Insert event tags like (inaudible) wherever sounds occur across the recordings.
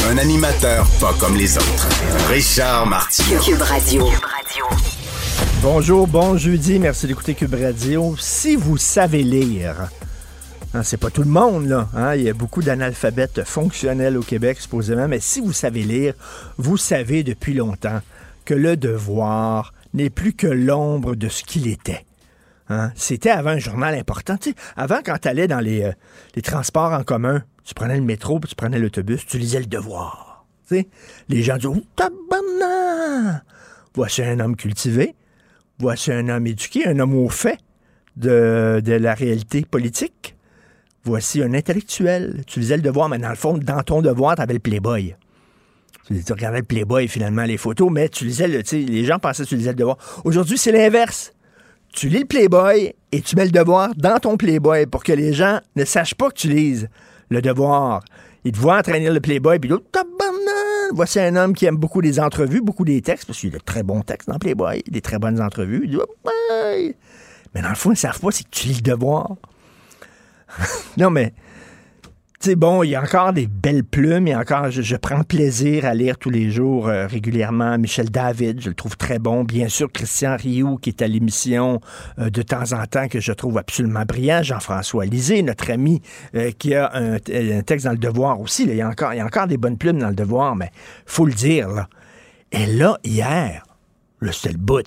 Un animateur pas comme les autres. Richard Martineau. Cube Radio. Bonjour, bon jeudi, merci d'écouter Cube Radio. Si vous savez lire, hein, c'est pas tout le monde, là. hein, il y a beaucoup d'analphabètes fonctionnels au Québec, supposément, mais si vous savez lire, vous savez depuis longtemps que le devoir n'est plus que l'ombre de ce qu'il était. Hein? C'était avant un journal important. Avant, quand tu allais dans les, euh, les transports en commun, tu prenais le métro, puis tu prenais l'autobus, tu lisais le devoir. Les gens disaient Oh! Voici un homme cultivé, voici un homme éduqué, un homme au fait de, la réalité politique. Voici un intellectuel. Tu lisais le devoir, mais dans le fond, dans ton devoir, tu avais le Playboy. Tu, tu regardais le Playboy, finalement, les photos, mais tu lisais le. Les gens pensaient que tu lisais le devoir. Aujourd'hui, c'est l'inverse tu lis le Playboy et tu mets le devoir dans ton Playboy pour que les gens ne sachent pas que tu lises le devoir. Ils te voient entraîner le Playboy, puis l'autre, voici un homme qui aime beaucoup les entrevues, beaucoup des textes, parce qu'il a de très bons textes dans Playboy, des très bonnes entrevues. Il dit, Oh. Mais dans le fond, ils ne savent pas, c'est que tu lis le devoir. (laughs) non, mais bon, il y a encore des belles plumes, encore, je, prends plaisir à lire tous les jours euh, régulièrement Michel David, je le trouve très bon. Bien sûr, Christian Rioux, qui est à l'émission euh, de temps en temps, que je trouve absolument brillant. Jean-François Lisée, notre ami, euh, qui a un, texte dans le devoir aussi. il, y a encore, il y a encore des bonnes plumes dans le devoir, mais faut le dire, là. Et là, hier, le bout.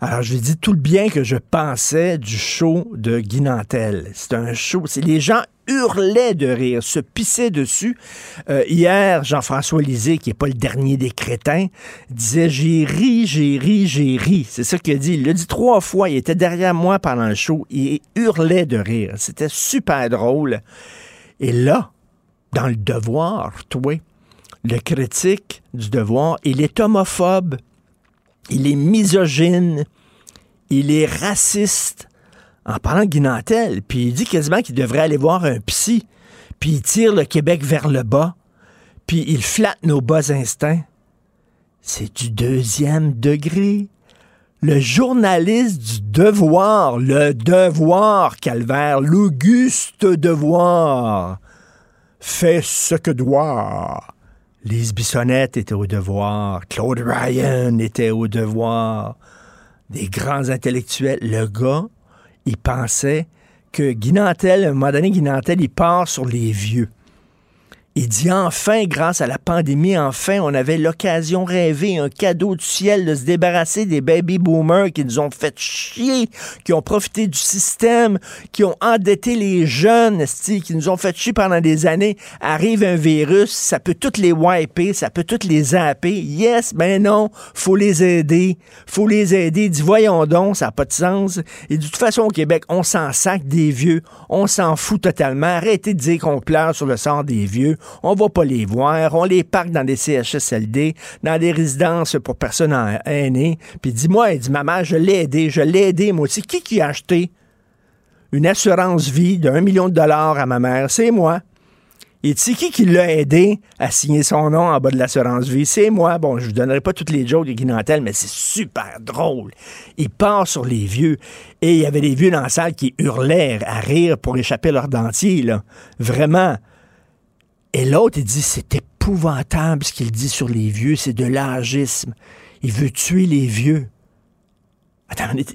Alors, je lui dis tout le bien que je pensais du show de Guy Nantel. C'est un show, c'est les gens hurlaient de rire, se pissaient dessus. Euh, hier, Jean-François Lisée, qui n'est pas le dernier des crétins, disait j'ai ri, j'ai ri, j'ai ri. C'est ça qu'il a dit. Il l'a dit trois fois. Il était derrière moi pendant le show. Il hurlait de rire. C'était super drôle. Et là, dans le devoir, toi, le critique du devoir, il est homophobe, il est misogyne, il est raciste en parlant de Guy Nantel, puis il dit quasiment qu'il devrait aller voir un psy, puis il tire le Québec vers le bas, puis il flatte nos bas instincts. C'est du deuxième degré. Le journaliste du devoir, le devoir, Calvaire, l'auguste devoir, fait ce que doit. Lise Bissonnette était au devoir, Claude Ryan était au devoir, des grands intellectuels. Le gars, il pensait que Guy Nantel, à un moment donné, Guy Nantel, il part sur les vieux. Il dit enfin, grâce à la pandémie, enfin, on avait l'occasion rêvée, un cadeau du ciel de se débarrasser des baby boomers qui nous ont fait chier, qui ont profité du système, qui ont endetté les jeunes, qui nous ont fait chier pendant des années. Arrive un virus, ça peut toutes les wiper, ça peut toutes les zapper. Yes, ben non, faut les aider. Faut les aider. Il dit, voyons donc, ça n'a pas de sens. Et de toute façon, au Québec, on s'en sac des vieux. On s'en fout totalement. Arrêtez de dire qu'on pleure sur le sort des vieux. On va pas les voir, on les parque dans des CHSLD, dans des résidences pour personnes aînées. Puis dis-moi, il dit, maman, je l'ai aidé, je l'ai aidé, moi aussi. Qui qui a acheté une assurance vie de 1 million de dollars à ma mère? C'est moi. Et c'est qui qui l'a aidé à signer son nom en bas de l'assurance vie? C'est moi. Bon, je vous donnerai pas toutes les jokes de Guy Nantel, mais c'est super drôle. Il part sur les vieux. Et il y avait des vieux dans la salle qui hurlaient à rire pour échapper leur dentier, là. Vraiment. Et l'autre, il dit, c'est épouvantable ce qu'il dit sur les vieux, c'est de l'âgisme. Il veut tuer les vieux. Attends minute.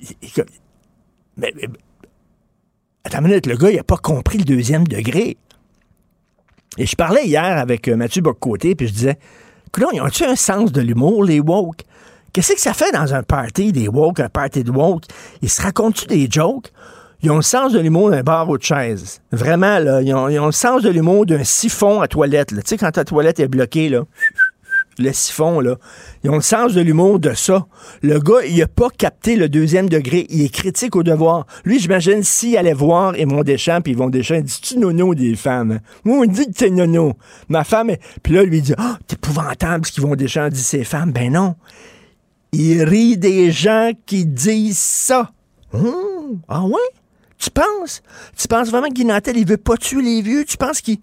Mais, attends le gars, il n'a pas compris le deuxième degré. Et je parlais hier avec euh, Mathieu Boccoté, puis je disais, Coudon, ils ont-tu un sens de l'humour, les woke? Qu'est-ce que ça fait dans un party des woke, un party de woke? Ils se racontent-tu des jokes? Ils ont le sens de l'humour d'un bar ou de chaise. Vraiment, là, ils ont, le sens de l'humour d'un siphon à toilette. Tu sais, quand ta toilette est bloquée, là, (laughs) le siphon, là. Ils ont le sens de l'humour de ça. Le gars, il a pas capté le deuxième degré. Il est critique au devoir. Lui, j'imagine, s'il allait voir Raymond Deschamps, puis Yvon Deschamps, il dit Tu nono des femmes hein? Moi, on dit que t'es nono. Ma femme, puis là, lui, dit Ah, t'es épouvantable ce qu'Yvon Deschamps dit ses femmes. Ben non. Il rit des gens qui disent ça. Hum, ah ouais? Tu penses? Tu penses vraiment que Guy il veut pas tuer les vieux? Tu penses qu'il.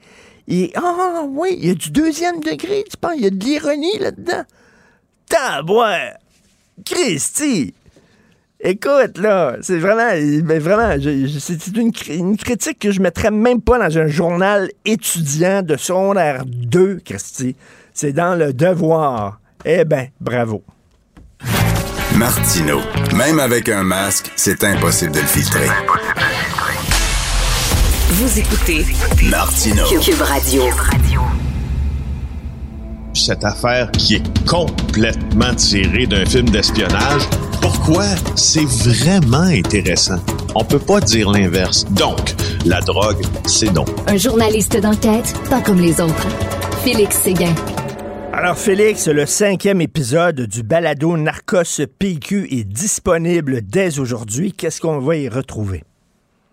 il- Ah oui, il y a du deuxième degré, tu penses? Il y a de l'ironie là-dedans? Tabouin! Christy! Écoute, là, c'est vraiment, ben vraiment, c'est une critique que je mettrais même pas dans un journal étudiant de secondaire 2, Christy. C'est dans le devoir. Eh ben, bravo. Martino. Même avec un masque, c'est impossible de le filtrer. Vous écoutez Martino. Cube Radio. cette affaire qui est complètement tirée d'un film d'espionnage. Pourquoi? C'est vraiment intéressant? On peut pas dire l'inverse. Donc, la drogue, c'est non. Un journaliste d'enquête, pas comme les autres. Félix Séguin. Alors, Félix, le cinquième épisode du balado Narcos PQ est disponible dès aujourd'hui. Qu'est-ce qu'on va y retrouver?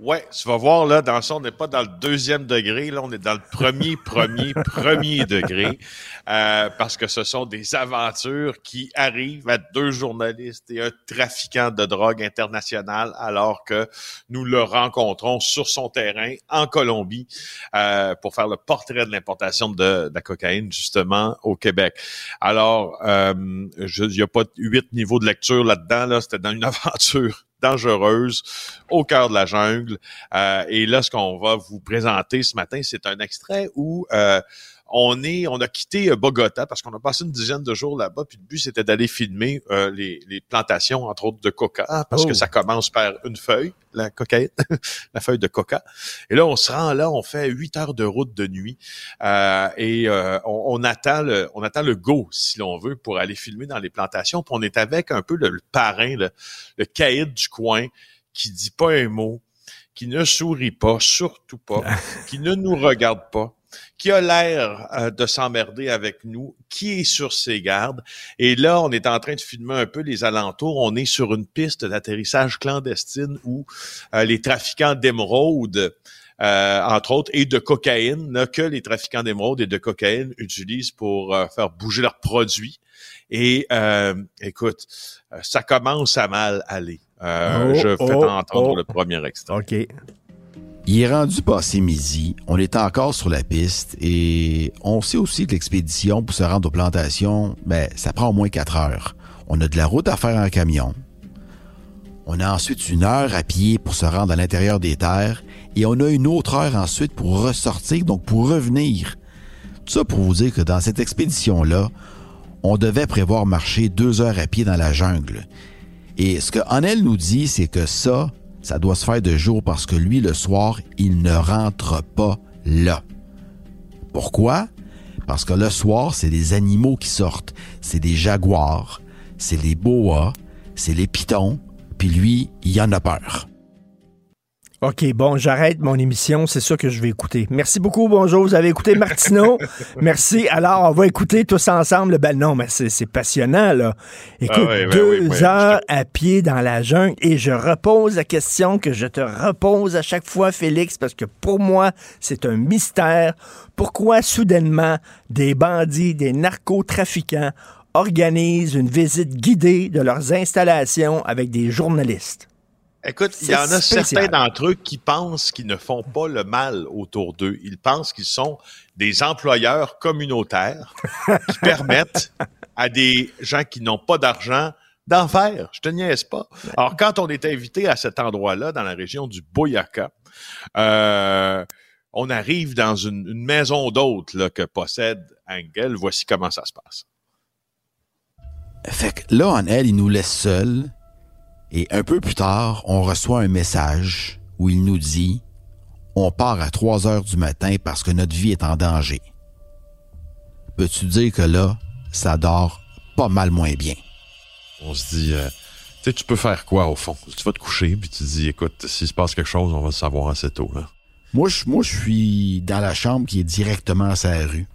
Ouais, tu vas voir, là, dans ça, on n'est pas dans le deuxième degré, là, on est dans le premier, (laughs) premier, premier degré, euh, parce que ce sont des aventures qui arrivent à deux journalistes et un trafiquant de drogue international, alors que nous le rencontrons sur son terrain en Colombie euh, pour faire le portrait de l'importation de, la cocaïne, justement, au Québec. Alors, euh, il n'y a pas huit niveaux de lecture là-dedans, là, c'était dans une (laughs) aventure dangereuse au cœur de la jungle. Euh, et là, ce qu'on va vous présenter ce matin, c'est un extrait où euh, on est, on a quitté euh, Bogota parce qu'on a passé une dizaine de jours là-bas. Puis le but c'était d'aller filmer euh, les, les plantations, entre autres de coca, parce Oh. que ça commence par une feuille, la cocaïne, (laughs) la feuille de coca. Et là, on se rend là, on fait huit heures de route de nuit euh, et euh, on, on attend le, on attend le go si l'on veut pour aller filmer dans les plantations. Puis on est avec un peu le, le parrain, le, le caïd du coin qui dit pas un mot, qui ne sourit pas, surtout pas, (laughs) qui ne nous regarde pas, qui a l'air euh, de s'emmerder avec nous, qui est sur ses gardes. Et là, on est en train de filmer un peu les alentours. On est sur une piste d'atterrissage clandestine où euh, les trafiquants d'émeraude, euh, entre autres, et de cocaïne, là, que les trafiquants d'émeraude et de cocaïne utilisent pour euh, faire bouger leurs produits. Et euh, écoute, euh, ça commence à mal aller. Euh, Oh, je fais oh, entendre oh. le premier extrait. OK. Il est rendu passé midi, on est encore sur la piste et on sait aussi que l'expédition pour se rendre aux plantations, ben, ça prend au moins quatre heures. On a de la route à faire en camion. On a ensuite une heure à pied pour se rendre à l'intérieur des terres et on a une autre heure ensuite pour ressortir, donc pour revenir. Tout ça pour vous dire que dans cette expédition-là, on devait prévoir marcher deux heures à pied dans la jungle. Et ce que Anel nous dit, c'est que ça, ça doit se faire de jour parce que lui, le soir, il ne rentre pas là. Pourquoi? Parce que le soir, c'est des animaux qui sortent. C'est des jaguars, c'est les boas, c'est les pitons, puis lui, il en a peur. OK, bon, j'arrête mon émission. C'est ça que je vais écouter. Merci beaucoup. Bonjour. Vous avez écouté Martineau. (laughs) Merci. Alors, on va écouter tous ensemble. Ben non, mais c'est passionnant, là. Écoute, Ah ben deux oui, heures à pied dans la jungle et je repose la question que je te repose à chaque fois, Félix, parce que pour moi, c'est un mystère. Pourquoi soudainement des bandits, des narcotrafiquants organisent une visite guidée de leurs installations avec des journalistes? Écoute, il y en a spécial. certains d'entre eux qui pensent qu'ils ne font pas le mal autour d'eux. Ils pensent qu'ils sont des employeurs communautaires qui (laughs) permettent à des gens qui n'ont pas d'argent d'en faire. Je te niaise pas. Alors, quand on est invité à cet endroit-là, dans la région du Boyaka, euh, on arrive dans une, une maison d'hôte que possède Engel. Voici comment ça se passe. Fait que là, Anel, il nous laisse seuls et un peu plus tard, on reçoit un message où il nous dit on part à 3 heures du matin parce que notre vie est en danger. Peux-tu dire que là, ça dort pas mal moins bien? On se dit, euh, tu sais, tu peux faire quoi au fond? Tu vas te coucher, puis tu te dis, écoute, s'il se passe quelque chose, on va le savoir assez tôt. Là. Moi, je, moi, je suis dans la chambre qui est directement à sa rue.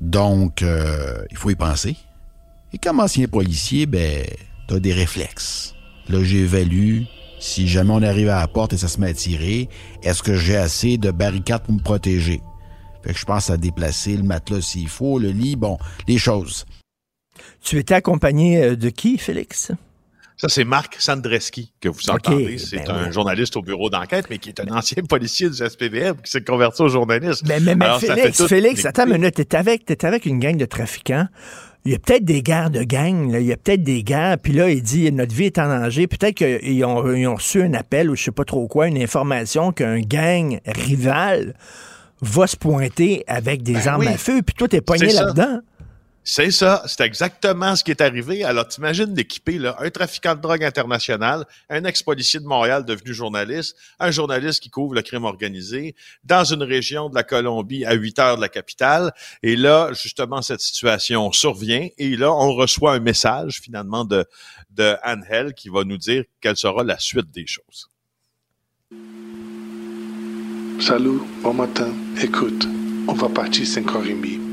Donc, euh, il faut y penser. Et comme ancien policier, ben, t'as des réflexes. Là, j'évalue si jamais on arrive à la porte et ça se met à tirer, est-ce que j'ai assez de barricades pour me protéger? Fait que je pense à déplacer le matelas s'il faut, le lit, bon, les choses. Tu étais accompagné euh, de qui, Félix? Ça, c'est Marc Sandreski que vous entendez. C'est ben un oui. journaliste au bureau d'enquête, mais qui est un ancien policier du SPVM qui s'est converti au journaliste. Mais, mais, mais Alors, ça fait Félix, tout Félix, attends une minute, t'es avec, t'es avec une gang de trafiquants. Il y a peut-être des guerres de gang, là. il y a peut-être des guerres, puis là, il dit notre vie est en danger. Peut-être qu'ils ont, ils ont reçu un appel ou je sais pas trop quoi, une information qu'un gang rival va se pointer avec des Ben armes oui. à feu, puis toi, t'es ça. là-dedans. C'est ça, c'est exactement ce qui est arrivé. Alors, t'imagines d'équiper là, un trafiquant de drogue international, un ex-policier de Montréal devenu journaliste, un journaliste qui couvre le crime organisé, dans une région de la Colombie à 8 heures de la capitale. Et là, justement, cette situation survient. Et là, on reçoit un message, finalement, de, de Angel qui va nous dire quelle sera la suite des choses. Salut, bon matin. Écoute, on va partir 5h30.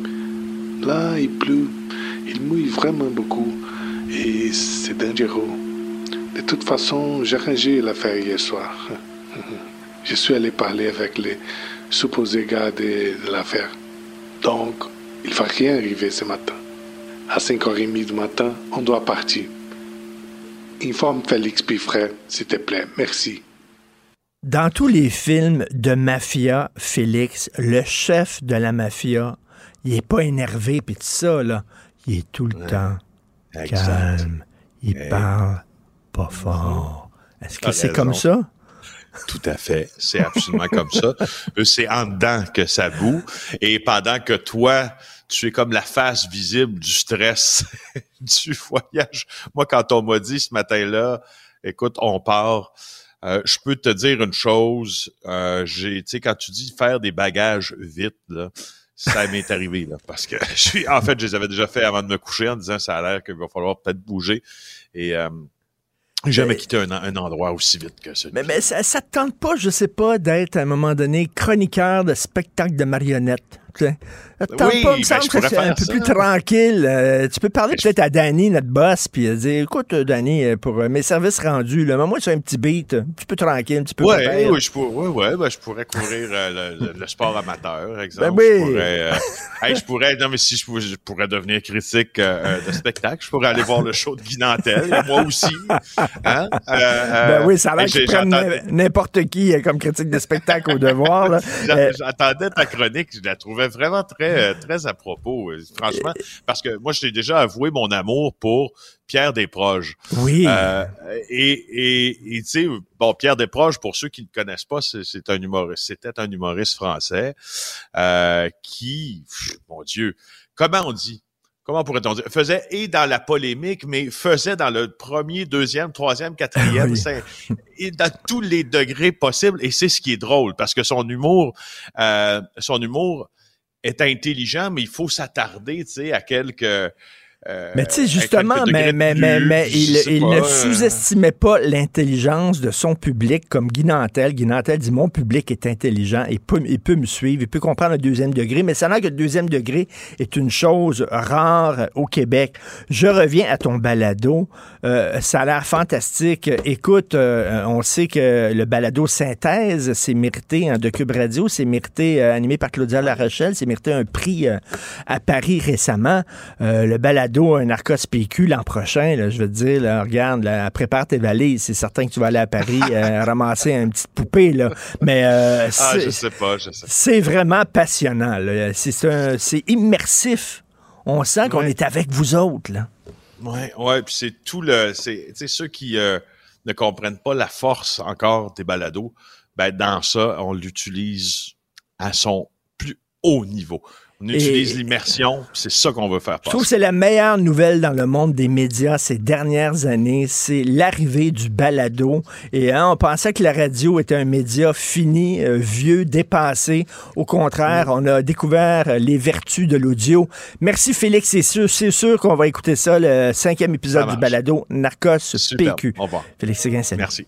Là, il pleut. Il mouille vraiment beaucoup. Et c'est dangereux. De toute façon, j'ai rangé l'affaire hier soir. (laughs) Je suis allé parler avec les supposés gars de, de l'affaire. Donc, il va rien arriver ce matin. À 5h30 du matin, on doit partir. Informe Félix Piffret, s'il te plaît. Merci. Dans tous les films de mafia, Félix, le chef de la mafia, il est pas énervé puis tout ça, là. Il est tout le temps calme. Il parle pas fort. Est-ce que c'est comme ça? Tout à fait. C'est absolument comme ça. Eux, c'est en dedans que ça boue. Et pendant que toi, tu es comme la face visible du stress (laughs) du voyage. Moi, quand on m'a dit ce matin-là, écoute, on part. euh, je peux te dire une chose. Euh, j'ai, tu sais, quand tu dis faire des bagages vite, là, ça m'est arrivé là, parce que (laughs) je suis, en fait, je les avais déjà fait avant de me coucher en disant ça a l'air qu'il va falloir peut-être bouger. Et euh, jamais Mais- quitté un, un endroit aussi vite que ça. Mais, mais ça, te tente pas, je sais pas, d'être à un moment donné chroniqueur de spectacle de marionnettes? Oui, pas, il me ben, semble je que pourrais c'est un peu ça. plus tranquille. Euh, tu peux parler je- peut-être à Danny, notre boss, puis euh, dire Écoute, euh, Danny, pour mes services rendus, là, moi, c'est un petit beat, un petit peu tranquille, un petit peu. Ouais, pépère. oui, je pourrais, ouais, ouais, ben, je pourrais couvrir euh, le, le- le sport amateur, exemple. Ben oui. Je pourrais, euh, hey, je pourrais, non, mais si je, pourrais devenir critique de spectacle, je pourrais aller voir le show de Guy Nantel, moi aussi. Hein? Ben oui, ça a l'air qu'ils n'importe qui comme critique de spectacle au devoir. (laughs) J'attendais ta chronique, je la trouvais vraiment très, euh, très à propos, euh, franchement, parce que moi, je t'ai déjà avoué mon amour pour Pierre Desproges. oui. Euh, et et, tu sais, bon, Pierre Desproges, pour ceux qui ne le connaissent pas, c'est c'est un humoriste, c'était un humoriste français euh, qui, pff, mon Dieu, comment on dit? Comment pourrait-on dire? Faisait et dans la polémique, mais faisait dans le premier, deuxième, troisième, quatrième, Oui. cinq- et dans tous les degrés possibles. Et c'est ce qui est drôle, parce que son humour, euh, son humour est intelligent, mais il faut s'attarder, tu sais, à quelques euh, Mais tu sais, justement, mais, mais, mais, plus, mais il, sais il pas, ne euh, sous-estimait pas l'intelligence de son public comme Guy Nantel. Guy Nantel dit Mon public est intelligent, il peut, il peut me suivre, il peut comprendre le deuxième degré, mais ça a l'air que le deuxième degré est une chose rare au Québec. Je reviens à ton balado. Euh, ça a l'air fantastique. Écoute, euh, on sait que le balado Synthèse, c'est mérité hein, de Cube Radio, c'est mérité, animé par Claudia Larochelle, c'est mérité un prix à Paris récemment. Le balado Narcos PQ l'an prochain, là, je veux te dire, là, regarde, là, prépare tes valises, c'est certain que tu vas aller à Paris (laughs) euh, ramasser une petite poupée, là. Mais euh, Ah, c'est- je sais pas, je sais. c'est vraiment passionnant. C'est un- immersif. On sent qu'on est avec vous autres. Là. Ouais, ouais, puis c'est tout le, c'est, tu sais, ceux qui euh, ne comprennent pas la force encore des balados, ben dans ça, on l'utilise à son plus haut niveau. On utilise l'immersion, c'est ça qu'on veut faire Je trouve que c'est la meilleure nouvelle dans le monde des médias ces dernières années, c'est l'arrivée du balado. Et hein, on pensait que la radio était un média fini, euh, vieux, dépassé. Au contraire, on a découvert euh, les vertus de l'audio. Merci Félix, c'est sûr, c'est sûr qu'on va écouter ça, le cinquième épisode du balado Narcos Super. PQ. Au revoir. Félix Séguin. Merci.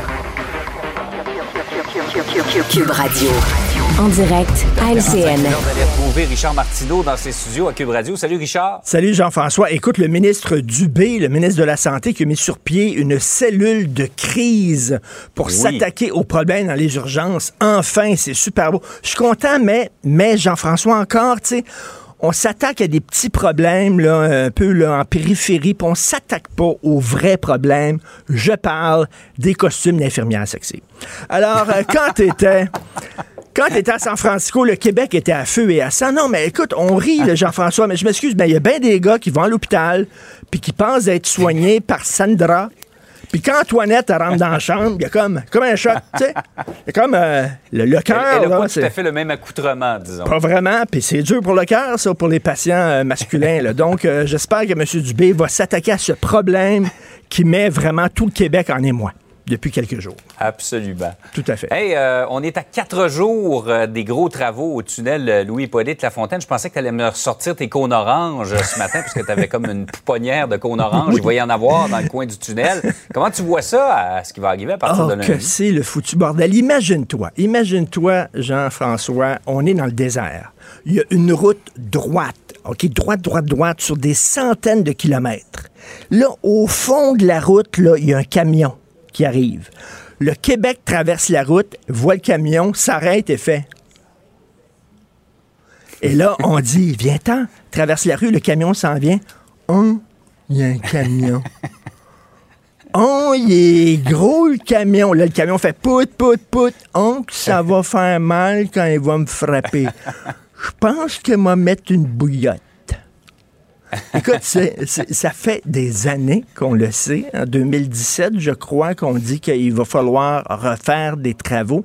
En direct à LCN. D'aller retrouver Richard Martineau dans ses studios à Cube Radio. Salut Richard. Salut Jean-François. Écoute, le ministre Dubé, le ministre de la Santé, qui a mis sur pied une cellule de crise pour Oui. s'attaquer aux problèmes dans les urgences. Enfin, c'est super beau. Je suis content, mais, mais Jean-François, encore, tu sais, on s'attaque à des petits problèmes, là, un peu là, en périphérie, puis on s'attaque pas aux vrais problèmes. Je parle des costumes d'infirmières sexy. Alors, euh, quand (laughs) t'étais... Quand tu étais à San Francisco, le Québec était à feu et à sang. Non, mais écoute, on rit, le Jean-François, mais je m'excuse, mais il y a bien des gars qui vont à l'hôpital puis qui pensent être soignés par Sandra. Puis quand Antoinette elle rentre dans la chambre, il y a comme, comme un choc, tu sais. Il y a comme euh, le, le Elle cœur, n'a là, pas tout à fait le même accoutrement, disons. pas vraiment, puis c'est dur pour le cœur, ça, pour les patients euh, masculins. là. Donc, euh, j'espère que M. Dubé va s'attaquer à ce problème qui met vraiment tout le Québec en émoi depuis quelques jours. Absolument. Tout à fait. Hey, euh, on est à quatre jours euh, des gros travaux au tunnel euh, Louis-Hippolyte Lafontaine. Je pensais que tu allais me ressortir tes cônes oranges ce matin, parce que tu avais comme une pouponnière de cônes oranges. Il va y en avoir dans le coin du tunnel. Comment tu vois ça, à ce qui va arriver à partir Oh, de que lundi? c'est le foutu bordel. Imagine-toi, imagine-toi, Jean-François, on est dans le désert. Il y a une route droite, OK, droite, droite, droite, sur des centaines de kilomètres. Là, au fond de la route, là, il y a un camion qui arrive. Le Québec traverse la route, voit le camion, s'arrête et fait. Et là, on dit, viens-t'en, traverse la rue, le camion s'en vient. Oh, il y a un camion. Oh, il est gros le camion. Là, le camion fait pout, pout, pout. Que ça va faire mal quand il va me frapper. Je pense que m'a mettre une bouillotte. Écoute, ça fait des années qu'on le sait. En 2017, je crois qu'on dit qu'il va falloir refaire des travaux.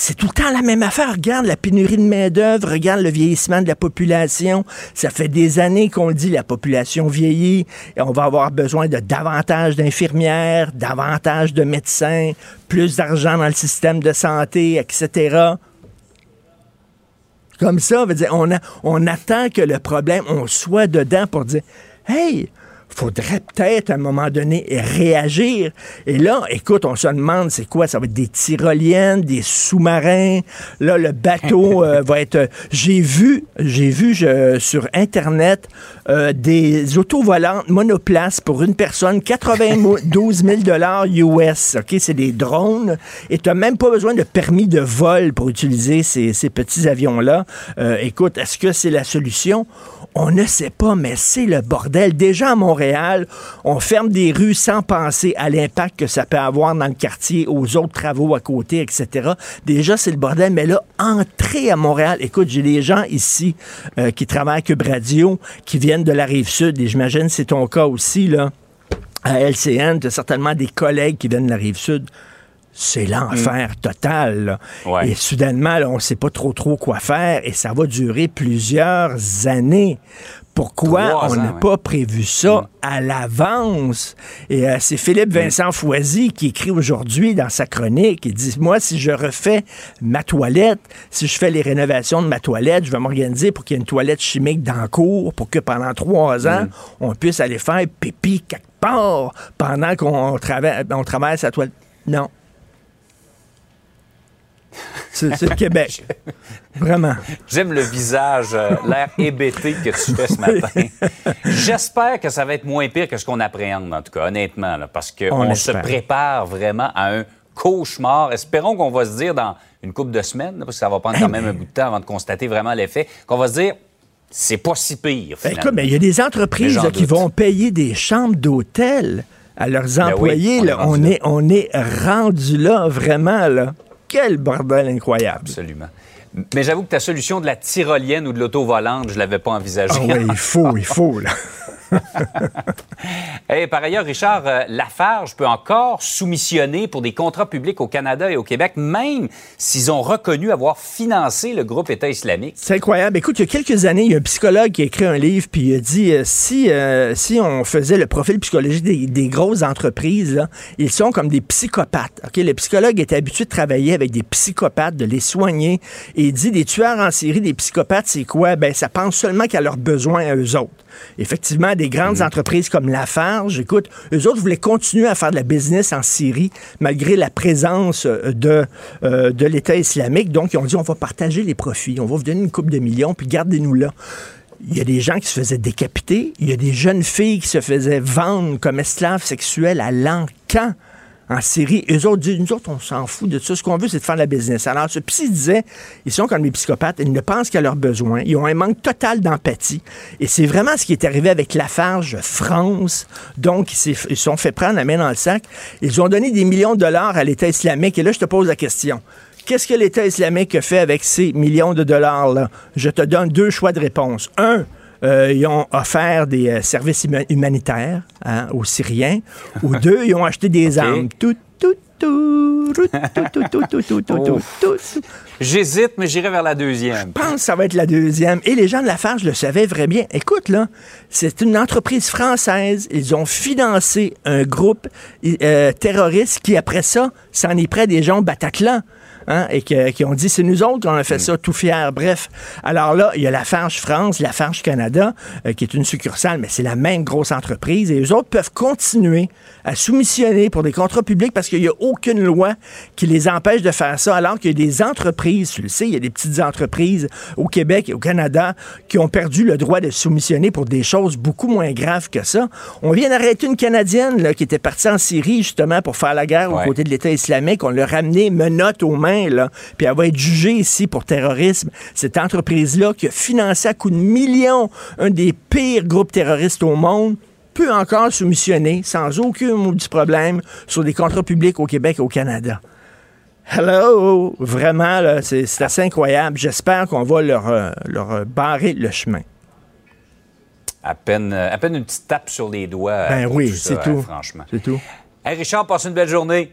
C'est tout le temps la même affaire. Regarde la pénurie de main-d'œuvre, regarde le vieillissement de la population. Ça fait des années qu'on dit, la population vieillit et on va avoir besoin de davantage d'infirmières, davantage de médecins, plus d'argent dans le système de santé, etc. Comme ça, veut dire, on, a- on attend que le problème, on soit dedans pour dire Hey, faudrait peut-être à un moment donné réagir. Et là, écoute, on se demande c'est quoi? Ça va être des tyroliennes, des sous-marins. Là, le bateau (laughs) euh, va être. euh, J'ai vu, j'ai vu je- sur Internet euh, des autos volantes monoplaces pour une personne, 92 000 US. OK, c'est des drones. Et tu n'as même pas besoin de permis de vol pour utiliser ces, ces petits avions-là. Euh, écoute, est-ce que c'est la solution? On ne sait pas, mais c'est le bordel. Déjà à Montréal, on ferme des rues sans penser à l'impact que ça peut avoir dans le quartier, aux autres travaux à côté, etc. Déjà, c'est le bordel. Mais là, entrer à Montréal, écoute, j'ai des gens ici euh, qui travaillent à Cube Radio, qui viennent de la rive sud, et j'imagine c'est ton cas aussi, là. À LCN, tu as certainement des collègues qui viennent de la rive sud. C'est l'enfer total. là. Ouais. Et soudainement, là, on ne sait pas trop trop quoi faire et ça va durer plusieurs années. Pourquoi Trois on n'a ouais. pas prévu ça à l'avance? Et euh, c'est Philippe Vincent Foisy qui écrit aujourd'hui dans sa chronique, il dit, moi, si je refais ma toilette, si je fais les rénovations de ma toilette, je vais m'organiser pour qu'il y ait une toilette chimique dans le cours, pour que pendant trois ans, on puisse aller faire pipi quelque part pendant qu'on travaille, on travaille sa toilette. Non. C'est le Québec. Vraiment. J'aime le visage, euh, l'air hébété que tu fais ce matin. J'espère que ça va être moins pire que ce qu'on appréhende, en tout cas, honnêtement, là, parce On qu'on se prépare vraiment à un cauchemar. Espérons qu'on va se dire dans une couple de semaines, parce que ça va prendre quand même un bout de temps avant de constater vraiment l'effet, qu'on va se dire, c'est pas si pire. Ben, finalement. écoute, mais il y a des entreprises là, qui doute. vont payer des chambres d'hôtel à leurs Ben oui, employés. on est là. on, là. est, on est rendu là, vraiment. Là. Quel bordel incroyable. Absolument. Mais j'avoue que ta solution de la tyrolienne ou de l'auto volante, je l'avais pas envisagée. Ah oui, il faut, il faut, là. (laughs) (laughs) Et par ailleurs, Richard, euh, Lafarge peut encore soumissionner pour des contrats publics au Canada et au Québec, même s'ils ont reconnu avoir financé le groupe État islamique. C'est incroyable. Écoute, il y a quelques années, il y a un psychologue qui a écrit un livre, puis il a dit euh, si, euh, si on faisait le profil psychologique des, des grosses entreprises, ils sont comme des psychopathes. Ok, Le psychologue est habitué de travailler avec des psychopathes, de les soigner, et il dit des tueurs en série, des psychopathes, c'est quoi? Ben, ça pense seulement qu'à leurs besoins à eux autres. Effectivement, des grandes entreprises comme Lafarge, écoute, eux autres voulaient continuer à faire de la business en Syrie malgré la présence euh, de, euh, de l'État islamique. Donc, ils ont dit, on va partager les profits, on va vous donner une coupe de millions, puis gardez-nous là. Il y a des gens qui se faisaient décapiter, il y a des jeunes filles qui se faisaient vendre comme esclaves sexuelles à l'encan en Syrie. Eux autres disent, nous autres, on s'en fout de ça. Ce qu'on veut, c'est de faire de la business. Alors, ce psy disait, ils sont comme des psychopathes, ils ne pensent qu'à leurs besoins. Ils ont un manque total d'empathie. Et c'est vraiment ce qui est arrivé avec Lafarge France. Donc, ils se sont fait prendre la main dans le sac. Ils ont donné des millions de dollars à l'État islamique. Et là, je te pose la question. Qu'est-ce que l'État islamique fait avec ces millions de dollars-là? Je te donne deux choix de réponse. Un, ils ont offert des services humanitaires aux Syriens, ou deux, ils ont acheté des armes. Tout, tout, tout, tout, tout, tout, J'hésite, mais j'irai vers la deuxième. Je pense que ça va être la deuxième. Et les gens de la je le savaient vraiment bien. Écoute, là, c'est une entreprise française. Ils ont financé un groupe terroriste qui, après ça, s'en est près des gens Bataclan hein, et que- qui ont dit, c'est nous autres qui on a fait ça tout fier. Bref. Alors là, il y a Lafarge France, Lafarge Canada, euh, qui est une succursale, mais c'est la même grosse entreprise. Et eux autres peuvent continuer à soumissionner pour des contrats publics parce qu'il n'y a aucune loi qui les empêche de faire ça, alors qu'il y a des entreprises, tu le sais, il y a des petites entreprises au Québec et au Canada qui ont perdu le droit de soumissionner pour des choses beaucoup moins graves que ça. On vient d'arrêter une Canadienne là, qui était partie en Syrie justement pour faire la guerre Ouais. aux côtés de l'État islamique. On l'a ramenée menotte aux mains, là, puis elle va être jugée ici pour terrorisme. Cette entreprise-là qui a financé à coups de millions un des pires groupes terroristes au monde peut encore soumissionner sans aucun maudit problème sur des contrats publics au Québec et au Canada. Hello! Vraiment, c'est assez incroyable. J'espère qu'on va leur, euh, leur euh, barrer le chemin. À peine, euh, à peine une petite tape sur les doigts. euh, Ben pour oui, c'est euh, tout. franchement. C'est tout. Hey, Richard, passe une belle journée.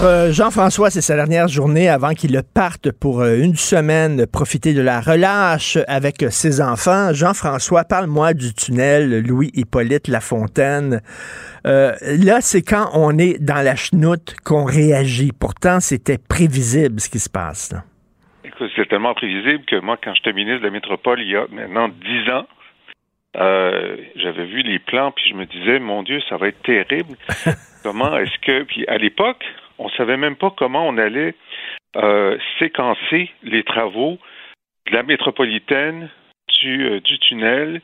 Euh, Jean-François, c'est sa dernière journée avant qu'il parte pour euh, une semaine profiter de la relâche avec euh, ses enfants. Jean-François, parle-moi du tunnel Louis-Hippolyte Lafontaine. Euh, là, c'est quand on est dans la chenoute qu'on réagit. Pourtant, c'était prévisible ce qui se passe. Là. Écoute, c'est tellement prévisible que moi, quand j'étais ministre de la Métropole il y a maintenant dix ans, euh, j'avais vu les plans, puis je me disais, mon Dieu, ça va être terrible. (laughs) comment est-ce que... Puis à l'époque, on savait même pas comment on allait euh, séquencer les travaux de la métropolitaine, du, euh, du tunnel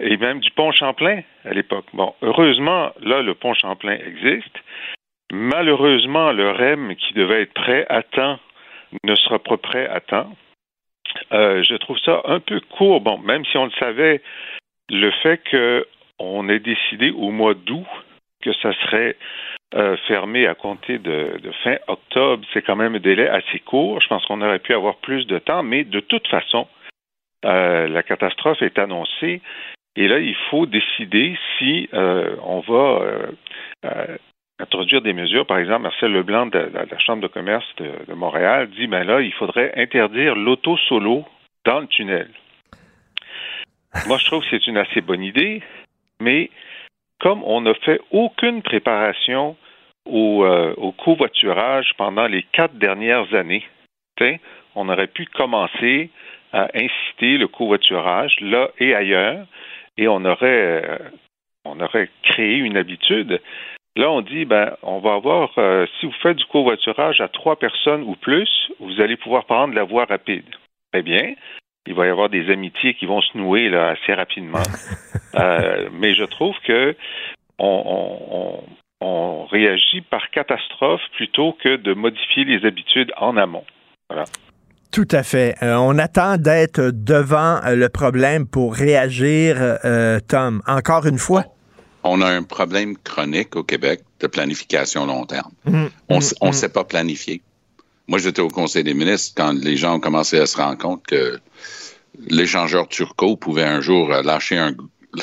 et même du pont Champlain à l'époque. Bon, heureusement, là, le pont Champlain existe. Malheureusement, le REM qui devait être prêt à temps ne sera pas prêt à temps. Euh, je trouve ça un peu court. Bon, même si on le savait, le fait qu'on ait décidé au mois d'août que ça serait euh, fermé à compter de, fin octobre, c'est quand même un délai assez court. Je pense qu'on aurait pu avoir plus de temps, mais de toute façon, euh, la catastrophe est annoncée. Et là, il faut décider si euh, on va introduire des mesures. Par exemple, Marcel Leblanc de, la, Chambre de commerce de, de Montréal dit, ben là, il faudrait interdire l'auto solo dans le tunnel. Moi, je trouve que c'est une assez bonne idée, mais comme on n'a fait aucune préparation au, euh, au covoiturage pendant les quatre dernières années, on aurait pu commencer à inciter le covoiturage là et ailleurs, et on aurait, euh, on aurait créé une habitude. Là, on dit, ben, on va avoir, euh, si vous faites du covoiturage à trois personnes ou plus, vous allez pouvoir prendre la voie rapide. Très bien. Il va y avoir des amitiés qui vont se nouer là, assez rapidement. (laughs) Euh, mais je trouve que on, on, on réagit par catastrophe plutôt que de modifier les habitudes en amont. Voilà. Tout à fait. Euh, on attend d'être devant euh, le problème pour réagir, euh, Tom. Encore une fois? On a un problème chronique au Québec de planification long terme. Mmh, on ne mmh, sait pas planifier. Moi, j'étais au Conseil des ministres quand les gens ont commencé à se rendre compte que l'échangeur turco pouvait un jour lâcher un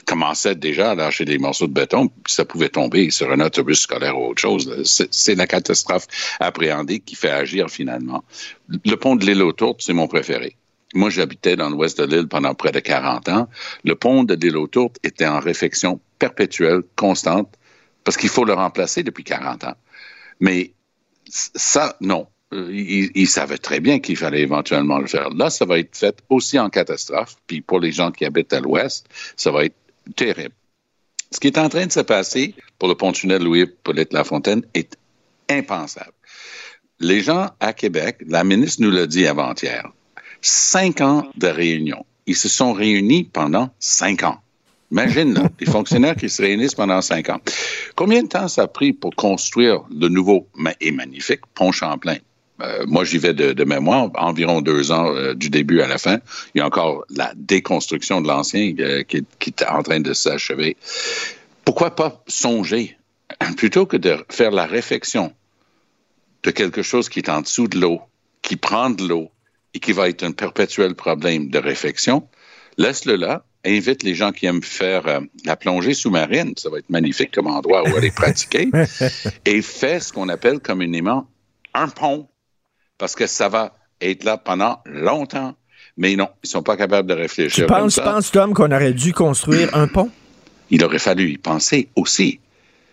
commençait déjà à lâcher des morceaux de béton, puis ça pouvait tomber sur un autobus scolaire ou autre chose. C'est la catastrophe appréhendée qui fait agir finalement. Le pont de l'île aux c'est mon préféré. Moi, j'habitais dans l'ouest de l'île pendant près de 40 ans. Le pont de l'île aux était en réfection perpétuelle, constante, parce qu'il faut le remplacer depuis 40 ans. Mais ça, non. Il, il, savait très bien qu'il fallait éventuellement le faire. Là, ça va être fait aussi en catastrophe. Puis pour les gens qui habitent à l'ouest, ça va être terrible. Ce qui est en train de se passer pour le pont-tunnel Louis-Polyte-Lafontaine est impensable. Les gens à Québec, la ministre nous l'a dit avant-hier, cinq ans de réunion. Ils se sont réunis pendant cinq ans. Imagine, là, les fonctionnaires qui se réunissent pendant cinq ans. Combien de temps ça a pris pour construire le nouveau et magnifique pont Champlain? Euh, moi, j'y vais de, de, mémoire, environ deux ans euh, du début à la fin. Il y a encore la déconstruction de l'ancien euh, qui, qui, est en train de s'achever. Pourquoi pas songer, (clears throat) plutôt que de faire la réflexion de quelque chose qui est en dessous de l'eau, qui prend de l'eau et qui va être un perpétuel problème de réflexion, laisse-le là, invite les gens qui aiment faire euh, la plongée sous-marine, ça va être magnifique comme endroit où aller (laughs) pratiquer, et fais ce qu'on appelle communément un pont parce que ça va être là pendant longtemps. Mais non, ils sont pas capables de réfléchir. Tu penses, penses Tom, qu'on aurait dû construire un pont? Il aurait fallu y penser aussi.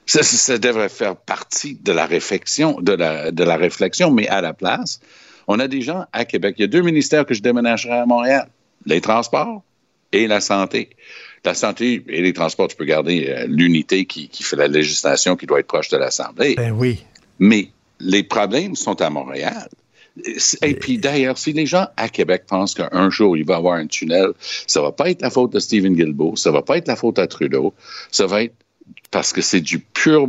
Ça, ça, devrait faire partie de la réflexion, de la, de la réflexion, mais à la place, on a des gens à Québec. Il y a deux ministères que je déménagerai à Montréal. Les transports et la santé. La santé et les transports, tu peux garder euh, l'unité qui, qui fait la législation qui doit être proche de l'Assemblée. Ben oui. Mais les problèmes sont à Montréal. Et puis d'ailleurs, si les gens à Québec pensent qu'un jour il va y avoir un tunnel, ça va pas être la faute de Stephen Guilbeault, ça va pas être la faute à Trudeau, ça va être parce que c'est du pur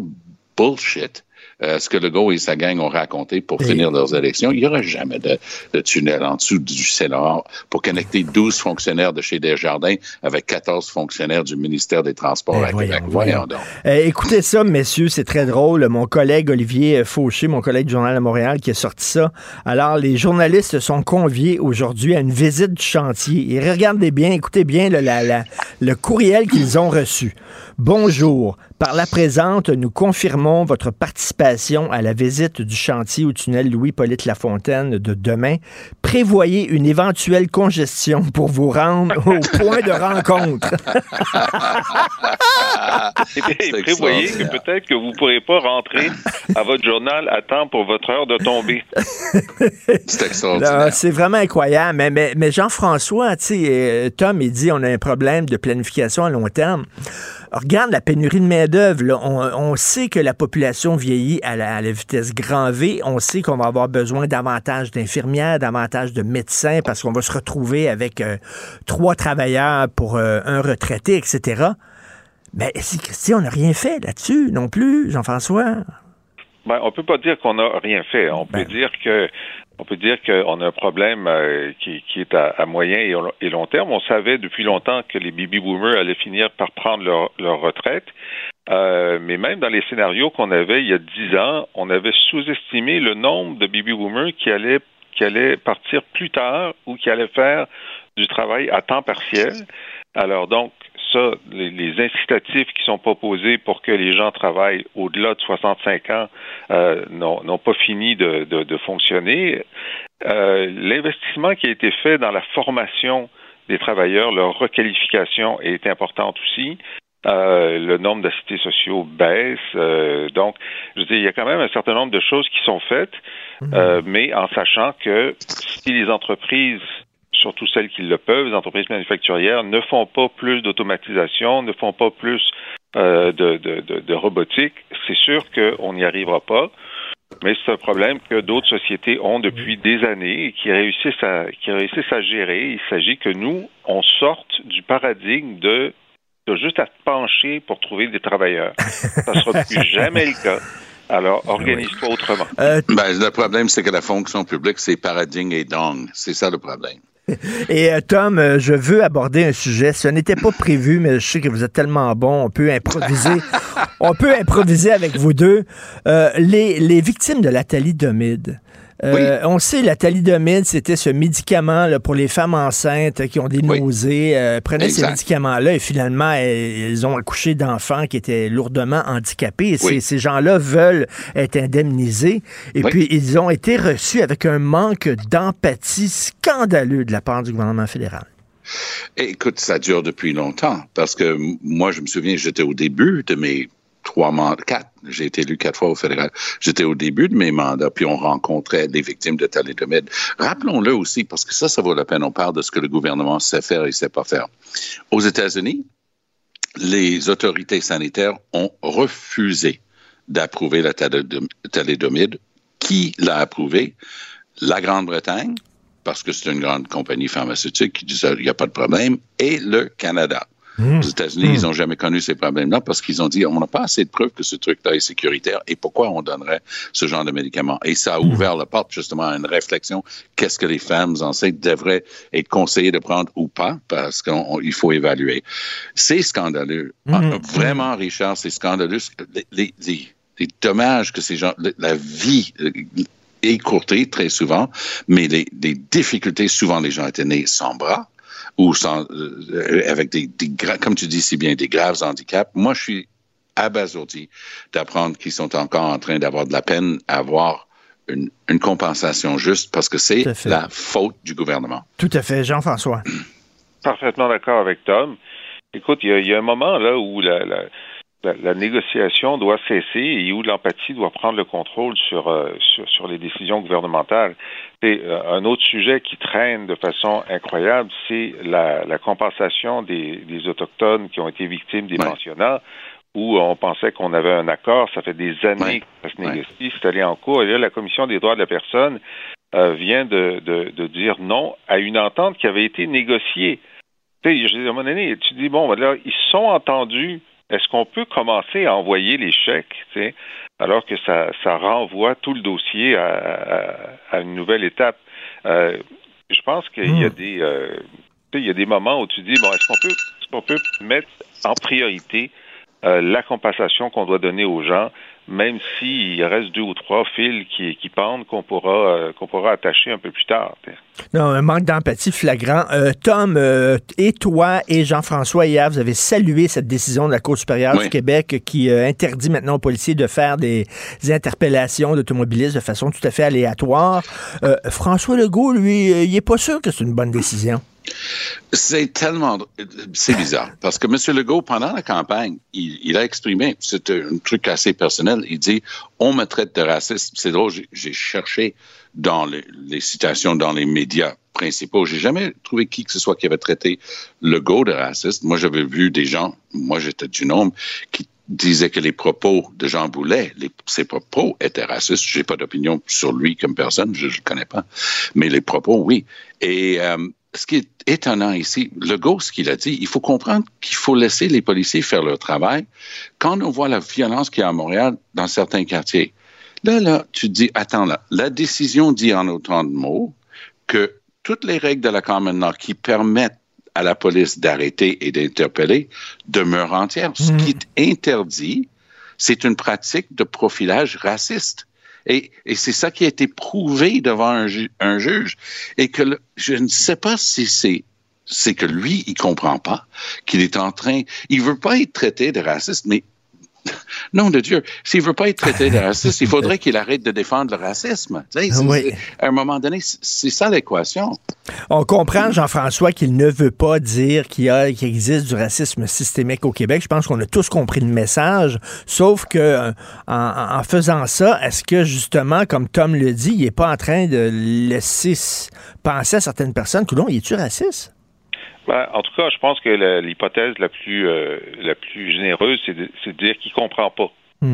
bullshit. Euh, ce que Legault et sa gang ont raconté pour finir leurs élections. Il n'y aura jamais de, de, tunnel en dessous du Sénat pour connecter 12 fonctionnaires de chez Desjardins avec 14 fonctionnaires du ministère des Transports eh, à Québec. Voyons, donc. Euh, écoutez ça, messieurs, c'est très drôle. Mon collègue Olivier Fauché, mon collègue du Journal de Montréal, qui a sorti ça. Alors, les journalistes sont conviés aujourd'hui à une visite du chantier. Et regardez bien, écoutez bien le, la, la, le courriel qu'ils ont reçu. Bonjour. Par la présente, nous confirmons votre participation à la visite du chantier au tunnel Louis-Polyte Lafontaine de demain. Prévoyez une éventuelle congestion pour vous rendre au point de rencontre. (laughs) Et prévoyez que peut-être que vous ne pourrez pas rentrer à votre journal à temps pour votre heure de tombée. (laughs) C'est extraordinaire. C'est vraiment incroyable. Mais, mais, mais Jean-François, Tom, il dit on a un problème de planification à long terme. Regarde la pénurie de main-d'œuvre. On, on, sait que la population vieillit à la, à la, vitesse grand V. On sait qu'on va avoir besoin davantage d'infirmières, davantage de médecins parce qu'on va se retrouver avec euh, trois travailleurs pour euh, un retraité, etc. Mais si Christy, on n'a rien fait là-dessus non plus, Jean-François. Ben, on peut pas dire qu'on n'a rien fait. On ben. peut dire que on peut dire qu'on a un problème euh, qui, est à, moyen et, long terme. On savait depuis longtemps que les baby boomers allaient finir par prendre leur, leur retraite. Euh, mais même dans les scénarios qu'on avait il y a dix ans, on avait sous-estimé le nombre de baby boomers qui allaient qui allaient partir plus tard ou qui allaient faire du travail à temps partiel. Alors donc, ça, les, les, incitatifs qui sont proposés pour que les gens travaillent au-delà de 65 ans euh, n'ont pas fini de, de, de fonctionner. Euh, L'investissement qui a été fait dans la formation des travailleurs, leur requalification est importante aussi. Euh, le nombre d'assistés sociaux baisse. Euh, donc, je dis, il y a quand même un certain nombre de choses qui sont faites, mhm. euh, mais en sachant que si les entreprises surtout celles qui le peuvent, les entreprises manufacturières, ne font pas plus d'automatisation, ne font pas plus euh, de, de, de, de, robotique, c'est sûr qu'on n'y arrivera pas. Mais c'est un problème que d'autres sociétés ont depuis des années et qui réussissent à, qui réussissent à gérer. Il s'agit que nous, on sorte du paradigme de juste à te pencher pour trouver des travailleurs. Ça ne sera (laughs) plus jamais le cas. Alors, organise-toi autrement. Euh, ben, le problème, c'est que la fonction publique, c'est paradigme et dong. C'est ça le problème. (laughs) Et euh, Tom, euh, je veux aborder un sujet. Ce n'était pas prévu, mais je sais que vous êtes tellement bon, on peut improviser. (laughs) on peut improviser avec vous deux. Euh, les, les victimes de la thalidomide. Euh, on sait, la thalidomide, c'était ce médicament là, pour les femmes enceintes qui ont des nausées, euh, prenaient ces médicaments-là et finalement, elles, ont accouché d'enfants qui étaient lourdement handicapés. Et ces, gens-là veulent être indemnisés. Et puis, ils ont été reçus avec un manque d'empathie scandaleux de la part du gouvernement fédéral. Écoute, ça dure depuis longtemps parce que moi, je me souviens, j'étais au début de mes trois mandats, quatre. J'ai été élu quatre fois au fédéral. J'étais au début de mes mandats, puis on rencontrait des victimes de thalidomide. Rappelons-le aussi, parce que ça, ça vaut la peine. On parle de ce que le gouvernement sait faire et sait pas faire. Aux États-Unis, les autorités sanitaires ont refusé d'approuver la thalidomide. Qui l'a approuvé? La Grande-Bretagne, parce que c'est une grande compagnie pharmaceutique qui disait il n'y a pas de problème, et le Canada. Mmh. Aux États-Unis, ils n'ont mmh. jamais connu ces problèmes-là parce qu'ils ont dit on n'a pas assez de preuves que ce truc-là est sécuritaire et pourquoi on donnerait ce genre de médicaments? Et ça a mmh. ouvert la porte justement à une réflexion qu'est-ce que les femmes enceintes devraient être conseillées de prendre ou pas? Parce qu'il faut évaluer. C'est scandaleux. Ah, vraiment, Richard, c'est scandaleux. Les, les, dommages que ces gens, la vie euh, écourtée très souvent, mais les difficultés, souvent les gens étaient nés sans bras ou sans, euh, avec des, des comme tu dis si bien, des graves handicaps. Moi, je suis abasourdi d'apprendre qu'ils sont encore en train d'avoir de la peine à avoir une, une compensation juste parce que c'est la faute du gouvernement. Tout à fait, Jean-François. Parfaitement d'accord avec Tom. Écoute, il y, y, a un moment là où la, la la, négociation doit cesser et où l'empathie doit prendre le contrôle sur, euh, sur, sur, les décisions gouvernementales. Et euh, un autre sujet qui traîne de façon incroyable, c'est la, la, compensation des, des, Autochtones qui ont été victimes des pensionnats où on pensait qu'on avait un accord. Ça fait des années que ça se négocie, c'est allé en cours. Et là, la Commission des droits de la personne euh, vient de, de, de, dire non à une entente qui avait été négociée. Tu sais, à un moment donné, tu dis, bon, là, ils sont entendus est-ce qu'on peut commencer à envoyer les chèques, alors que ça, ça renvoie tout le dossier à, à, une nouvelle étape? Euh, je pense qu'il y a hmm. des euh, il y a des moments où tu dis bon est-ce qu'on peut est-ce qu'on peut mettre en priorité euh, la compensation qu'on doit donner aux gens? Même s'il reste deux ou trois fils qui, qui pendent qu'on pourra, euh, qu'on pourra attacher un peu plus tard. Non, un manque d'empathie flagrant. Euh, Tom, euh, et toi et Jean-François, hier, vous avez salué cette décision de la Cour supérieure du Québec qui interdit maintenant aux policiers de faire des, interpellations d'automobilistes de façon tout à fait aléatoire. François Legault, lui, il n'est pas sûr que c'est une bonne décision. C'est tellement, c'est bizarre parce que M. Legault, pendant la campagne, il, a exprimé, c'est un truc assez personnel, il dit, on me traite de raciste. C'est drôle, j'ai cherché dans les, citations dans les médias principaux, j'ai jamais trouvé qui que ce soit qui avait traité Legault de raciste. Moi, j'avais vu des gens, moi j'étais du nombre, qui disaient que les propos de Jean Boulet, les, ses propos étaient racistes. J'ai pas d'opinion sur lui comme personne, je ne le connais pas, mais les propos, oui. Et euh, ce qui est étonnant ici, le ce qu'il a dit, il faut comprendre qu'il faut laisser les policiers faire leur travail. Quand on voit la violence qu'il y a à Montréal dans certains quartiers, là, là, tu te dis, attends là, la décision dit en autant de mots que toutes les règles de la Common qui permettent à la police d'arrêter et d'interpeller demeurent entières. Ce qui est interdit, c'est une pratique de profilage raciste. Et, c'est ça qui a été prouvé devant un, juge. Et que je ne sais pas si c'est c'est que lui, il comprend pas qu'il est en train, il veut pas être traité de raciste, mais (laughs) non de Dieu, s'il veut pas être traité de raciste, il faudrait qu'il arrête de défendre le racisme. Oui. À un moment donné, c'est- ça l'équation. On comprend, Jean-François, qu'il ne veut pas dire qu'il y a, qu'il existe du racisme systémique au Québec. Je pense qu'on a tous compris le message. Sauf que, euh, en, en faisant ça, est-ce que, justement, comme Tom le dit, il n'est pas en train de laisser penser à certaines personnes que non, il est-tu raciste? Ben, en tout cas, je pense que l'hypothèse la plus euh, la plus généreuse, c'est de, c'est de dire qu'il comprend pas.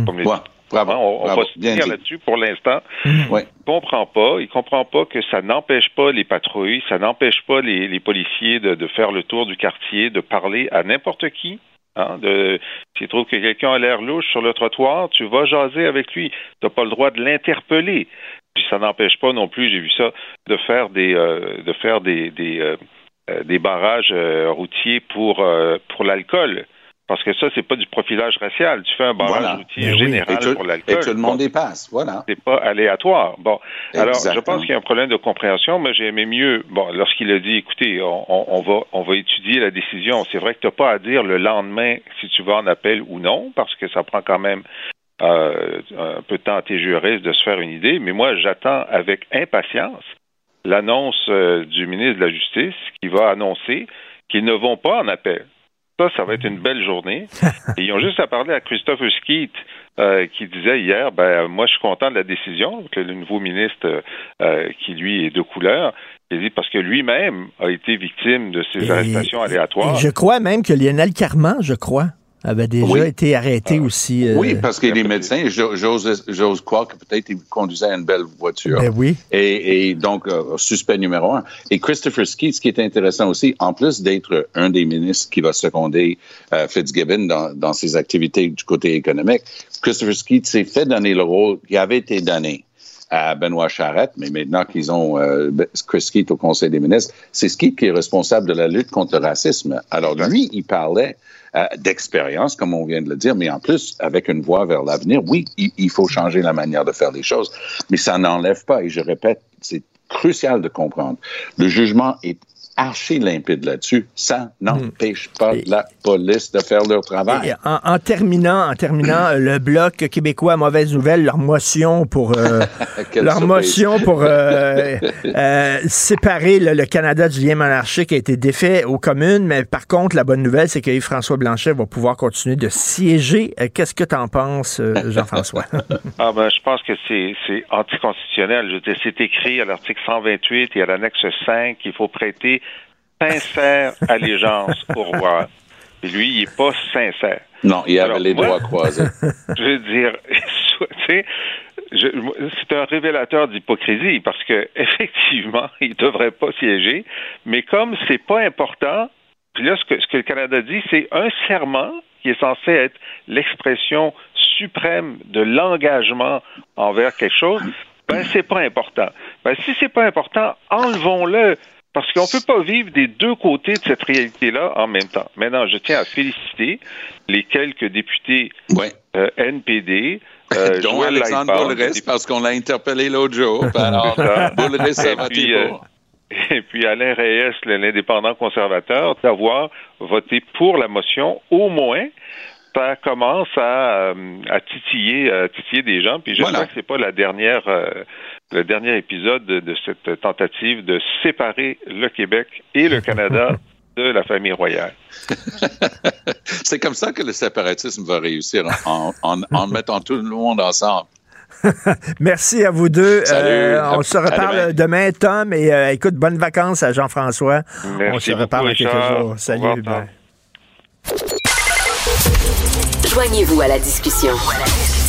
Comme les- Ouais, bravo, Hein, on, on bravo, va se dit. là-dessus pour l'instant. Ouais. Il comprend pas. Il comprend pas que ça n'empêche pas les patrouilles, ça n'empêche pas les, les policiers de, de faire le tour du quartier, de parler à n'importe qui. Hein, de, s'il trouve que quelqu'un a l'air louche sur le trottoir, tu vas jaser avec lui. Tu n'as pas le droit de l'interpeller. Puis ça n'empêche pas non plus, j'ai vu ça, de faire des euh, de faire des des, euh, des barrages euh, routiers pour euh, pour l'alcool. Parce que ça, c'est pas du profilage racial. Tu fais un barrage Voilà. routier Ben général pour l'alcool. et tout le monde y passe, voilà. C'est pas aléatoire. Bon, alors je pense qu'il y a un problème de compréhension, mais j'ai aimé mieux. Bon, lorsqu'il a dit, écoutez, on, on- on va on va étudier la décision. C'est vrai que tu n'as pas à dire le lendemain si tu vas en appel ou non, parce que ça prend quand même euh, un peu de temps à tes juristes de se faire une idée. Mais moi, j'attends avec impatience l'annonce euh, du ministre de la Justice qui va annoncer qu'ils ne vont pas en appel. Ça, ça va être une belle journée. (laughs) Et ils ont juste à parler à Christopher Skeet, euh, qui disait hier, ben moi je suis content de la décision, que le nouveau ministre euh, qui lui est de couleur, il dit parce que lui-même a été victime de ces Et- arrestations aléatoires. Et je crois même que Lionel Carman, je crois, avait déjà Oui. été arrêté aussi. euh, Oui, parce qu'il est médecin. Jo- J'ose, j'ose croire que peut-être il conduisait une belle voiture. Ben oui. Et, et donc, euh, suspect numéro un. Et Christopher Skeet, ce qui est intéressant aussi, en plus d'être un des ministres qui va seconder euh, Fitzgibbon dans, dans ses activités du côté économique, Christopher Skeet s'est fait donner le rôle qui avait été donné à Benoît Charette, mais maintenant qu'ils ont euh, Chris Skeet au Conseil des ministres, c'est Skeet qui est responsable de la lutte contre le racisme. Alors lui, il parlait euh, d'expérience, comme on vient de le dire, mais en plus, avec une voie vers l'avenir, oui, il, il faut changer la manière de faire les choses, mais ça n'enlève pas, et je répète, c'est crucial de comprendre, le jugement est archi limpide là-dessus. Ça n'empêche pas la police de faire leur travail. Et en, en terminant, en terminant, euh, le bloc québécois mauvaise nouvelle, leur motion pour euh, (laughs) leur surprise. motion pour euh, euh, séparer le, le Canada du lien monarchique a été défait aux communes, mais par contre, la bonne nouvelle, c'est que Yves-François Blanchet va pouvoir continuer de siéger. Qu'est-ce que tu en penses, (laughs) Jean-François? (laughs) Ah ben, je pense que c'est c'est anticonstitutionnel. Je c'est écrit à l'article 128 et à l'annexe 5 qu'il faut prêter sincère allégeance au roi. Lui, il est pas sincère. Non, il avait Alors, les moi- doigts croisés. (laughs) Je veux dire, (laughs) tu sais, je- c'est un révélateur d'hypocrisie parce que (laughs) effectivement, il devrait pas siéger, mais comme c'est pas important, puis là, ce que, ce que le Canada dit, c'est un serment qui est censé être l'expression suprême de l'engagement envers quelque chose, ben c'est pas important. Ben si c'est pas important, enlevons-le. Parce qu'on peut pas vivre des deux côtés de cette réalité-là en même temps. Maintenant, je tiens à féliciter les quelques députés euh, NPD, euh, (laughs) Dont Joël Alexandre Lightbound, Boulris, parce qu'on l'a interpellé l'autre jour. (laughs) Alors, Ça. (laughs) Boulris, ça Et va euh, et puis Alain Reyes, l'indépendant conservateur, d'avoir voté pour la motion, au moins, ça commence à, euh, à titiller, à titiller des gens. Puis j'espère Voilà. que c'est pas la dernière, euh, le dernier épisode de, de cette tentative de séparer le Québec et le Canada (laughs) de la famille royale. (laughs) C'est comme ça que le séparatisme va réussir, en, en, en mettant tout le monde ensemble. (laughs) Merci à vous deux. Salut. Euh, on se reparle demain, Tom. Et euh, écoute, bonnes vacances à Jean-François. On se reparle dans quelques jours. Salut. Joignez-vous à la discussion.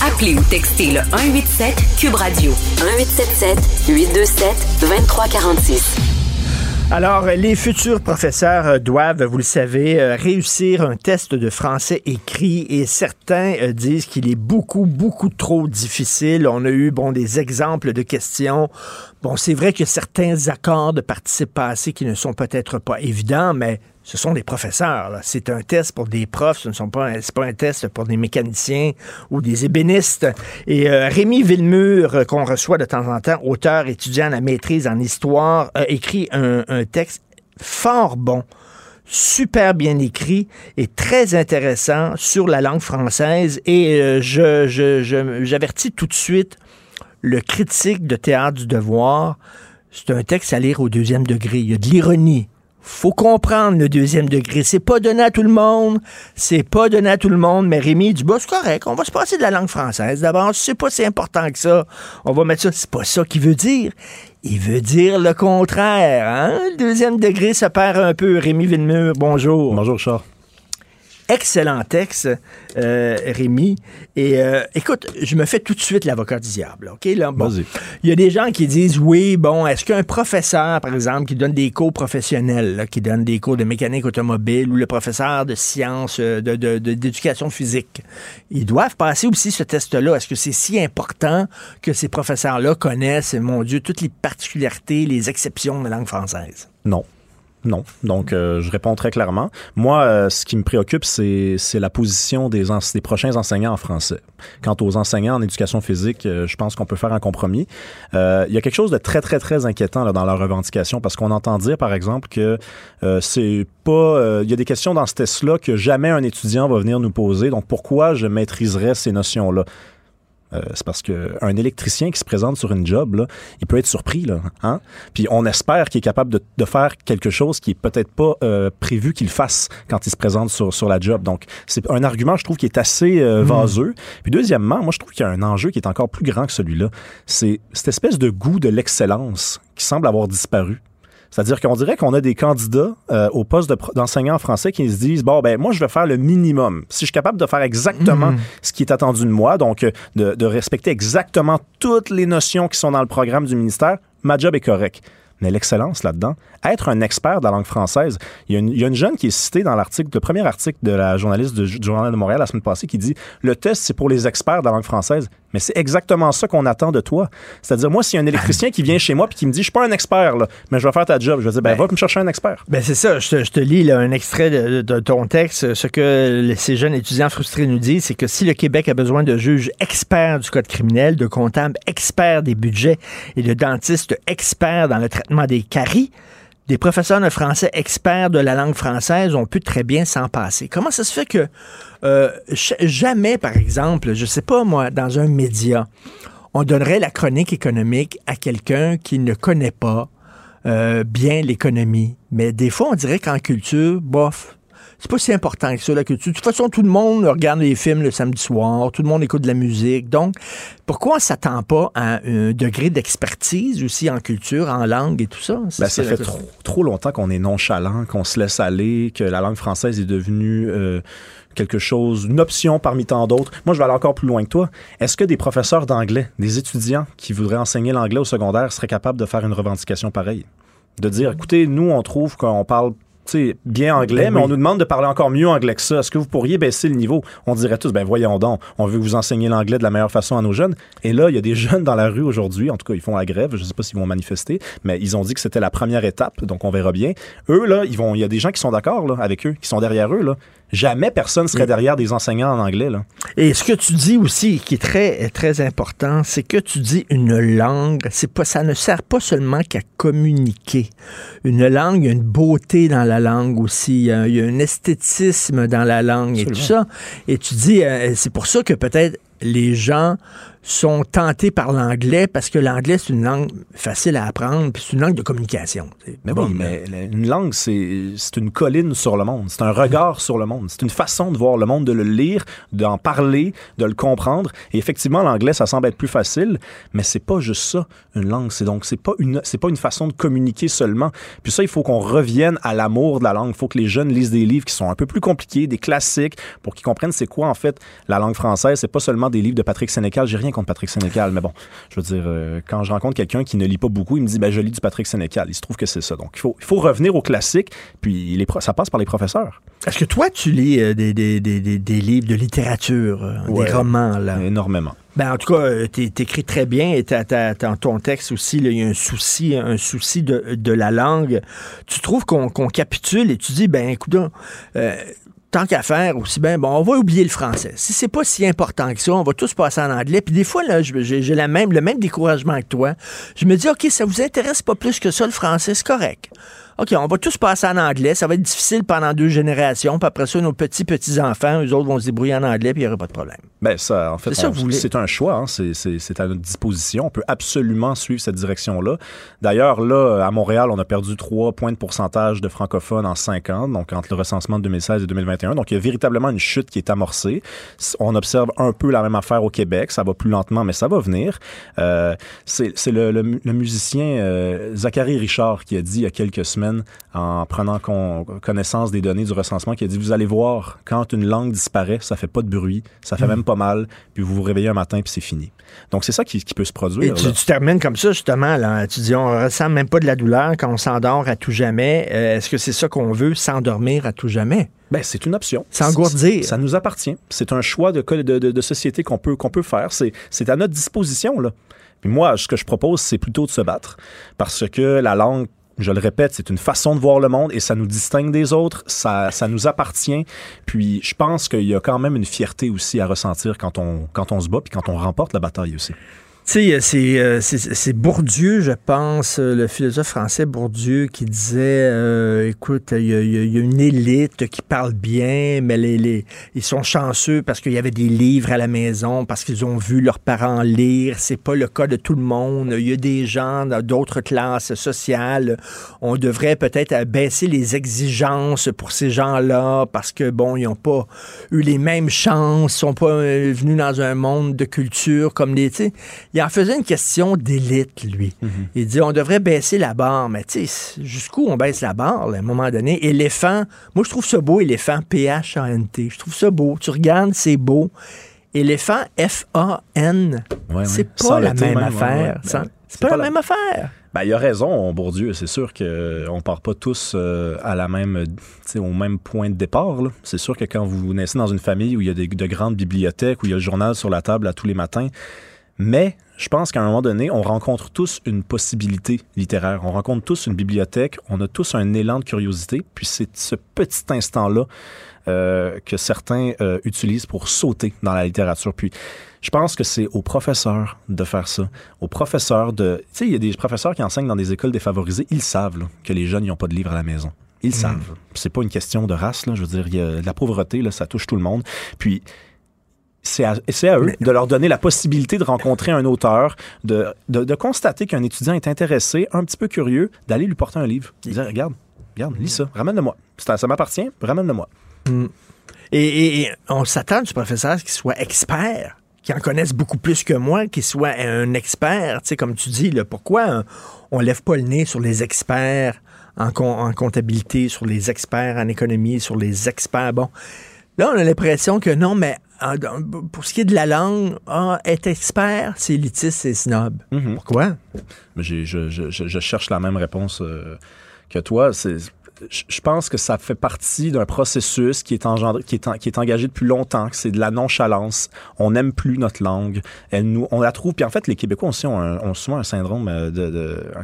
Appelez ou textez le 187 Cube Radio 1877 827 2346. Alors, les futurs professeurs euh, doivent, vous le savez, euh, réussir un test de français écrit et certains euh, disent qu'il est beaucoup, beaucoup trop difficile. On a eu, bon, des exemples de questions. Bon, c'est vrai que certains accords de participe passé qui ne sont peut-être pas évidents, mais ce sont des professeurs. C'est un test pour des profs, ce ne sont pas, pas un test pour des mécaniciens ou des ébénistes. Et euh, Rémi Villemur, euh, qu'on reçoit de temps en temps, auteur, étudiant à la maîtrise en histoire, a écrit un, un texte fort bon super bien écrit et très intéressant sur la langue française. Et euh, je- j'avertis tout de suite le critique de Théâtre du Devoir. C'est un texte à lire au deuxième degré. Il y a de l'ironie. Faut comprendre le deuxième degré. C'est pas donné à tout le monde. C'est pas donné à tout le monde. Mais Rémi Dubois, c'est correct. On va se passer de la langue française. D'abord, sais pas si c'est important que ça. On va mettre ça. C'est pas ça qu'il veut dire. Il veut dire le contraire. Hein? Le deuxième degré se perd un peu. Rémi Villemur, bonjour. Bonjour, Charles. Excellent texte, euh, Rémi. Et euh, écoute, je me fais tout de suite l'avocat du diable. OK? Là, bon. Vas-y. Il y a des gens qui disent oui, bon, est-ce qu'un professeur, par exemple, qui donne des cours professionnels, là, qui donne des cours de mécanique automobile ou le professeur de sciences, euh, de- d'éducation physique, ils doivent passer aussi ce test-là. Est-ce que c'est si important que ces professeurs-là connaissent, mon Dieu, toutes les particularités, les exceptions de la langue française? Non. Non. Donc, euh, je réponds très clairement. Moi, euh, ce qui me préoccupe, c'est la position des, prochains enseignants en français. Quant aux enseignants en éducation physique, euh, je pense qu'on peut faire un compromis. Il y a quelque chose de très, très, très inquiétant dans leur revendication parce qu'on entend dire, par exemple, que c'est pas... Il y a des questions dans ce test-là que jamais un étudiant va venir nous poser. Donc, pourquoi je maîtriserais ces notions-là? Euh, c'est parce qu'un électricien qui se présente sur une job, là, il peut être surpris. Là, hein? Puis on espère qu'il est capable de, de faire quelque chose qui est peut-être pas euh, prévu qu'il fasse quand il se présente sur, sur la job. Donc, c'est un argument, je trouve, qui est assez euh, Mm. vaseux. Puis deuxièmement, moi, je trouve qu'il y a un enjeu qui est encore plus grand que celui-là. C'est cette espèce de goût de l'excellence qui semble avoir disparu. C'est-à-dire qu'on dirait qu'on a des candidats euh, au poste d'enseignant en français qui se disent bon ben moi je vais faire le minimum. Si je suis capable de faire exactement Mhm. ce qui est attendu de moi, donc euh, de, de respecter exactement toutes les notions qui sont dans le programme du ministère, ma job est correct. Mais l'excellence là-dedans, être un expert de la langue française, il y, a une, il y a une jeune qui est citée dans l'article, le premier article de la journaliste du Journal de Montréal la semaine passée qui dit le test c'est pour les experts de la langue française. Mais c'est exactement ça qu'on attend de toi. C'est-à-dire, moi, s'il y a un électricien qui vient chez moi et qui me dit, je suis pas un expert, là, mais je vais faire ta job, je vais dire, ben, va me chercher un expert. Ben c'est ça, je te, je te lis là, un extrait de, de ton texte. Ce que ces jeunes étudiants frustrés nous disent, c'est que si le Québec a besoin de juges experts du code criminel, de comptables experts des budgets et de dentistes experts dans le traitement des caries, des professeurs de français experts de la langue française, on peut très bien s'en passer. Comment ça se fait que euh, jamais, par exemple, je sais pas moi, dans un média, on donnerait la chronique économique à quelqu'un qui ne connaît pas euh, bien l'économie? Mais des fois, on dirait qu'en culture, bof, c'est pas si important que ça, la culture. De toute façon, tout le monde regarde les films le samedi soir, tout le monde écoute de la musique. Donc, pourquoi on s'attend pas à un degré d'expertise aussi en culture, en langue et tout ça? Ben, ça fait trop, trop longtemps qu'on est nonchalant, qu'on se laisse aller, que la langue française est devenue euh, quelque chose, une option parmi tant d'autres. Moi, je vais aller encore plus loin que toi. Est-ce que des professeurs d'anglais, des étudiants qui voudraient enseigner l'anglais au secondaire seraient capables de faire une revendication pareille? De dire, écoutez, nous, on trouve qu'on parle bien anglais, Ben mais oui. on nous demande de parler encore mieux anglais que ça. Est-ce que vous pourriez baisser le niveau? On dirait tous, ben voyons donc, on veut vous enseigner l'anglais de la meilleure façon à nos jeunes. Et là, il y a des (laughs) jeunes dans la rue aujourd'hui, en tout cas, ils font la grève, je ne sais pas s'ils vont manifester, mais ils ont dit que c'était la première étape, donc on verra bien. Eux, là, ils vont, il y a des gens qui sont d'accord avec eux, qui sont derrière eux. Là. Jamais personne serait derrière des enseignants en anglais. Là. Et ce que tu dis aussi, qui est très, très important, c'est que tu dis une langue, c'est pas, ça ne sert pas seulement qu'à communiquer. Une langue, il y a une beauté dans la langue aussi, il y a, il y a un esthétisme dans la langue et tout ça. Et tu dis, euh, c'est pour ça que peut-être les gens sont tentés par l'anglais parce que l'anglais, c'est une langue facile à apprendre, puis c'est une langue de communication. Mais Bon, oui, mais une langue, c'est c'est une colline sur le monde. C'est un regard sur le monde. C'est une façon de voir le monde, de le lire, d'en parler, de le comprendre. Et effectivement, l'anglais, ça semble être plus facile, mais c'est pas juste ça, une langue. C'est donc, c'est pas une, c'est pas une façon de communiquer seulement. Puis ça, il faut qu'on revienne à l'amour de la langue. Il faut que les jeunes lisent des livres qui sont un peu plus compliqués, des classiques, pour qu'ils comprennent c'est quoi, en fait, la langue française. C'est pas seulement des livres de Patrick Sénécal. J'ai rien contre Patrick Sénécal, mais bon, je veux dire, euh, quand je rencontre quelqu'un qui ne lit pas beaucoup, il me dit, ben, je lis du Patrick Sénécal. Il se trouve que c'est ça. Donc, il faut, il faut revenir aux classiques, puis les ça passe par les professeurs. Est-ce que toi, tu lis euh, des, des- des- des- des livres de littérature, euh, Ouais. des romans, là? Énormément. Ben, en tout cas, t'é- t'écris très bien et dans ton texte aussi, il y a un souci, un souci de, de la langue. Tu trouves qu'on qu'on capitule et tu dis, ben, écoute, euh, tant qu'à faire, aussi bien, bon, on va oublier le français. Si c'est pas si important que ça, on va tous passer en anglais. Puis des fois, là, j'ai même, le même découragement que toi. Je me dis, OK, ça vous intéresse pas plus que ça, le français, c'est correct. OK, on va tous passer en anglais. Ça va être difficile pendant deux générations. Puis après ça, nos petits, petits-enfants, eux autres vont se débrouiller en anglais, puis il n'y aura pas de problème. Ben ça, en fait, C'est un choix. hein. C'est- à notre disposition. On peut absolument suivre cette direction-là. D'ailleurs, là, à Montréal, on a perdu trois points de pourcentage de francophones en cinq ans, donc entre le recensement de 2016 et 2021. Donc, il y a véritablement une chute qui est amorcée. On observe un peu la même affaire au Québec. Ça va plus lentement, mais ça va venir. Euh, c'est c'est le, le musicien euh, Zachary Richard qui a dit il y a quelques semaines, en prenant con- connaissance des données du recensement, qui a dit, vous allez voir, quand une langue disparaît, ça fait pas de bruit, ça fait Mm. même pas mal, puis vous vous réveillez un matin, puis c'est fini. Donc, c'est ça qui, qui peut se Et produire. tu, là. tu termines comme ça, justement. Là. Tu dis, on ressent même pas de la douleur quand on s'endort à tout jamais. Euh, Est-ce que c'est ça qu'on veut, s'endormir à tout jamais? Ben, c'est une option. S'engourdir. Ça nous appartient. C'est un choix de, de, de- de société qu'on peut, qu'on peut faire. C'est, c'est à notre disposition, là. Puis moi, ce que je propose, c'est plutôt de se battre. Parce que la langue, je le répète, c'est une façon de voir le monde et ça nous distingue des autres. Ça, ça nous appartient. Puis je pense qu'il y a quand même une fierté aussi à ressentir quand on, quand on se bat puis quand on remporte la bataille aussi. Tu sais, c'est, euh, c'est, Bourdieu, je pense, euh, le philosophe français Bourdieu, qui disait, euh, écoute, il y, y y a une élite qui parle bien, mais les, les- ils sont chanceux parce qu'il y avait des livres à la maison, parce qu'ils ont vu leurs parents lire. C'est pas le cas de tout le monde. Il y a des gens dans d'autres classes sociales. On devrait peut-être euh, baisser les exigences pour ces gens-là parce que, bon, ils n'ont pas eu les mêmes chances, sont pas euh, venus dans un monde de culture comme les, il en faisait une question d'élite, lui. Il dit, on devrait baisser la barre, mais tu sais, jusqu'où on baisse la barre, là, à un moment donné? Éléphant, moi, je trouve ça beau, éléphant, P-H-A-N-T. Je trouve ça beau. Tu regardes, c'est beau. Éléphant, F-A-N. Ouais, c'est ouais. pas la même affaire. ouais. Ben, C'est pas, la même affaire. Ben, il a raison, Bourdieu. C'est sûr qu'on ne part pas tous euh, à la même, au même point de départ. C'est sûr que quand vous naissez dans une famille où il y a des- de grandes bibliothèques, où il y a le journal sur la table à tous les matins, mais je pense qu'à un moment donné, on rencontre tous une possibilité littéraire. On rencontre tous une bibliothèque. On a tous un élan de curiosité. Puis c'est ce petit instant-là euh, que certains euh, utilisent pour sauter dans la littérature. Puis je pense que c'est aux professeurs de faire ça. Aux professeurs de... Tu sais, il y a des professeurs qui enseignent dans des écoles défavorisées. Ils savent là, que les jeunes n'ont pas de livres à la maison. Ils savent. C'est pas une question de race. Là. Je veux dire, y a de la pauvreté, là, ça touche tout le monde. Puis c'est à, eux de leur donner la possibilité de rencontrer un auteur, de, de, de constater qu'un étudiant est intéressé, un petit peu curieux, d'aller lui porter un livre. De dire, regarde, regarde, lis ça, ramène-le-moi. Ça, ça m'appartient, ramène-le-moi. Et, et- et on s'attend du professeur qu'il soit expert, qu'il en connaisse beaucoup plus que moi, qu'il soit un expert. Tu sais, comme tu dis, là, pourquoi euh, on lève pas le nez sur les experts en, en comptabilité, sur les experts en économie, sur les experts? Bon, là, on a l'impression que non, mais pour ce qui est de la langue, ah, être expert, c'est élitiste, c'est snob. Pourquoi? Mais j'ai- je, je- je- je cherche la même réponse euh, que toi. Je pense que ça fait partie d'un processus qui est, engendré, qui, est en- qui est engagé depuis longtemps, que c'est de la nonchalance. On n'aime plus notre langue. Elle nous, on la trouve. Puis en fait, les Québécois aussi ont, un- ont souvent un syndrome euh, de... de- un-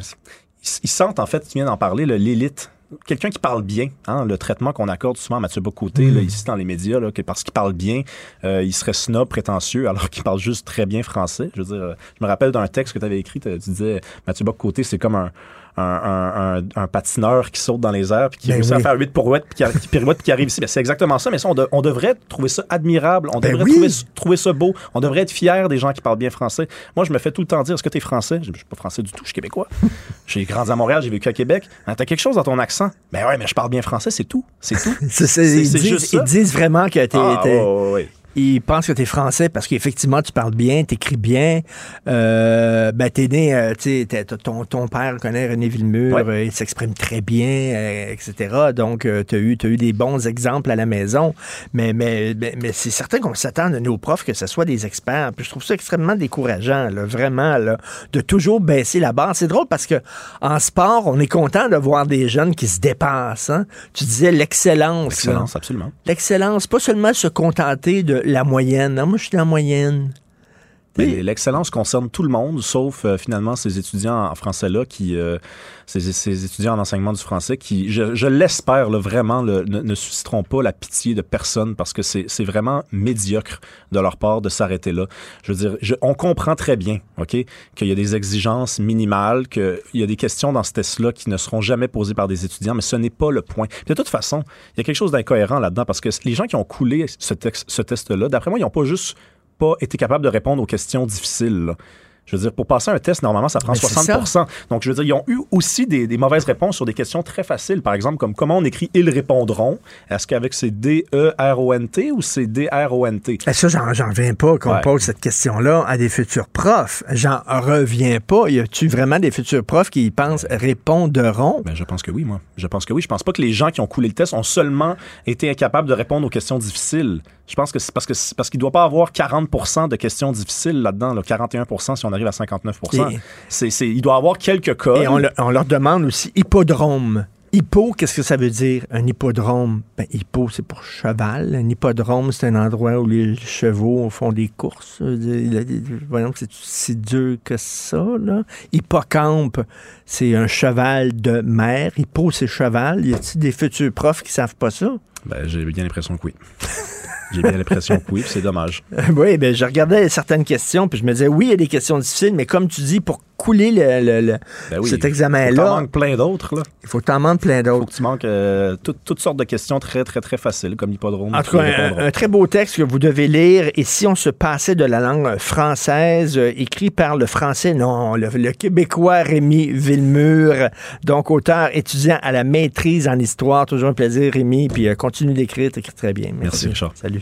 ils, sentent, en fait, tu viens d'en parler, l'élite. Quelqu'un qui parle bien, hein, le traitement qu'on accorde souvent à Mathieu Bocoté, là, ici dans les médias, là, que parce qu'il parle bien, euh, il serait snob, prétentieux, (laughs) alors qu'il parle juste très bien français. Je veux dire, euh, je me rappelle d'un texte que tu avais écrit, tu tu disais Mathieu Bocoté, c'est comme un, un, un, un- patineur qui saute dans les airs, puis qui Ben réussit oui. à faire 8 pirouettes, puis qui, pirouette, puis qui arrive ici. Ben, c'est exactement ça, mais ça, on, de- on devrait trouver ça admirable, on Ben devrait oui. trouver, trouver ça beau, on devrait être fier des gens qui parlent bien français. Moi, je me fais tout le temps dire, est-ce que tu es français? Je ne suis pas français du tout, je suis québécois. (laughs) j'ai grandi à Montréal, j'ai vécu à Québec. Ah, T'as quelque chose dans ton accent? Ben ouais, mais je parle bien français, c'est tout. C'est tout. (laughs) Ils, disent, ils disent vraiment que t'es. Ah, t'es- ouais, ouais, ouais. Ils pensent que tu es français parce qu'effectivement, tu parles bien, tu écris bien. Euh, ben, t'es né, euh, tu sais, ton, ton père connaît René Villemur, Ouais. euh, il s'exprime très bien, euh, etc. Donc, tu as eu, t'as eu des bons exemples à la maison. Mais, mais, mais, mais c'est certain qu'on s'attend de nos profs que ce soit des experts. Puis je trouve ça extrêmement décourageant, là, vraiment, là, de toujours baisser la barre. C'est drôle parce que en sport, on est content de voir des jeunes qui se dépassent. hein. Tu disais l'excellence. là. Excellence, absolument. L'excellence, pas seulement se contenter de la moyenne. Non, moi, je suis la moyenne. L'excellence concerne tout le monde, sauf euh, finalement ces étudiants en français-là, qui, euh, ces, ces, étudiants en enseignement du français, qui, je, je l'espère, vraiment, le, ne, ne, susciteront pas la pitié de personne parce que c'est vraiment médiocre de leur part de s'arrêter là. Je veux dire, je, on comprend très bien, OK, qu'il y a des exigences minimales, qu'il y a des questions dans ce test-là qui ne seront jamais posées par des étudiants, mais ce n'est pas le point. de toute façon, il y a quelque chose d'incohérent là-dedans parce que les gens qui ont coulé ce, ce test-là, d'après moi, ils n'ont pas juste pas été capable de répondre aux questions difficiles. Je veux dire, pour passer un test, normalement, ça prend 60% Donc, je veux dire, ils ont eu aussi des, des, mauvaises réponses sur des questions très faciles. Par exemple, comme comment on écrit « ils répondront ». Est-ce qu'avec c'est D-E-R-O-N-T ou c'est D-R-O-N-T? Eh, ça, j'en reviens pas qu'on ouais. pose cette question-là à des futurs profs. J'en reviens pas. Y a-tu vraiment des futurs profs qui pensent « répondront » ben, Je pense que oui, moi. Je pense que oui. Je pense pas que les gens qui ont coulé le test ont seulement été incapables de répondre aux questions difficiles. Je pense que c'est parce que parce qu'il doit pas avoir 40% de questions difficiles là-dedans, là, 41 si on arrive à 59 c'est, c'est, Il doit y avoir quelques cas. Et on, le, on, leur demande aussi hippodrome. Hippo, qu'est-ce que ça veut dire, un hippodrome? Ben, hippo, c'est pour cheval. Un hippodrome, c'est un endroit où les chevaux font des courses. Voyons, c'est si dur que ça, là. Hippocampe, c'est un cheval de mer. Hippo, c'est cheval. Y a-t-il des futurs profs qui savent pas ça? Ben, j'ai bien l'impression que oui. (laughs) J'ai bien l'impression que oui, c'est dommage. (laughs) oui, ben je regardais certaines questions, puis je me disais, oui, il y a des questions difficiles, mais comme tu dis, pour couler le, le, le ben oui, cet examen-là. Il faut manques plein d'autres. Là. Il faut que tu en manques plein d'autres. Il faut que tu manques euh, tout, toutes sortes de questions très, très, très faciles, comme hippodrome. En tout cas, un, un, très beau texte que vous devez lire. Et si on se passait de la langue française, euh, écrit par le français, non, le, le, québécois Rémi Villemur, donc auteur étudiant à la maîtrise en histoire. Toujours un plaisir, Rémi. Puis euh, continue d'écrire, t'écris très bien. Merci, Merci Richard. Salut.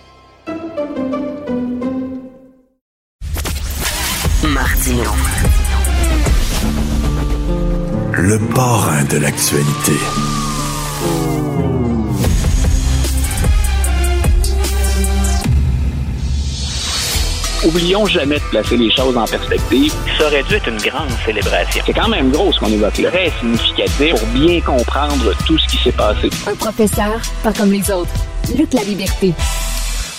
Martino. Le parrain de l'actualité. Oublions jamais de placer les choses en perspective. Ça aurait dû être une grande célébration. C'est quand même gros ce qu'on évoque là. Très significatif pour bien comprendre tout ce qui s'est passé. Un professeur, pas comme les autres. Luc La Liberté.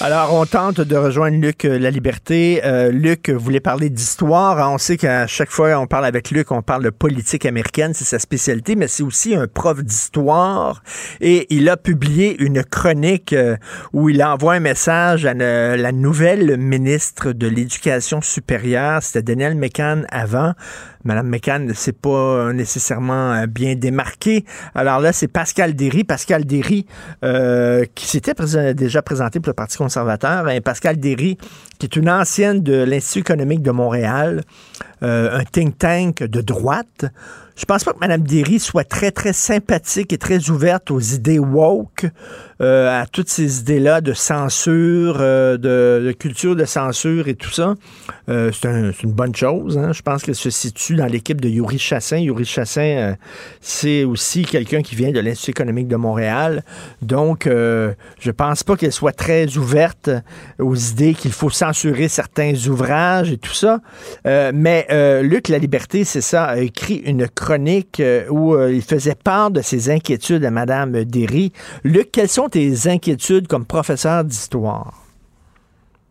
Alors, on tente de rejoindre Luc euh, La Liberté. Euh, Luc voulait parler d'histoire. On sait qu'à chaque fois on parle avec Luc, on parle de politique américaine, c'est sa spécialité, mais c'est aussi un prof d'histoire. Et il a publié une chronique euh, où il envoie un message à la nouvelle ministre de l'Éducation supérieure. C'était Daniel McCann avant. Madame McCann ne s'est pas nécessairement bien démarquée. Alors là, c'est Pascal Derry. Pascal Derry, euh, qui s'était déjà présenté pour le Parti conservateur. Et Pascal Derry, qui est une ancienne de l'Institut économique de Montréal, euh, un think tank de droite. Je pense pas que Mme Derry soit très, très sympathique et très ouverte aux idées woke, euh, à toutes ces idées-là de censure, euh, de, culture de censure et tout ça. Euh, c'est un, une bonne chose. Hein? Je pense qu'elle se situe dans l'équipe de Yuri Chassin. Yuri Chassin, c'est aussi quelqu'un qui vient de l'Institut économique de Montréal. Donc, je pense pas qu'elle soit très ouverte aux idées qu'il faut censurer certains ouvrages et tout ça. mais Luc La Liberté, c'est ça, a écrit une chronique où il faisait part de ses inquiétudes à Mme Derry. Luc, quelles sont tes inquiétudes comme professeur d'histoire?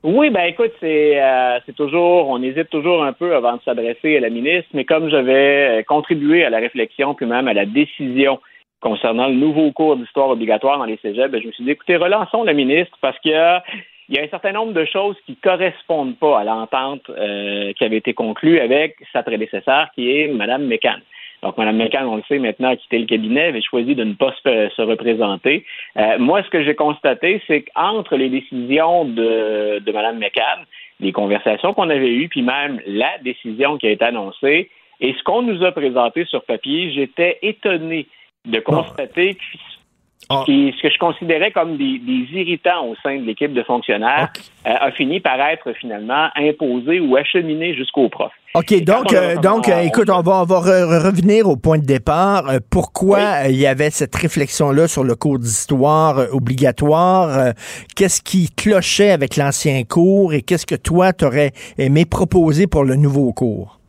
Oui, ben écoute, c'est euh, c'est toujours, on hésite toujours un peu avant de s'adresser à la ministre, mais comme j'avais contribué à la réflexion puis même à la décision concernant le nouveau cours d'histoire obligatoire dans les cégeps, ben, je me suis dit, écoutez, relançons la ministre parce qu'il y a un certain nombre de choses qui correspondent pas à l'entente euh, qui avait été conclue avec sa prédécesseur, qui est Mme McCann. Donc, Mme McCann, on le sait maintenant, a quitté le cabinet, avait choisi de ne pas se, se représenter. Euh, moi, ce que j'ai constaté, c'est qu'entre les décisions de, de Mme McCann, les conversations qu'on avait eues, puis même la décision qui a été annoncée, et ce qu'on nous a présenté sur papier, j'étais étonné de constater que Oh. Qui, ce que je considérais comme des, des irritants au sein de l'équipe de fonctionnaires okay. euh, a fini par être finalement imposé ou acheminé jusqu'au prof. OK, donc, euh, donc on- euh, écoute, on va, on va re- revenir au point de départ. Euh, pourquoi euh, il y avait cette réflexion-là sur le cours d'histoire euh, obligatoire? Euh, qu'est-ce qui clochait avec l'ancien cours et qu'est-ce que toi, t'aurais aimé proposer pour le nouveau cours?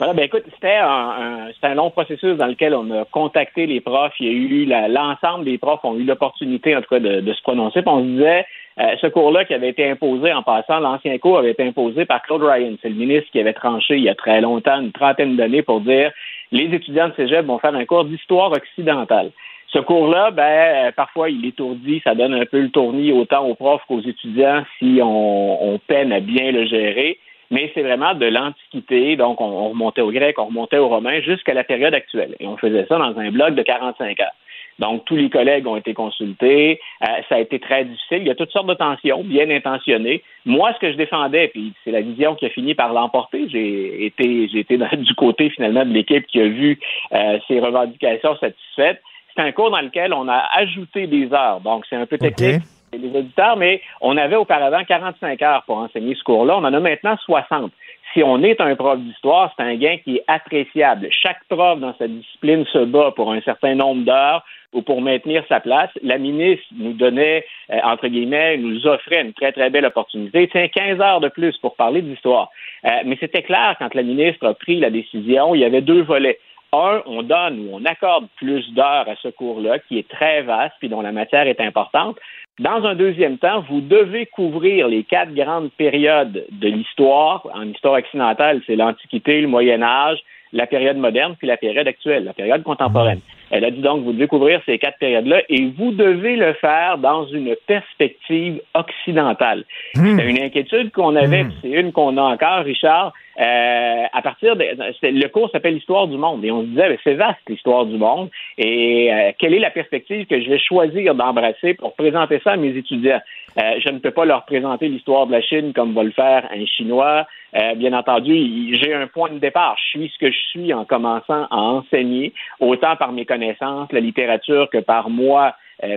Ben écoute, c'était un, un- un long processus dans lequel on a contacté les profs. Il y a eu l'ensemble des profs ont eu l'opportunité, en tout cas, de, de se prononcer. Puis on se disait, euh, ce cours-là qui avait été imposé en passant, l'ancien cours avait été imposé par Claude Ryan. C'est le ministre qui avait tranché il y a très longtemps, une trentaine d'années, pour dire les étudiants de cégep vont faire un cours d'histoire occidentale. Ce cours-là, ben, euh, parfois, il étourdit, ça donne un peu le tournis autant aux profs qu'aux étudiants si on, on peine à bien le gérer. Mais c'est vraiment de l'Antiquité, donc on, on remontait au grec, on remontait aux romains jusqu'à la période actuelle. Et on faisait ça dans un bloc de 45 heures. Donc, tous les collègues ont été consultés. Euh, ça a été très difficile. Il y a toutes sortes de tensions, bien intentionnées. Moi, ce que je défendais, puis c'est la vision qui a fini par l'emporter, j'ai été, j'ai été dans- (laughs) du côté finalement de l'équipe qui a vu euh, ces revendications satisfaites. C'est un cours dans lequel on a ajouté des heures. Donc, c'est un peu technique les auditeurs, mais on avait auparavant 45 heures pour enseigner ce cours-là. On en a maintenant 60. Si on est un prof d'histoire, c'est un gain qui est appréciable. Chaque prof dans sa discipline se bat pour un certain nombre d'heures ou pour maintenir sa place. La ministre nous donnait, euh, entre guillemets, nous offrait une très, très belle opportunité. Tiens, 15 heures de plus pour parler d'histoire. Euh, mais c'était clair, quand la ministre a pris la décision, il y avait deux volets. Un, on donne ou on accorde plus d'heures à ce cours-là, qui est très vaste, puis dont la matière est importante. Dans un deuxième temps, vous devez couvrir les quatre grandes périodes de l'histoire. En histoire occidentale, c'est l'Antiquité, le Moyen Âge, la période moderne, puis la période actuelle, la période contemporaine. Elle a dit donc, vous devez couvrir ces quatre périodes-là et vous devez le faire dans une perspective occidentale. C'est une inquiétude qu'on avait, puis c'est une qu'on a encore, Richard. Euh, à partir de, le cours s'appelle l'histoire du monde. Et on se disait c'est vaste l'histoire du monde. Et euh, quelle est la perspective que je vais choisir d'embrasser pour présenter ça à mes étudiants? Euh, je ne peux pas leur présenter l'histoire de la Chine comme va le faire un chinois. Euh, bien entendu j'ai un point de départ. Je suis ce que je suis en commençant à enseigner autant par mes connaissances la littérature que par moi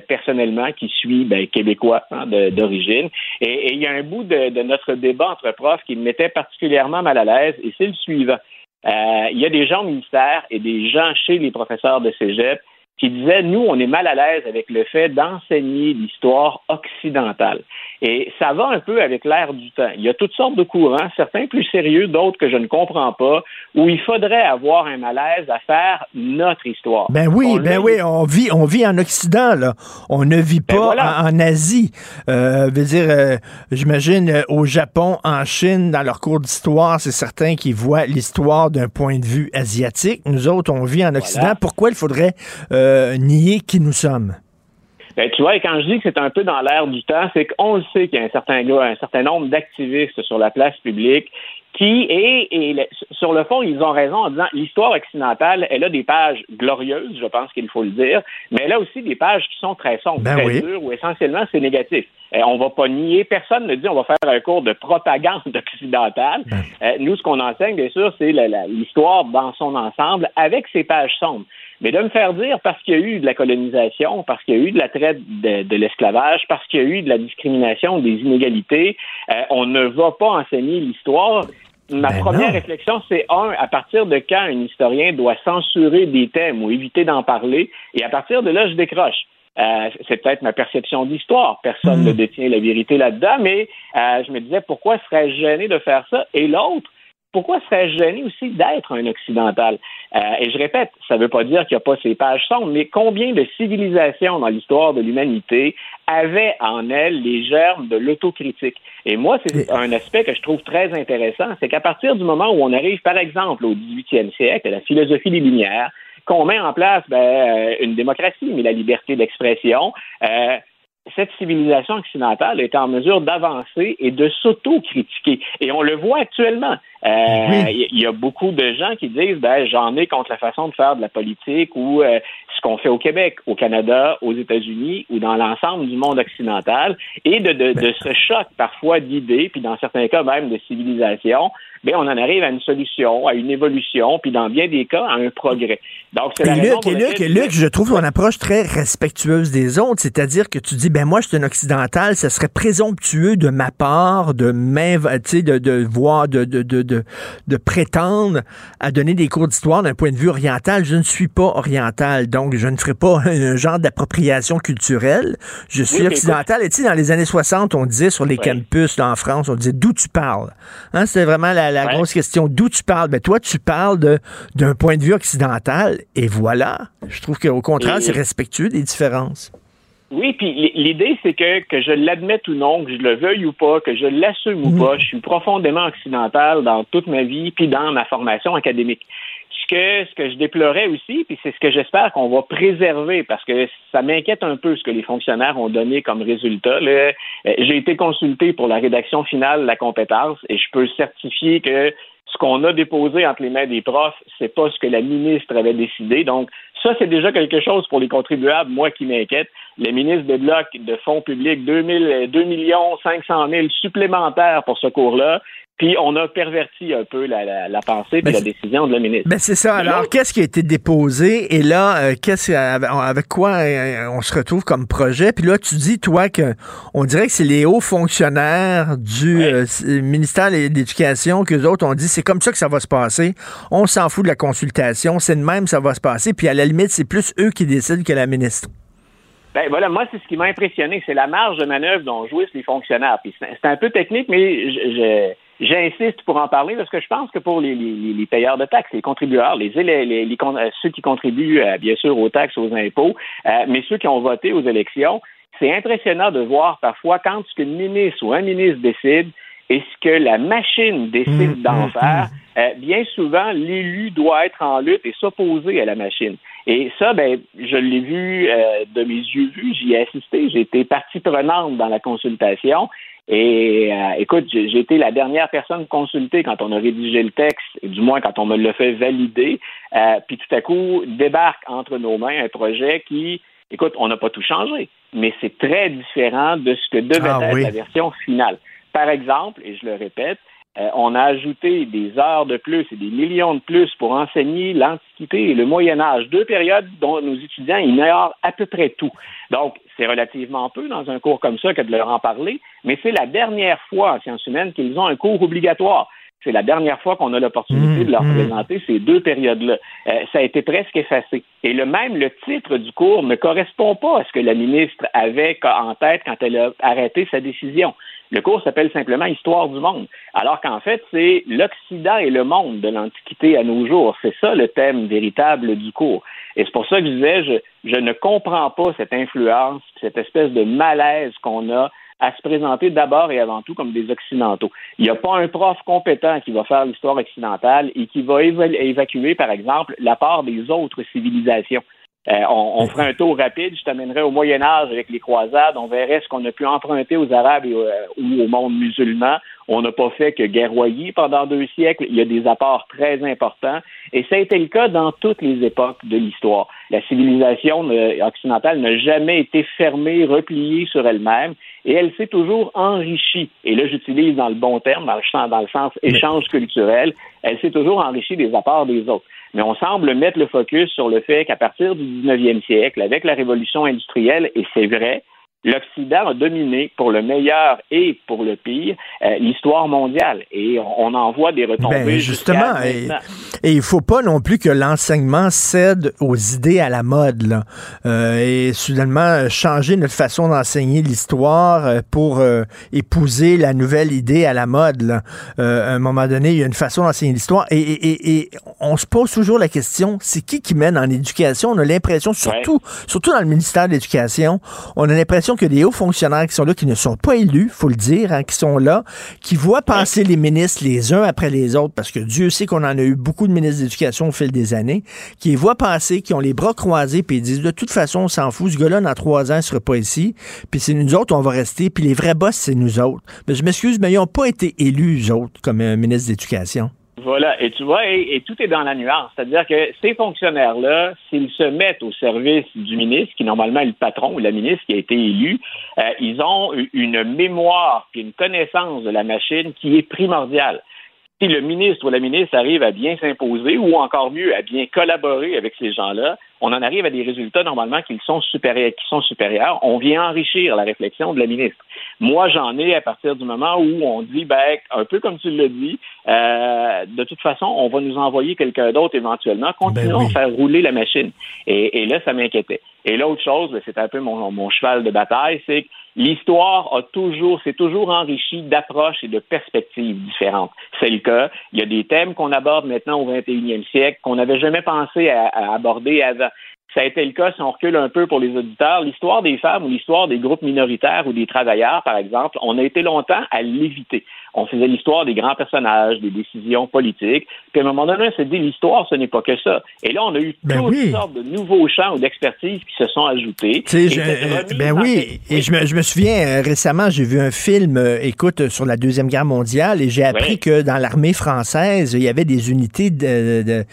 personnellement qui suis ben, québécois hein, d'origine. Et, et il y a un bout de, de notre débat entre profs qui me mettait particulièrement mal à l'aise, et c'est le suivant. Euh, il y a des gens au ministère et des gens chez les professeurs de cégep qui disaient, nous, on est mal à l'aise avec le fait d'enseigner l'histoire occidentale. Et ça va un peu avec l'air du temps. Il y a toutes sortes de courants, certains plus sérieux, d'autres que je ne comprends pas, où il faudrait avoir un malaise à faire notre histoire. Ben oui, On ben oui, on vit, on vit en Occident, là. On ne vit pas Ben voilà. en, en Asie. Euh, veut dire, euh, j'imagine euh, au Japon, en Chine, dans leur cours d'histoire, c'est certains qui voient l'histoire d'un point de vue asiatique. Nous autres, on vit en Occident. Voilà. Pourquoi il faudrait euh, nier qui nous sommes? Ben, tu vois, et quand je dis que c'est un peu dans l'air du temps, c'est qu'on le sait qu'il y a un certain, gars- un certain nombre d'activistes sur la place publique qui, et, et le- sur le fond, ils ont raison en disant l'histoire occidentale, elle a des pages glorieuses, je pense qu'il faut le dire, mais elle a aussi des pages qui sont très sombres, Ben très oui. dures, où essentiellement c'est négatif. Euh, on va pas nier, personne ne dit on va faire un cours de propagande (laughs) occidentale. Euh, nous, ce qu'on enseigne, bien sûr, c'est l'histoire dans son ensemble avec ses pages sombres. Mais de me faire dire parce qu'il y a eu de la colonisation, parce qu'il y a eu de la traite de, de l'esclavage, parce qu'il y a eu de la discrimination, des inégalités, euh, on ne va pas enseigner l'histoire. Ma Ben première non. réflexion, c'est un, à partir de quand un historien doit censurer des thèmes ou éviter d'en parler, et à partir de là, je décroche. Euh, c'est peut-être ma perception d'histoire. Personne ne détient la vérité là-dedans, mais euh, je me disais pourquoi serais-je gêné de faire ça? Et l'autre, pourquoi serais-je gêné aussi d'être un occidental? Euh, et je répète, ça ne veut pas dire qu'il n'y a pas ces pages sombres, mais combien de civilisations dans l'histoire de l'humanité avaient en elles les germes de l'autocritique? Et moi, c'est un aspect que je trouve très intéressant, c'est qu'à partir du moment où on arrive, par exemple, au 18e siècle, à la philosophie des Lumières, qu'on met en place ben, euh, une démocratie, mais la liberté d'expression, euh, cette civilisation occidentale est en mesure d'avancer et de s'auto-critiquer. Et on le voit actuellement. Euh, Il y, y a beaucoup de gens qui disent ben, j'en ai contre la façon de faire de la politique ou euh, ce qu'on fait au Québec, au Canada, aux États-Unis ou dans l'ensemble du monde occidental et de, de, de ce choc parfois d'idées, puis dans certains cas même de civilisation, bien, on en arrive à une solution, à une évolution, puis dans bien des cas, à un progrès. Donc, c'est la raison Luc, pour et Luc, et Luc, je trouve ton approche très respectueuse des autres, c'est-à-dire que tu dis, ben moi, je suis un occidental, ce serait présomptueux de ma part de m'inv- tu sais, de, de voir, de, de, de, de, de prétendre à donner des cours d'histoire d'un point de vue oriental. Je ne suis pas oriental, donc je ne ferai pas (laughs) un genre d'appropriation culturelle. Je suis Oui, occidental. Et tu sais, dans les années 60, on disait sur les campus là, en France, on disait d'où tu parles? Hein, C'était vraiment la, la grosse question. D'où tu parles? Ben toi, tu parles d'un point de vue occidental, et voilà. Je trouve qu'au contraire, Et- c'est respectueux des différences. Oui, puis l'idée, c'est que, que je l'admette ou non, que je le veuille ou pas, que je l'assume ou pas, je suis profondément occidental dans toute ma vie, puis dans ma formation académique. Ce que, je déplorais aussi, puis c'est ce que j'espère qu'on va préserver, parce que ça m'inquiète un peu ce que les fonctionnaires ont donné comme résultat. Euh, J'ai été consulté pour la rédaction finale de la compétence et je peux certifier que ce qu'on a déposé entre les mains des profs, c'est pas ce que la ministre avait décidé. Donc, ça, c'est déjà quelque chose pour les contribuables, moi, qui m'inquiète. Le ministre débloque de fonds publics 2, 000, 2 millions 500 000 supplémentaires pour ce cours-là. Puis, on a perverti un peu la, la, la pensée et la décision de la ministre. Ben c'est ça. Mais Alors, qu'est-ce qui a été déposé? Et là, euh, qu'est-ce avec, quoi euh, on se retrouve comme projet? Puis là, tu dis, toi, que on dirait que c'est les hauts fonctionnaires du euh, ministère de l'Éducation que les autres ont dit, c'est comme ça que ça va se passer. On s'en fout de la consultation. C'est de même, ça va se passer. Puis à la limite, c'est plus eux qui décident que la ministre. Ben voilà, moi, c'est ce qui m'a impressionné, c'est la marge de manœuvre dont jouissent les fonctionnaires. Puis c'est c'est un peu technique, mais je- je- j'insiste pour en parler parce que je pense que pour les, les- les payeurs de taxes, les contributeurs, les, les- les- les con- euh, ceux qui contribuent euh, bien sûr aux taxes, aux impôts, euh, mais ceux qui ont voté aux élections, c'est impressionnant de voir parfois quand ce qu'une ministre ou un ministre décide et ce que la machine décide d'en faire, euh, bien souvent, l'élu doit être en lutte et s'opposer à la machine. Et ça, ben, je l'ai vu euh, de mes yeux vus, j'y ai assisté, j'ai été partie prenante dans la consultation. Et euh, écoute, j'ai été la dernière personne consultée quand on a rédigé le texte, du moins quand on me l'a fait valider. Euh, puis tout à coup, débarque entre nos mains un projet qui, écoute, on n'a pas tout changé, mais c'est très différent de ce que devait Ah être oui. la version finale. Par exemple, et je le répète, euh, on a ajouté des heures de plus et des millions de plus pour enseigner l'Antiquité et le Moyen Âge, deux périodes dont nos étudiants ignorent à peu près tout. Donc, c'est relativement peu dans un cours comme ça que de leur en parler, mais c'est la dernière fois en sciences humaines qu'ils ont un cours obligatoire. C'est la dernière fois qu'on a l'opportunité de leur présenter ces deux périodes-là. Euh, ça a été presque effacé. Et le même, le titre du cours ne correspond pas à ce que la ministre avait en tête quand elle a arrêté sa décision. Le cours s'appelle simplement Histoire du monde, alors qu'en fait, c'est l'Occident et le monde de l'Antiquité à nos jours. C'est ça le thème véritable du cours. Et c'est pour ça que je disais, je, je ne comprends pas cette influence, cette espèce de malaise qu'on a à se présenter d'abord et avant tout comme des Occidentaux. Il n'y a pas un prof compétent qui va faire l'histoire occidentale et qui va éva- évacuer, par exemple, la part des autres civilisations. Euh, on, on ferait un tour rapide, je t'amènerais au Moyen Âge avec les croisades, on verrait ce qu'on a pu emprunter aux Arabes et, euh, ou au monde musulman. On n'a pas fait que guerroyer pendant deux siècles. Il y a des apports très importants. Et ça a été le cas dans toutes les époques de l'histoire. La civilisation euh, occidentale n'a jamais été fermée, repliée sur elle-même, et elle s'est toujours enrichie. Et là, j'utilise dans le bon terme, dans le, sens- dans le sens échange culturel, elle s'est toujours enrichie des apports des autres. Mais on semble mettre le focus sur le fait qu'à partir du 19e siècle, avec la révolution industrielle, et c'est vrai, l'Occident a dominé pour le meilleur et pour le pire euh, l'histoire mondiale. Et on, en voit des retombées. Ben, justement, et, et il faut pas non plus que l'enseignement cède aux idées à la mode, là. Euh, et soudainement changer notre façon d'enseigner l'histoire euh, pour euh, épouser la nouvelle idée à la mode. Là. Euh, à un moment donné, il y a une façon d'enseigner l'histoire et, et, et, et on se pose toujours la question, c'est qui qui mène en éducation? On a l'impression, surtout, surtout dans le ministère de l'Éducation, on a l'impression que les hauts fonctionnaires qui sont là, qui ne sont pas élus, faut le dire, hein, qui sont là, qui voient passer les ministres les uns après les autres, parce que Dieu sait qu'on en a eu beaucoup de ministres d'éducation au fil des années, qui les voient passer, qui ont les bras croisés, puis ils disent, de toute façon, on s'en fout, ce gars-là, dans trois ans, il sera pas ici, puis c'est nous autres, on va rester, puis les vrais boss, c'est nous autres. Mais je m'excuse, mais ils n'ont pas été élus, eux autres, comme un ministre d'éducation. Voilà, et tu vois, et, tout est dans la nuance. C'est-à-dire que ces fonctionnaires-là, s'ils se mettent au service du ministre, qui normalement est le patron ou la ministre qui a été élu, euh, ils ont une mémoire et une connaissance de la machine qui est primordiale. si le ministre ou la ministre arrive à bien s'imposer ou encore mieux à bien collaborer avec ces gens-là, on en arrive à des résultats normalement qui sont supérieurs. Qui sont supérieurs. On vient enrichir la réflexion de la ministre. Moi, j'en ai à partir du moment où on dit, ben, un peu comme tu l'as dit, euh, de toute façon, on va nous envoyer quelqu'un d'autre éventuellement. Continuons Ben à faire rouler la machine. Et, et là, ça m'inquiétait. Et l'autre chose, ben, c'est un peu mon, cheval de bataille, c'est que l'histoire a toujours, c'est toujours enrichi d'approches et de perspectives différentes. C'est le cas. Il y a des thèmes qu'on aborde maintenant au 21e siècle qu'on n'avait jamais pensé à, à aborder avant. Ça a été le cas si on recule un peu pour les auditeurs. L'histoire des femmes ou l'histoire des groupes minoritaires ou des travailleurs, par exemple, on a été longtemps à l'éviter. On faisait l'histoire des grands personnages, des décisions politiques. Puis à un moment donné, on s'est dit l'histoire, ce n'est pas que ça. Et là, on a eu Ben toutes oui. sortes de nouveaux champs ou d'expertise qui se sont ajoutés. Je- euh, ben en oui, et je me, je me souviens euh, récemment, j'ai vu un film, euh, écoute, sur la Deuxième Guerre mondiale, et j'ai appris Oui. que dans l'armée française, il y avait des unités de-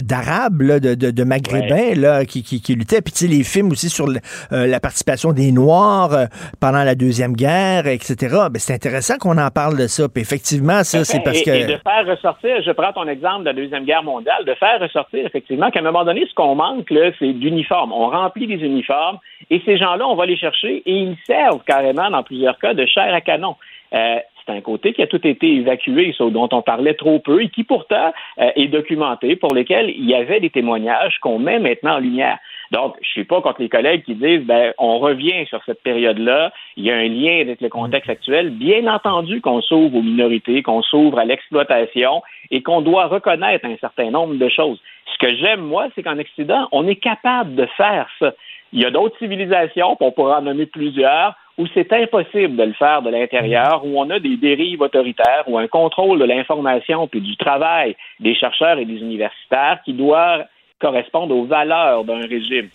d'Arabes, de, de, de Maghrébins, là, qui, qui, qui luttaient. Puis tu sais, les films aussi sur le- euh, la participation des Noirs euh, pendant la Deuxième Guerre, etc. Ben, c'est intéressant qu'on en parle de ça. Puis effectivement, ça, c'est parce et, que... et de faire ressortir, je prends ton exemple de la Deuxième Guerre mondiale, de faire ressortir effectivement qu'à un moment donné, ce qu'on manque, là, c'est d'uniformes. On remplit des uniformes et ces gens-là, on va les chercher et ils servent carrément, dans plusieurs cas, de chair à canon. Euh, c'est un côté qui a tout été évacué, ça, dont on parlait trop peu et qui pourtant euh, est documenté, pour lesquels il y avait des témoignages qu'on met maintenant en lumière. Donc, je suis pas contre les collègues qui disent, ben, on revient sur cette période-là, il y a un lien avec le contexte actuel. Bien entendu qu'on s'ouvre aux minorités, qu'on s'ouvre à l'exploitation et qu'on doit reconnaître un certain nombre de choses. Ce que j'aime, moi, c'est qu'en Occident, on est capable de faire ça. Il y a d'autres civilisations, on pourra en nommer plusieurs, où c'est impossible de le faire de l'intérieur, où on a des dérives autoritaires, où un contrôle de l'information puis du travail des chercheurs et des universitaires qui doit correspondre aux valeurs d'un régime.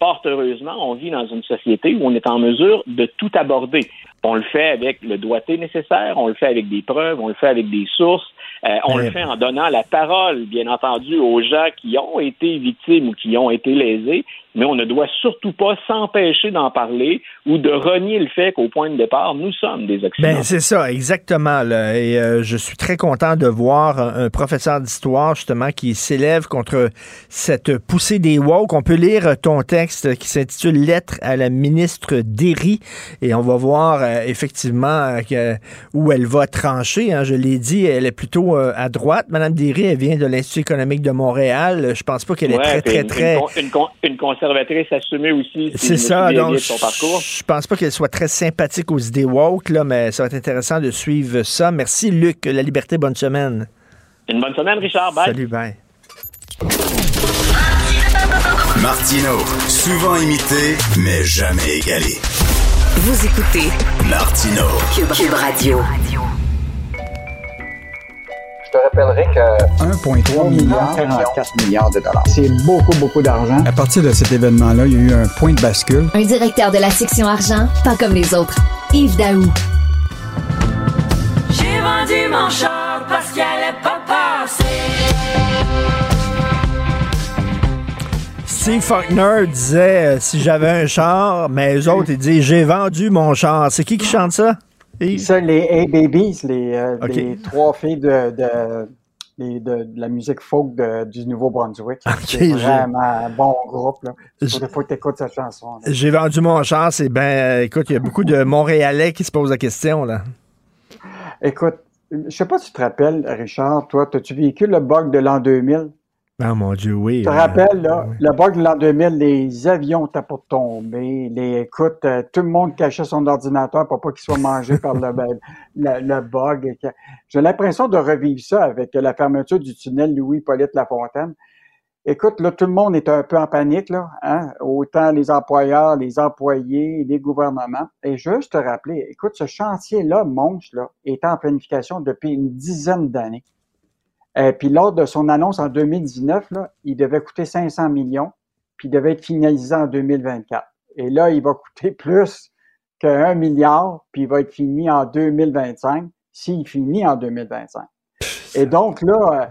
Fort heureusement, on vit dans une société où on est en mesure de tout aborder. On le fait avec le doigté nécessaire, on le fait avec des preuves, on le fait avec des sources, euh, on le fait en donnant la parole, bien entendu, aux gens qui ont été victimes ou qui ont été lésés, mais on ne doit surtout pas s'empêcher d'en parler ou de renier le fait qu'au point de départ, nous sommes des Occidentaux. Ben, c'est ça, exactement. là. Et euh, je suis très content de voir un, un professeur d'histoire, justement, qui s'élève contre cette poussée des woke. On peut lire ton texte qui s'intitule Lettre à la ministre Derry et on va voir euh, effectivement euh, où elle va trancher. hein. Je l'ai dit, elle est plutôt euh, à droite. Madame Derry, elle vient de l'Institut économique de Montréal. Je pense pas qu'elle est très, très, une, très... Une, con- une con- une conservatrice assumée aussi. C'est ça, donc son parcours. je pense pas qu'elle soit très sympathique aux idées woke, là, mais ça va être intéressant de suivre ça. Merci Luc, La Liberté, bonne semaine. Une bonne semaine, Richard. Bye. Salut, bye. Martino, souvent imité, mais jamais égalé. Vous écoutez Martino. Cube, Cube Radio. Je te rappellerai que 1,3 milliard, 44 milliards de dollars. C'est beaucoup, beaucoup d'argent. À partir de cet événement-là, il y a eu un point de bascule. Un directeur de la section argent, pas comme les autres. Yves Daou. J'ai vendu mon char parce qu'elle allait pas passer. Steve Faulkner disait euh, si j'avais un char, mais eux autres, ils disent j'ai vendu mon char. C'est qui qui chante ça? Ça, les A-Babies, les, euh, les trois filles de, de, les- de- de la musique folk de- du Nouveau-Brunswick. (laughs) c'est vraiment un bon groupe. Là. Je- Faut, que tu écoutes cette chanson. J'ai vendu mon char, c'est ben, euh, écoute, il y a beaucoup de Montréalais qui se posent la question, là. Écoute, je sais pas si tu te rappelles, Richard, toi, as-tu vécu le bug de l'an 2000? Ah, mon Dieu, oui. Tu te euh, rappelles, là, le bug de l'an 2000, les avions étaient pour tomber, les, écoute, euh, tout le monde cachait son ordinateur pour pas qu'il soit mangé par le, (laughs) ben, le, le bug. J'ai l'impression de revivre ça avec la fermeture du tunnel Louis-Polyte Lafontaine. Écoute, là, tout le monde est un peu en panique, là, hein? autant les employeurs, les employés, les gouvernements. Et juste te rappeler, écoute, ce chantier-là, monstre, là, est en planification depuis une dizaine d'années. Euh, puis lors de son annonce en 2019, là, il devait coûter 500 millions, puis il devait être finalisé en 2024. Et là, il va coûter (laughs) plus qu'un milliard, puis il va être fini en 2025, s'il finit en 2025. Et donc là, euh,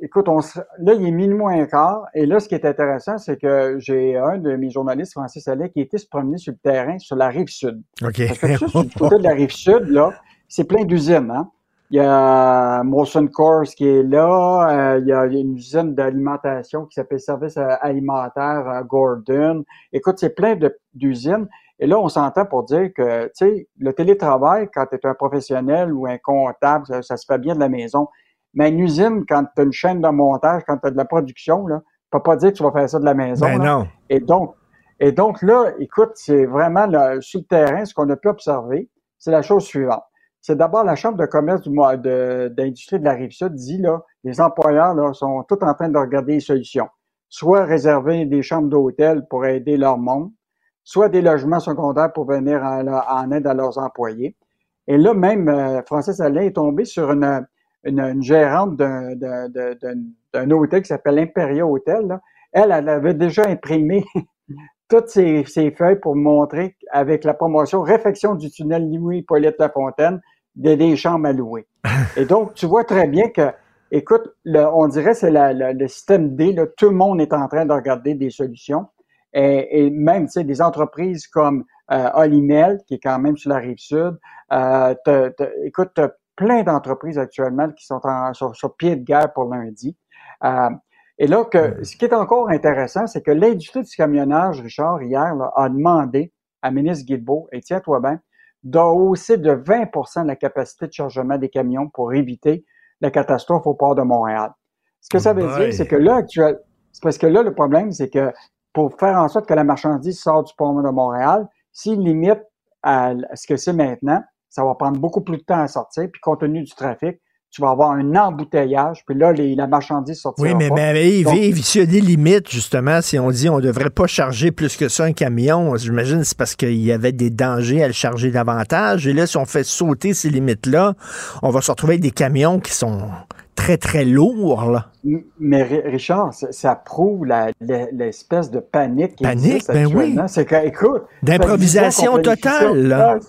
écoute, on là, il est minuit moins un quart, et là, ce qui est intéressant, c'est que j'ai un de mes journalistes, Francis Allais, qui était se promener sur le terrain, sur la rive sud. OK. Parce que ça, sur le côté de la rive sud, là, c'est plein d'usines, hein? Il y a Molson Coors qui est là. Euh, il y a une usine d'alimentation qui s'appelle Service alimentaire euh, Gordon. Écoute, c'est plein d'usines. Et là, on s'entend pour dire que, tu sais, le télétravail, quand tu es un professionnel ou un comptable, ça, se fait bien de la maison. Mais une usine, quand tu as une chaîne de montage, quand tu as de la production, là, tu peux pas dire que tu vas faire ça de la maison. Ben non. Et donc, et donc là, écoute, c'est vraiment sur le terrain, ce qu'on a pu observer, c'est la chose suivante. C'est d'abord la Chambre de commerce du d'industrie de, de la Rive-Sud dit, là, les employeurs là, sont tous en train de regarder les solutions. Soit réserver des chambres d'hôtel pour aider leur monde, soit des logements secondaires pour venir en, aide à leurs employés. Et là, même, euh, Francis Alain est tombé sur une, une, gérante d'un hôtel qui s'appelle Imperia Hotel. Elle, elle avait déjà imprimé (laughs) toutes ces, feuilles pour montrer avec la promotion réfection du tunnel Louis-Hippolyte Lafontaine des, des chambres à louer. (laughs) Et donc, tu vois très bien que, écoute, on dirait c'est le système D, là, tout le monde est en train de regarder des solutions. Et, même, tu sais, des entreprises comme euh, Olimel, qui est quand même sur la rive sud. Euh, écoute, tu as plein d'entreprises actuellement qui sont en, sur, pied de guerre pour lundi. Euh, et là, que, ce qui est encore intéressant, c'est que l'industrie du camionnage, Richard, hier, a demandé à ministre Guilbeault, et tiens-toi bien, de hausser de 20% la capacité de chargement des camions pour éviter la catastrophe au port de Montréal. Ce que ça veut dire, c'est que là, actuel, c'est parce que là, le problème, c'est que pour faire en sorte que la marchandise sorte du port de Montréal, s'il limite à ce que c'est maintenant, ça va prendre beaucoup plus de temps à sortir, puis compte tenu du trafic, tu vas avoir un embouteillage, puis là, les, la marchandise sortira Oui, mais, pas. mais Yves, s'il y a des limites, justement, si on dit on ne devrait pas charger plus que ça un camion, j'imagine c'est parce qu'il y avait des dangers à le charger davantage. Et là, si on fait sauter ces limites-là, on va se retrouver avec des camions qui sont très, très lourds. Là. Mais Richard, ça, prouve l'espèce de panique qui panique, ben oui. C'est que, écoute... D'improvisation totale,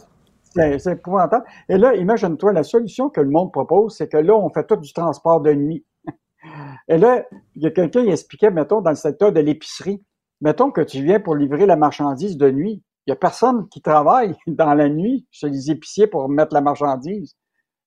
c'est épouvantable. Et là, imagine-toi, la solution que le monde propose, c'est que là, on fait tout du transport de nuit. (laughs) Et là, il y a quelqu'un qui expliquait, mettons, dans le secteur de l'épicerie, mettons que tu viens pour livrer la marchandise de nuit. Il y a personne qui travaille (laughs) dans la nuit chez les épiciers pour mettre la marchandise.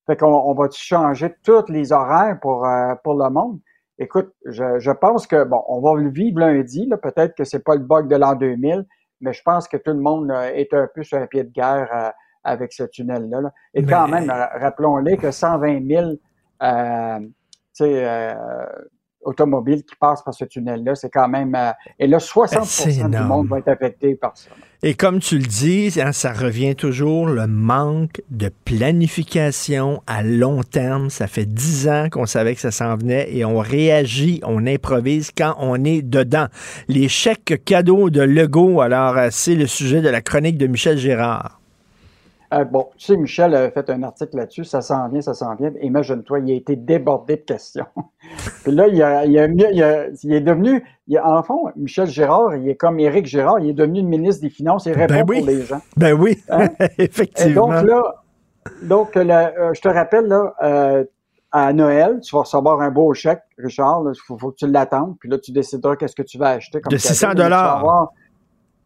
Fait qu'on on va changer tous les horaires pour, euh, pour le monde? Écoute, je, je pense que, bon, on va le vivre lundi, peut-être que c'est pas le bug de l'an 2000, mais je pense que tout le monde est un peu sur un pied de guerre euh, avec ce tunnel-là. Et quand même, rappelons-le que 120 000 euh, euh, automobiles qui passent par ce tunnel-là, c'est quand même... Euh, et là, 60% du monde va être affecté par ça. Et comme tu le dis, hein, ça revient toujours, le manque de planification à long terme. Ça fait dix ans qu'on savait que ça s'en venait et on réagit, on improvise quand on est dedans. Les chèques cadeaux de Legault, alors c'est le sujet de la chronique de Michel Gérard. Euh, bon, tu sais, Michel a fait un article là-dessus, ça s'en vient, ça s'en vient. Imagine-toi, il a été débordé de questions. (laughs) Puis là, il, a, il, a, il, est devenu, en fond, Michel Gérard, il est comme Éric Gérard, il est devenu le ministre des Finances, il répond ben pour les gens. Ben oui, hein? (laughs) effectivement. Et donc là, donc, euh, je te rappelle, là, euh, à Noël, tu vas recevoir un beau chèque, Richard, il faut, que tu l'attendes, puis là, tu décideras qu'est-ce que tu vas acheter. Comme de 600 dollars.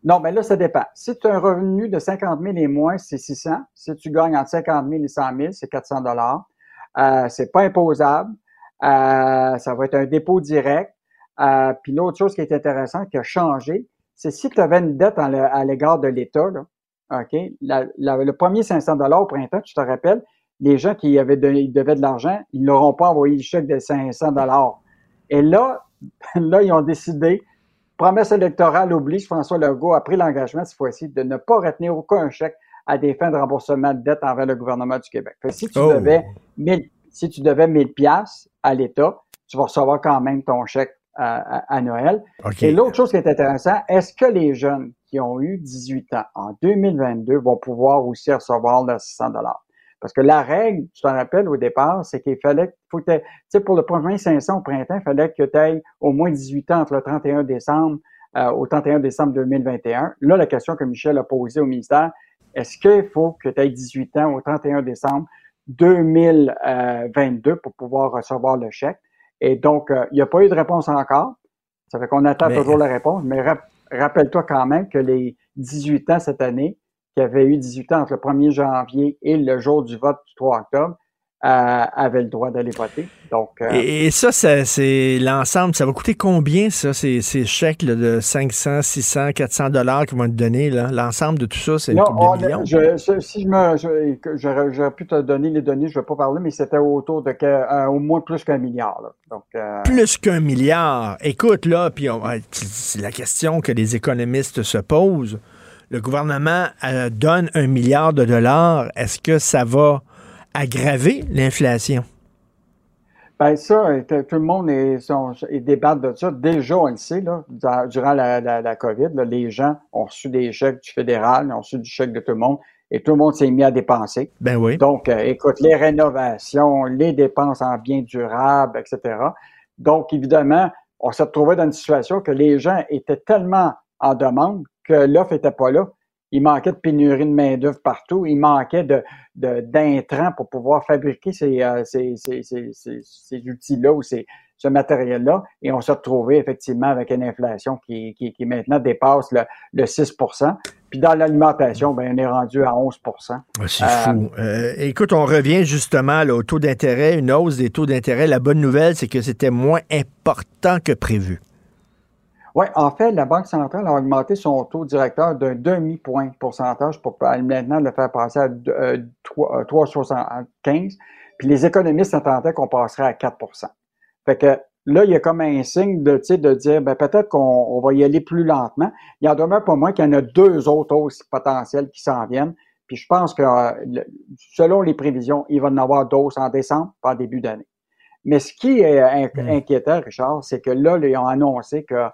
Non, mais là, ça dépend. Si tu as un revenu de 50 000 et moins, c'est 600. Si tu gagnes entre 50 000 et 100 000, c'est 400 dollars. Euh, c'est pas imposable. Euh, ça va être un dépôt direct. Euh, puis l'autre chose qui est intéressante, qui a changé, c'est si tu avais une dette à l'égard de l'État, OK, le premier 500 dollars au printemps, tu te rappelles, les gens qui avaient ils devaient de l'argent, ils n'auront pas envoyé le chèque de 500 dollars. Et là, (laughs) là, ils ont décidé promesse électorale oblige, François Legault a pris l'engagement cette fois-ci de ne pas retenir aucun chèque à des fins de remboursement de dette envers le gouvernement du Québec. si tu oh. devais 1000, si tu devais 1000 pièces à l'État, tu vas recevoir quand même ton chèque à, Noël. Et l'autre chose qui est intéressante, est-ce que les jeunes qui ont eu 18 ans en 2022 vont pouvoir aussi recevoir leurs 600 dollars? Parce que la règle, tu t'en rappelles au départ, c'est qu'il fallait, faut tu sais, pour le premier 500 au printemps, il fallait que tu aies au moins 18 ans entre le 31 décembre euh, au 31 décembre 2021. Là, la question que Michel a posée au ministère, est-ce qu'il faut que tu aies 18 ans au 31 décembre 2022 pour pouvoir recevoir le chèque? Et donc, euh, il n'y a pas eu de réponse encore. Ça fait qu'on attend toujours la réponse, mais rappelle-toi quand même que les 18 ans cette année, qui avait eu 18 ans entre le 1er janvier et le jour du vote du 3 octobre, euh, avaient le droit d'aller voter. Donc, euh, Et, et ça, ça, c'est l'ensemble. Ça va coûter combien, ça, ces, ces chèques là, de 500, 600, 400 dollars qui vont être donnés? là? L'ensemble de tout ça, c'est millions? je- je- si je me, j'aurais, pu te donner les données, je ne vais pas parler, mais c'était autour de euh, au moins plus qu'un milliard. là. Donc, euh, Plus qu'un milliard. Écoute, là, puis la question que les économistes se posent. Le gouvernement euh, donne un milliard de dollars. Est-ce que ça va aggraver l'inflation? ben ça, euh, tout le monde est, sont, débattent de ça. Déjà, on le sait, là, dans- durant la, la, la COVID, là, les gens ont reçu des chèques du fédéral, ont reçu du chèque de tout le monde, et tout le monde s'est mis à dépenser. Ben oui. Donc, euh, écoute, les rénovations, les dépenses en biens durables, etc. Donc, évidemment, on s'est retrouvé dans une situation que les gens étaient tellement en demande que l'offre n'était pas là. Il manquait de pénurie de main-d'œuvre partout. Il manquait de, d'intrants pour pouvoir fabriquer ces, euh, ces, ces, ces, ces- outils-là ou ces, ce matériel-là. Et on s'est retrouvé effectivement avec une inflation qui, qui, qui maintenant dépasse le, le 6 Puis dans l'alimentation, ben, on est rendu à 11 Ah, C'est fou. Euh, écoute, on revient justement là, au taux d'intérêt, une hausse des taux d'intérêt. La bonne nouvelle, c'est que c'était moins important que prévu. Oui, en fait, la Banque centrale a augmenté son taux directeur d'un demi-point de pourcentage pour maintenant le faire passer à euh, 3 euh, 3,75. Puis les économistes s'attendaient qu'on passerait à 4% Fait que là, il y a comme un signe de, de dire, ben, peut-être qu'on on va y aller plus lentement. Il en demeure pas moins qu'il y en a deux autres hausses potentielles qui s'en viennent. Puis je pense que, euh, selon les prévisions, il va y en avoir d'autres en décembre, pas en début d'année. Mais ce qui est euh, in- inquiétant, Richard, c'est que là, ils ont annoncé que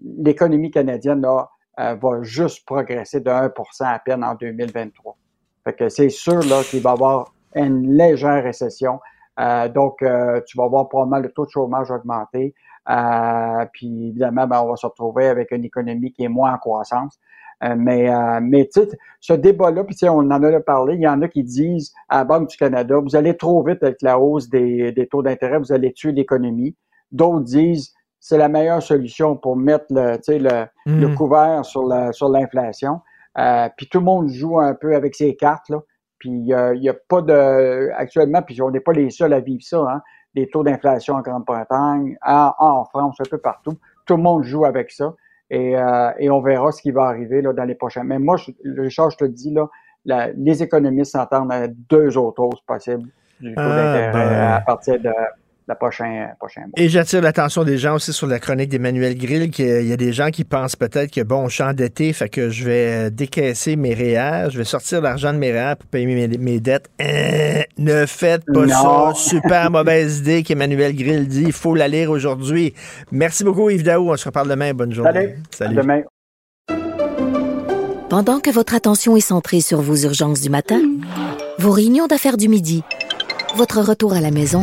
l'économie canadienne là, euh, va juste progresser de 1% à peine en 2023. Fait que c'est sûr là, qu'il va y avoir une légère récession. Euh, donc, euh, tu vas voir probablement le taux de chômage augmenter. Euh, puis évidemment, ben, on va se retrouver avec une économie qui est moins en croissance. Euh, mais euh, mais tu ce débat-là, puis on en a parlé, il y en a qui disent à la Banque du Canada, vous allez trop vite avec la hausse des taux d'intérêt, vous allez tuer l'économie. D'autres disent c'est la meilleure solution pour mettre le, tu sais, le, Mm. le couvert sur la, sur l'inflation. Euh, puis tout le monde joue un peu avec ses cartes là. Puis euh, il y a pas de actuellement, puis on n'est pas les seuls à vivre ça. Hein, des taux d'inflation en Grande-Bretagne, en, en France, un peu partout. Tout le monde joue avec ça. Et, euh, et on verra ce qui va arriver là, dans les prochains. Mais moi, je, Richard, je te dis, là, la- les économistes s'entendent à deux autres hausses possibles du taux Ah, d'intérêt ben. à partir de la prochaine prochain mois. Et j'attire l'attention des gens aussi sur la chronique d'Emmanuel Grill, qu'il y a des gens qui pensent peut-être que, bon, je suis endetté, fait que je vais euh, décaisser mes REER, je vais sortir l'argent de mes REER pour payer mes, mes dettes. Euh, ne faites pas Non. ça. Super (laughs) mauvaise idée qu'Emmanuel Grill dit. Il faut la lire aujourd'hui. Merci beaucoup, Yves Daou. On se reparle demain. Bonne journée. Salut. À demain. Pendant que votre attention est centrée sur vos urgences du matin, vos réunions d'affaires du midi, votre retour à la maison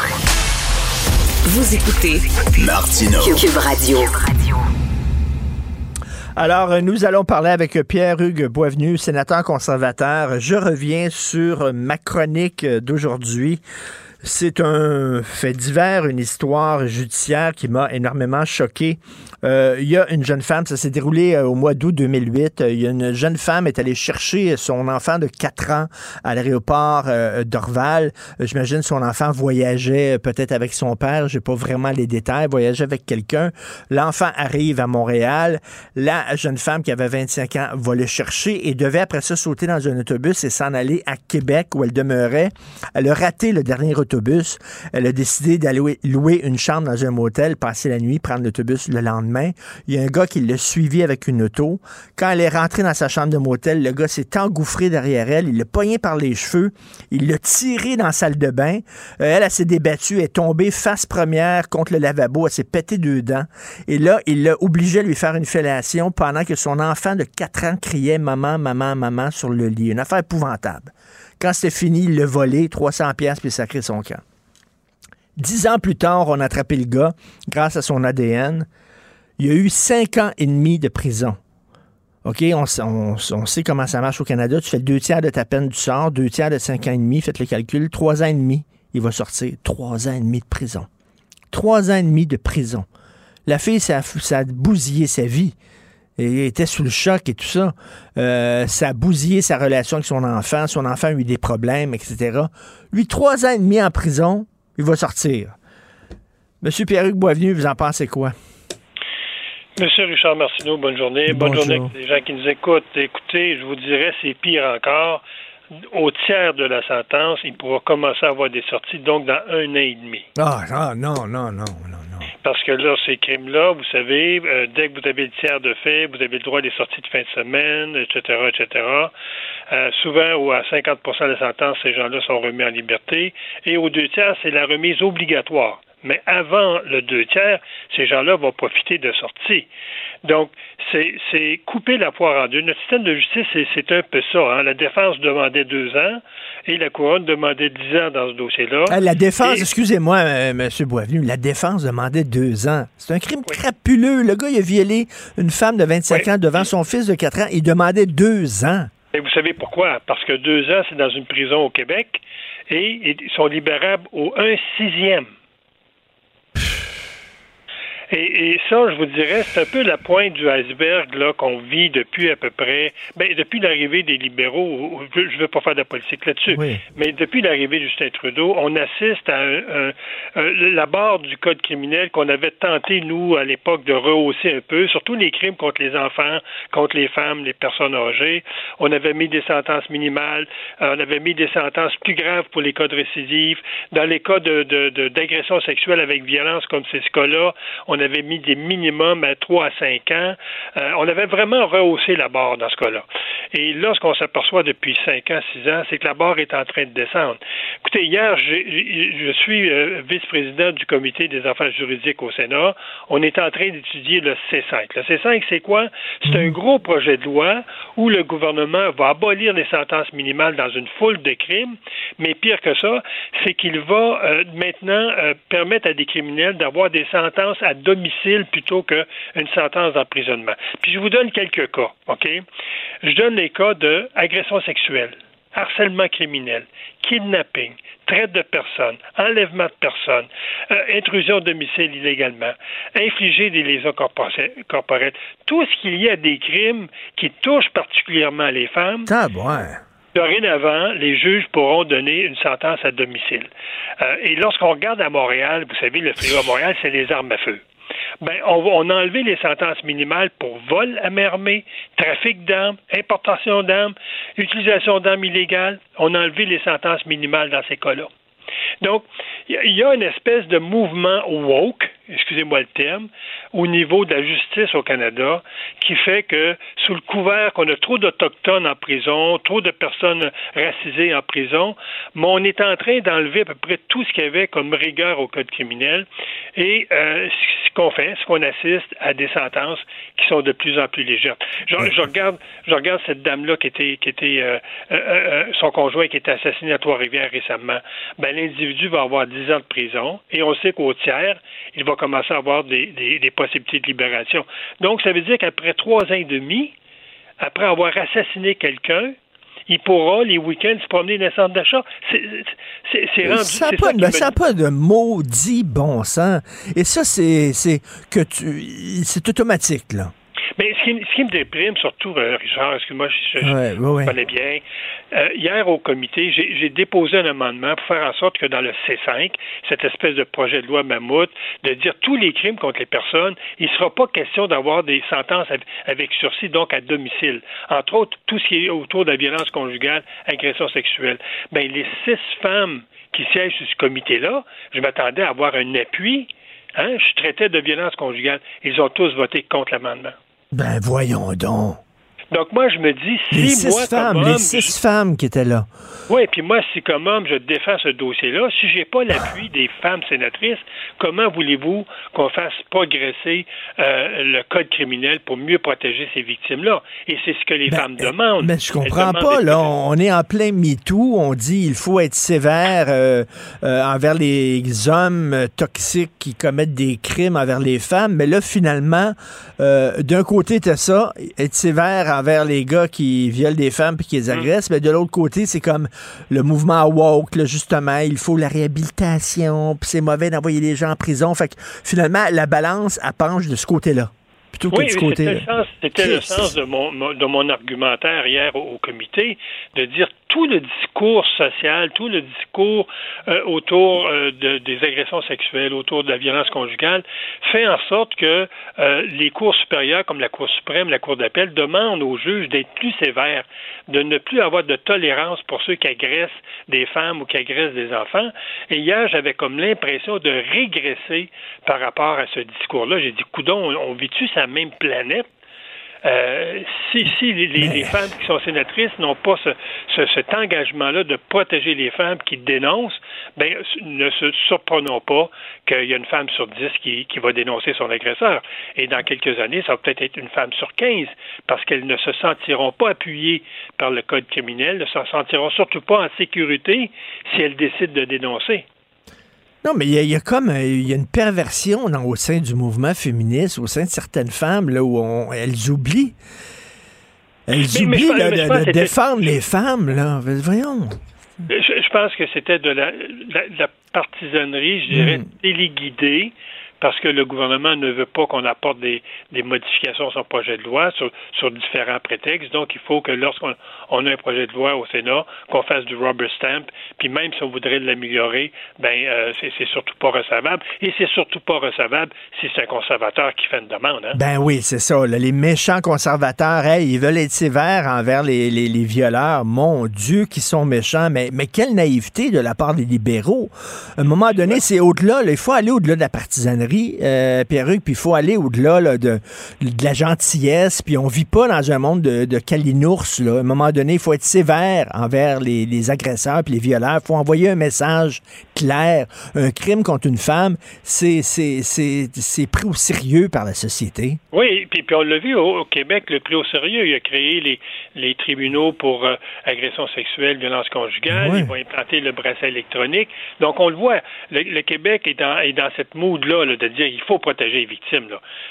Vous écoutez Martino. Cube Radio. Alors, nous allons parler avec Pierre-Hugues Boisvenu, sénateur conservateur. Je reviens sur ma chronique euh, d'aujourd'hui. C'est un fait divers, une histoire judiciaire qui m'a énormément choqué. Euh, il y a une jeune femme, ça s'est déroulé euh, au mois d'août 2008. Euh, Il y a une jeune femme est allée chercher son enfant de 4 ans à l'aéroport d'Orval. J'imagine son enfant voyageait peut-être avec son père. J'ai pas vraiment les détails. Voyageait avec quelqu'un. L'enfant arrive à Montréal. La jeune femme qui avait 25 ans va le chercher et devait après ça sauter dans un autobus et s'en aller à Québec où elle demeurait. Elle a raté le dernier Elle a décidé d'aller louer une chambre dans un motel, passer la nuit, prendre l'autobus le lendemain. Il y a un gars qui l'a suivi avec une auto. Quand elle est rentrée dans sa chambre de motel, le gars s'est engouffré derrière elle. Il l'a pogné par les cheveux. Il l'a tiré dans la salle de bain. Euh, elle, elle s'est débattue. Elle est tombée face première contre le lavabo. Elle s'est pété deux dents. Et là, il l'a obligé à lui faire une fellation pendant que son enfant de 4 ans criait maman, maman, maman sur le lit. Une affaire épouvantable. Quand c'était fini, il l'a volé, 300 pièces puis sacré son camp. Dix ans plus tard, on a attrapé le gars grâce à son ADN. Il y a eu cinq ans et demi de prison. OK, on, sait comment ça marche au Canada. Tu fais deux tiers de ta peine, tu sors, deux tiers de cinq ans et demi, faites le calcul, trois ans et demi, il va sortir. Trois ans et demi de prison. Trois ans et demi de prison. La fille, ça a bousillé sa vie. Elle était sous le choc et tout ça. Euh, ça a bousillé sa relation avec son enfant. Son enfant a eu des problèmes, etc. Lui, trois ans et demi en prison, il va sortir. Monsieur Pierre-Hugues Boisvenu, vous en pensez quoi? Monsieur Richard Martineau, bonne journée. Bonne journée à les gens qui nous écoutent. Écoutez, je vous dirais, c'est pire encore. Au tiers de la sentence, il pourra commencer à avoir des sorties, donc dans un an et demi. Ah, ah, non, non, non. Parce que là, ces crimes-là, vous savez, euh, dès que vous avez le tiers de fait, vous avez le droit à des sorties de fin de semaine, etc., etc. Euh, souvent, ou à 50 de la sentence, ces gens-là sont remis en liberté. Et aux deux tiers, c'est la remise obligatoire. Mais avant le deux tiers, ces gens-là vont profiter de sorties. Donc, c'est couper la poire en deux. Notre système de justice, c'est- un peu ça. hein. La défense demandait deux ans et la couronne demandait dix ans dans ce dossier-là. Ah, la défense, Et- excusez-moi, euh, Monsieur Boisvenu, la défense demandait deux ans. C'est un crime crapuleux. Le gars, il a violé une femme de 25 ans devant son fils de 4 ans. Il demandait deux ans. Et vous savez pourquoi? Parce que deux ans, c'est dans une prison au Québec et ils sont libérables au un sixième. Et, et ça, je vous dirais, c'est un peu la pointe du iceberg là qu'on vit depuis à peu près, ben, depuis l'arrivée des libéraux. Je ne veux pas faire de politique là-dessus, mais depuis l'arrivée de Justin Trudeau, on assiste à un- un- un- la barre du code criminel qu'on avait tenté nous à l'époque de rehausser un peu, surtout les crimes contre les enfants, contre les femmes, les personnes âgées. On avait mis des sentences minimales, euh, on avait mis des sentences plus graves pour les cas de récidive. Dans les cas de, d'agression sexuelle avec violence, comme c'est ce cas-là, on avait mis des minimums à 3 à 5 ans. Euh, on avait vraiment rehaussé la barre dans ce cas-là. Et là, ce qu'on s'aperçoit depuis 5 ans, 6 ans, c'est que la barre est en train de descendre. Écoutez, hier, je suis euh, vice-président du comité des affaires juridiques au Sénat. On est en train d'étudier le C5. Le C5, c'est quoi? C'est un gros projet de loi où le gouvernement va abolir les sentences minimales dans une foule de crimes, mais pire que ça, c'est qu'il va euh, maintenant permettre à des criminels d'avoir des sentences à domicile plutôt qu'une sentence d'emprisonnement. Puis je vous donne quelques cas, OK? Je donne les cas de agression sexuelle, harcèlement criminel, kidnapping, traite de personnes, enlèvement de personnes, euh, intrusion au domicile illégalement, infliger des lésions corporelles, tout ce qu'il y a des crimes qui touchent particulièrement les femmes. Ah, ouais. Dorénavant, les juges pourront donner une sentence à domicile. Euh, et lorsqu'on regarde à Montréal, vous savez, le fléau à Montréal, c'est les armes à feu. Ben, on, on a enlevé les sentences minimales pour vol à trafic d'armes, importation d'armes, utilisation d'armes illégales. On a enlevé les sentences minimales dans ces cas-là. Donc, il y a- une espèce de mouvement woke, excusez-moi le terme, au niveau de la justice au Canada, qui fait que, sous le couvert qu'on a trop d'Autochtones en prison, trop de personnes racisées en prison, mais on est en train d'enlever à peu près tout ce qu'il y avait comme rigueur au code criminel. Et euh, ce qu'on fait, c'est qu'on assiste à des sentences qui sont de plus en plus légères. Je, je regarde, je regarde cette dame-là qui était, qui était euh, euh, son conjoint qui était assassiné à Trois-Rivières récemment. Ben, l'individu va avoir 10 ans de prison et on sait qu'au tiers, il va commencer à avoir des, des, des possibilités de libération. Donc, ça veut dire qu'après trois ans et demi, après avoir assassiné quelqu'un, il pourra, les week-ends, se promener dans les centres d'achat. C'est- C'est c'est rendu. Ça n'a c'est pas, me- pas de maudit bon sens. Et ça, c'est c'est que tu. C'est automatique, là. Mais ce qui, ce qui me déprime, surtout, euh, Richard, excuse-moi, je, je, Ouais, je ouais, ouais. connais bien. Euh, hier, au comité, j'ai déposé un amendement pour faire en sorte que dans le C5, cette espèce de projet de loi mammouth, de dire tous les crimes contre les personnes, il ne sera pas question d'avoir des sentences avec, avec sursis, donc à domicile. Entre autres, tout ce qui est autour de la violence conjugale, agression sexuelle. Ben, les six femmes qui siègent sur ce comité-là, je m'attendais à avoir un appui. Hein? Je traitais de violence conjugale. Ils ont tous voté contre l'amendement. Ben, voyons donc. Donc moi, je me dis, si les six moi, femmes, comme les six femmes qui étaient là. Oui, puis moi, si comme homme, je défends ce dossier-là, si j'ai pas l'appui des femmes sénatrices, comment voulez-vous qu'on fasse progresser euh, le code criminel pour mieux protéger ces victimes-là? Et c'est ce que les femmes demandent. Mais je comprends pas, là. On est en plein MeToo. On dit il faut être sévère euh, euh, envers les hommes toxiques qui commettent des crimes envers les femmes. Mais là, finalement, d'un côté, t'as ça, être sévère envers les gars qui violent des femmes puis qui les agressent. Mais de l'autre côté, c'est comme le mouvement woke, là, justement. Il faut la réhabilitation, puis c'est mauvais d'envoyer les gens en prison. Fait que finalement, la balance, elle penche de ce côté-là. Plutôt que Oui, du oui, côté. c'était le sens, c'était le Christ. sens de mon, mon- de mon argumentaire hier au, au comité, de dire tout le discours social, tout le discours euh, autour euh, de- des agressions sexuelles, autour de la violence conjugale, fait en sorte que euh, les cours supérieures, comme la Cour suprême, la Cour d'appel, demandent aux juges d'être plus sévères, de ne plus avoir de tolérance pour ceux qui agressent des femmes ou qui agressent des enfants. Et hier, j'avais comme l'impression de régresser par rapport à ce discours-là. J'ai dit, coudon, on, on vit-tu sa même planète? Euh, si si les, les- les femmes qui sont sénatrices n'ont pas ce, ce- cet engagement-là de protéger les femmes qui dénoncent, ben, ne se surprenons pas qu'il y a une femme sur dix qui, qui va dénoncer son agresseur. Et dans quelques années, ça va peut-être être une femme sur quinze, parce qu'elles ne se sentiront pas appuyées par le code criminel, ne se sentiront surtout pas en sécurité si elles décident de dénoncer. Non, mais il y, a- il y a comme euh, il y a une perversion dans- au sein du mouvement féministe, au sein de certaines femmes, là, où on- elles oublient. Elles Mais- oublient là, de, défendre les femmes, là. Voyons. Je, je pense que c'était de la, la- la partisanerie, je dirais, Mm. téléguidée, parce que le gouvernement ne veut pas qu'on apporte des, des modifications à son projet de loi sur, sur différents prétextes. Donc, il faut que lorsqu'on on a un projet de loi au Sénat, qu'on fasse du rubber stamp, puis même si on voudrait l'améliorer, ben euh, c'est surtout pas recevable. Et c'est surtout pas recevable si c'est un conservateur qui fait une demande. Hein? Ben oui, c'est ça. là. les méchants conservateurs, hey, ils veulent être sévères envers les, les- les violeurs. Mon Dieu, qui sont méchants. Mais, mais quelle naïveté de la part des libéraux. À un moment donné, c'est au-delà. là. Il faut aller au-delà de la partisanerie, euh, Pierruc, puis il faut aller au-delà là, de, de la gentillesse. Puis on vit pas dans un monde de, de calinours. Là. À un moment donné, il faut être sévère envers les, les agresseurs puis les violeurs. Il faut envoyer un message clair. Un crime contre une femme, c'est pris au sérieux par la société. Oui, puis, puis on l'a vu au, au Québec, le plus au sérieux. Il a créé les, les tribunaux pour euh, agression sexuelle, violence conjugale. Ouais. Ils vont implanter le bracelet électronique. Donc, on le voit. Le, le Québec est dans, est dans cette mood-là là, de dire il faut protéger les victimes.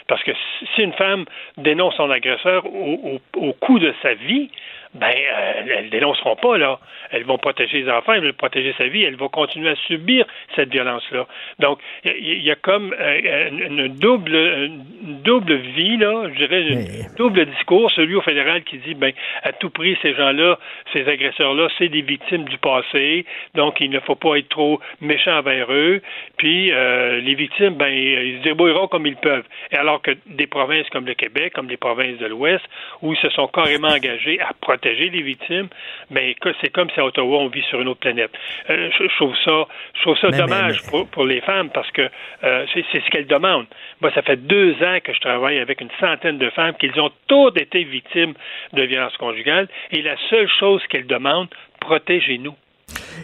Parce que si- si une femme dénonce son agresseur au, au, au coût de sa vie, ben, euh, elles ne dénonceront pas, là. Elles vont protéger les enfants, elles vont protéger sa vie, elles vont continuer à subir cette violence-là. Donc, il y, a- il y a comme euh, une, double, une double vie, là, je dirais, une double discours, celui au fédéral qui dit, ben, à tout prix, ces gens-là, ces agresseurs-là, c'est des victimes du passé, donc il ne faut pas être trop méchant envers eux, puis euh, les victimes, ben, ils se débrouilleront comme ils peuvent. Et alors que des provinces comme le Québec, comme les provinces de l'Ouest, où ils se sont carrément engagés à protéger les victimes, ben, que- c'est comme si à Ottawa, on vit sur une autre planète. Euh, je, je trouve ça, je trouve ça Mais- dommage mais- Pour, pour les femmes parce que euh, c'est c'est ce qu'elles demandent. Moi, ça fait deux ans que je travaille avec une centaine de femmes qui ont toutes été victimes de violences conjugales et la seule chose qu'elles demandent, protégez-nous.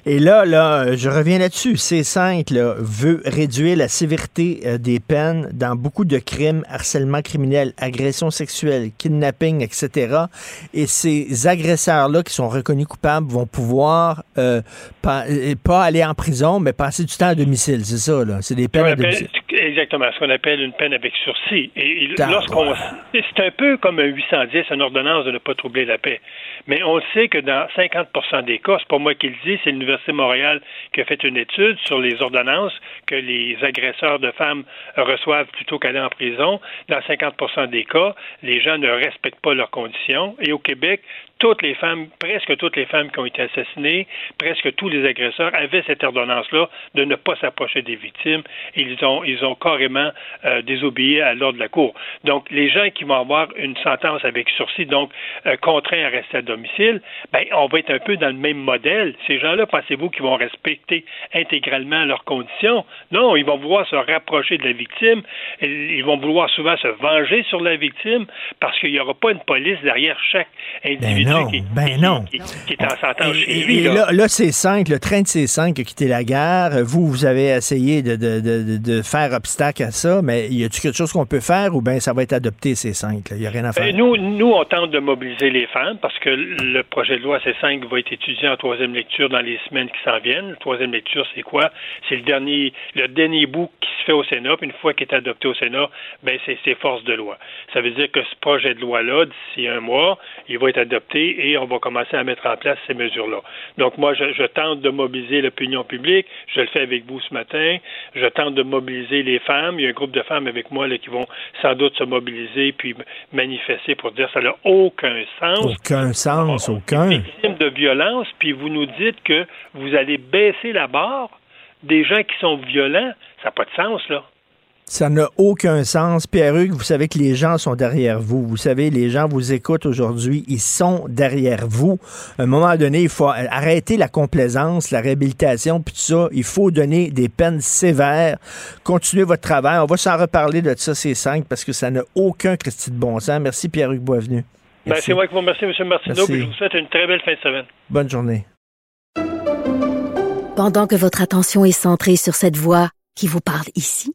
Et là, là, je reviens là-dessus. C5 là, veut réduire la sévérité euh, des peines dans beaucoup de crimes, harcèlement criminel, agression sexuelle, kidnapping, etc. Et ces agresseurs-là qui sont reconnus coupables vont pouvoir euh, pas, euh, pas aller en prison, mais passer du temps à domicile. C'est ça, là. C'est des peines à domicile. Exactement, ce qu'on appelle une peine avec sursis. Et, et lorsqu'on, c'est un peu comme un 810, une ordonnance de ne pas troubler la paix. Mais on sait que dans 50% des cas, c'est pas moi qui le dis, c'est l'Université de Montréal qui a fait une étude sur les ordonnances que les agresseurs de femmes reçoivent plutôt qu'aller en prison. Dans 50% des cas, les gens ne respectent pas leurs conditions. Et au Québec, toutes les femmes, presque toutes les femmes qui ont été assassinées, presque tous les agresseurs avaient cette ordonnance-là de ne pas s'approcher des victimes. Ils ont, ils ont carrément euh, désobéi à l'ordre de la Cour. Donc, les gens qui vont avoir une sentence avec sursis, donc euh, contraints à rester à domicile, ben, on va être un peu dans le même modèle. Ces gens-là, pensez-vous qu'ils vont respecter intégralement leurs conditions? Non, ils vont vouloir se rapprocher de la victime. Ils vont vouloir souvent se venger sur la victime parce qu'il n'y aura pas une police derrière chaque individu ben non, qui, ben non. qui, qui est en sentence chez lui. là. là, là, C5, le train de C5 a quitté la gare. Vous, vous avez essayé de, de, de, de faire obstacle à ça, mais y a-t-il quelque chose qu'on peut faire ou bien ça va être adopté C5? Il n'y a rien à faire. Euh, nous, nous, on tente de mobiliser les femmes parce que le projet de loi C5 va être étudié en troisième lecture dans les semaines qui s'en viennent. La troisième lecture, c'est quoi? C'est le dernier, le dernier bout qui se fait au Sénat. Puis une fois qu'il est adopté au Sénat, ben c'est c'est force de loi. Ça veut dire que ce projet de loi-là, d'ici un mois, il va être adopté et on va commencer à mettre en place ces mesures-là. Donc moi, je, je tente de mobiliser l'opinion publique. Je le fais avec vous ce matin. Je tente de mobiliser les femmes. Il y a un groupe de femmes avec moi là, qui vont sans doute se mobiliser puis manifester pour dire que ça n'a aucun sens Aucun sens, aucun. victimes de violence, puis vous nous dites que vous allez baisser la barre des gens qui sont violents, ça n'a pas de sens, là. Ça n'a aucun sens. Pierre-Hugues, vous savez que les gens sont derrière vous. Vous savez, les gens vous écoutent aujourd'hui. Ils sont derrière vous. À un moment donné, il faut arrêter la complaisance, la réhabilitation, puis tout ça. Il faut donner des peines sévères. Continuez votre travail. On va s'en reparler de ça, ces cinq, parce que ça n'a aucun Christy de bon sens. Merci, Pierre-Hugues Boisvenu. Ben, c'est moi qui vous remercie, M. Martineau, Merci. puis je vous souhaite une très belle fin de semaine. Bonne journée. Pendant que votre attention est centrée sur cette voix qui vous parle ici,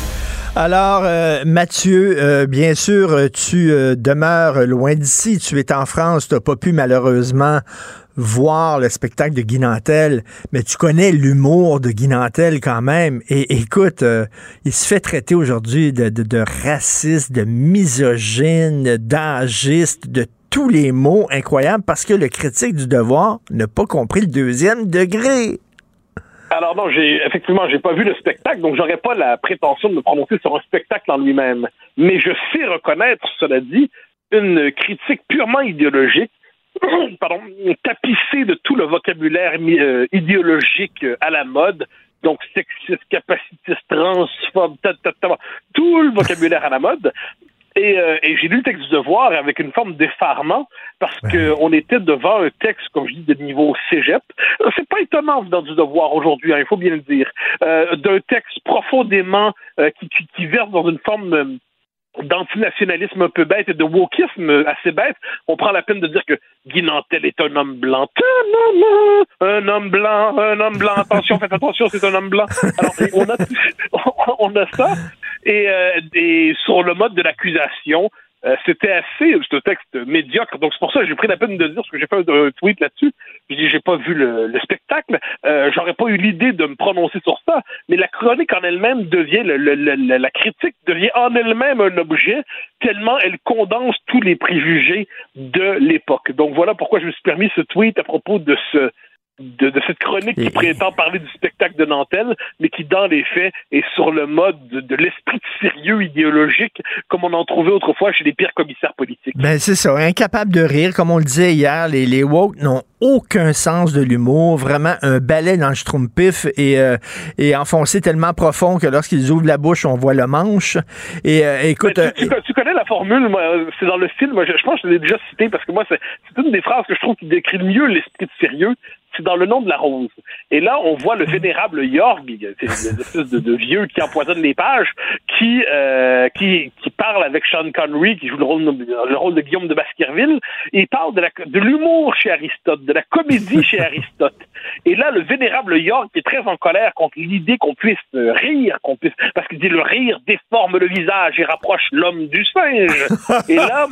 Alors, euh, Mathieu, euh, bien sûr, tu euh, demeures loin d'ici. Tu es en France. Tu n'as pas pu malheureusement voir le spectacle de Guy Nantel, mais tu connais l'humour de Guy Nantel quand même. Et écoute, il se fait traiter aujourd'hui de, de, de raciste, de misogyne, d'âgiste, de tous les mots incroyables parce que le critique du devoir n'a pas compris le deuxième degré. Alors non, j'ai effectivement, j'ai pas vu le spectacle, donc j'aurais pas la prétention de me prononcer sur un spectacle en lui-même. Mais je sais reconnaître, cela dit, une critique purement idéologique, (clears throat) pardon, tapissée de tout le vocabulaire euh, idéologique euh, à la mode. Donc sexiste, capacitiste, transphobe, tout le vocabulaire à la mode. Et, euh, et j'ai lu le texte du devoir avec une forme d'effarement parce que on était devant un texte, comme je dis, de niveau cégep. C'est pas étonnant dans du devoir aujourd'hui, hein, il faut bien le dire, euh, d'un texte profondément euh, qui, qui, qui verse dans une forme euh, d'antinationalisme un peu bête et de wokisme assez bête, on prend la peine de dire que Guy Nantel est un homme blanc. Un homme blanc, un homme blanc. Attention, faites attention, c'est un homme blanc. Alors, on a, (laughs) on a ça. Et, euh, et sur le mode de l'accusation, euh, c'était assez, c'est un texte médiocre. Donc c'est pour ça que j'ai pris la peine de dire, parce que j'ai fait un, tweet là-dessus. Je dis, j'ai pas vu le, le spectacle. Euh, J'aurais pas eu l'idée de me prononcer sur ça. Mais la chronique en elle-même devient, le, le, le- la critique devient en elle-même un objet tellement elle condense tous les préjugés de l'époque. Donc voilà pourquoi je me suis permis ce tweet à propos de ce de, de cette chronique qui prétend parler du spectacle de Nantel, mais qui, dans les faits, est sur le mode de, de l'esprit de sérieux idéologique, comme on en trouvait autrefois chez les pires commissaires politiques. Ben c'est ça, incapable de rire, comme on le disait hier, les, les woke n'ont aucun sens de l'humour, vraiment un balai dans le schtroumpif et, euh, et enfoncé tellement profond que lorsqu'ils ouvrent la bouche, on voit le manche. Et euh, écoute, Mais tu, tu- tu connais la formule, moi, c'est dans le film, je, je pense que je l'ai déjà cité, parce que moi, c'est c'est une des phrases que je trouve qui décrit le mieux l'esprit de sérieux. C'est dans le nom de la rose. Et là, on voit le vénérable Yorg, c'est une espèce de, vieux qui empoisonne les pages, qui, euh, qui, qui parle avec Sean Connery, qui joue le rôle, de, le rôle de Guillaume de Baskerville, et il parle de, la, de l'humour chez Aristote, de la comédie chez Aristote. Et là, le vénérable York est très en colère contre l'idée qu'on puisse rire, qu'on puisse, parce qu'il dit le rire déforme le visage et rapproche l'homme du singe. (laughs) et là,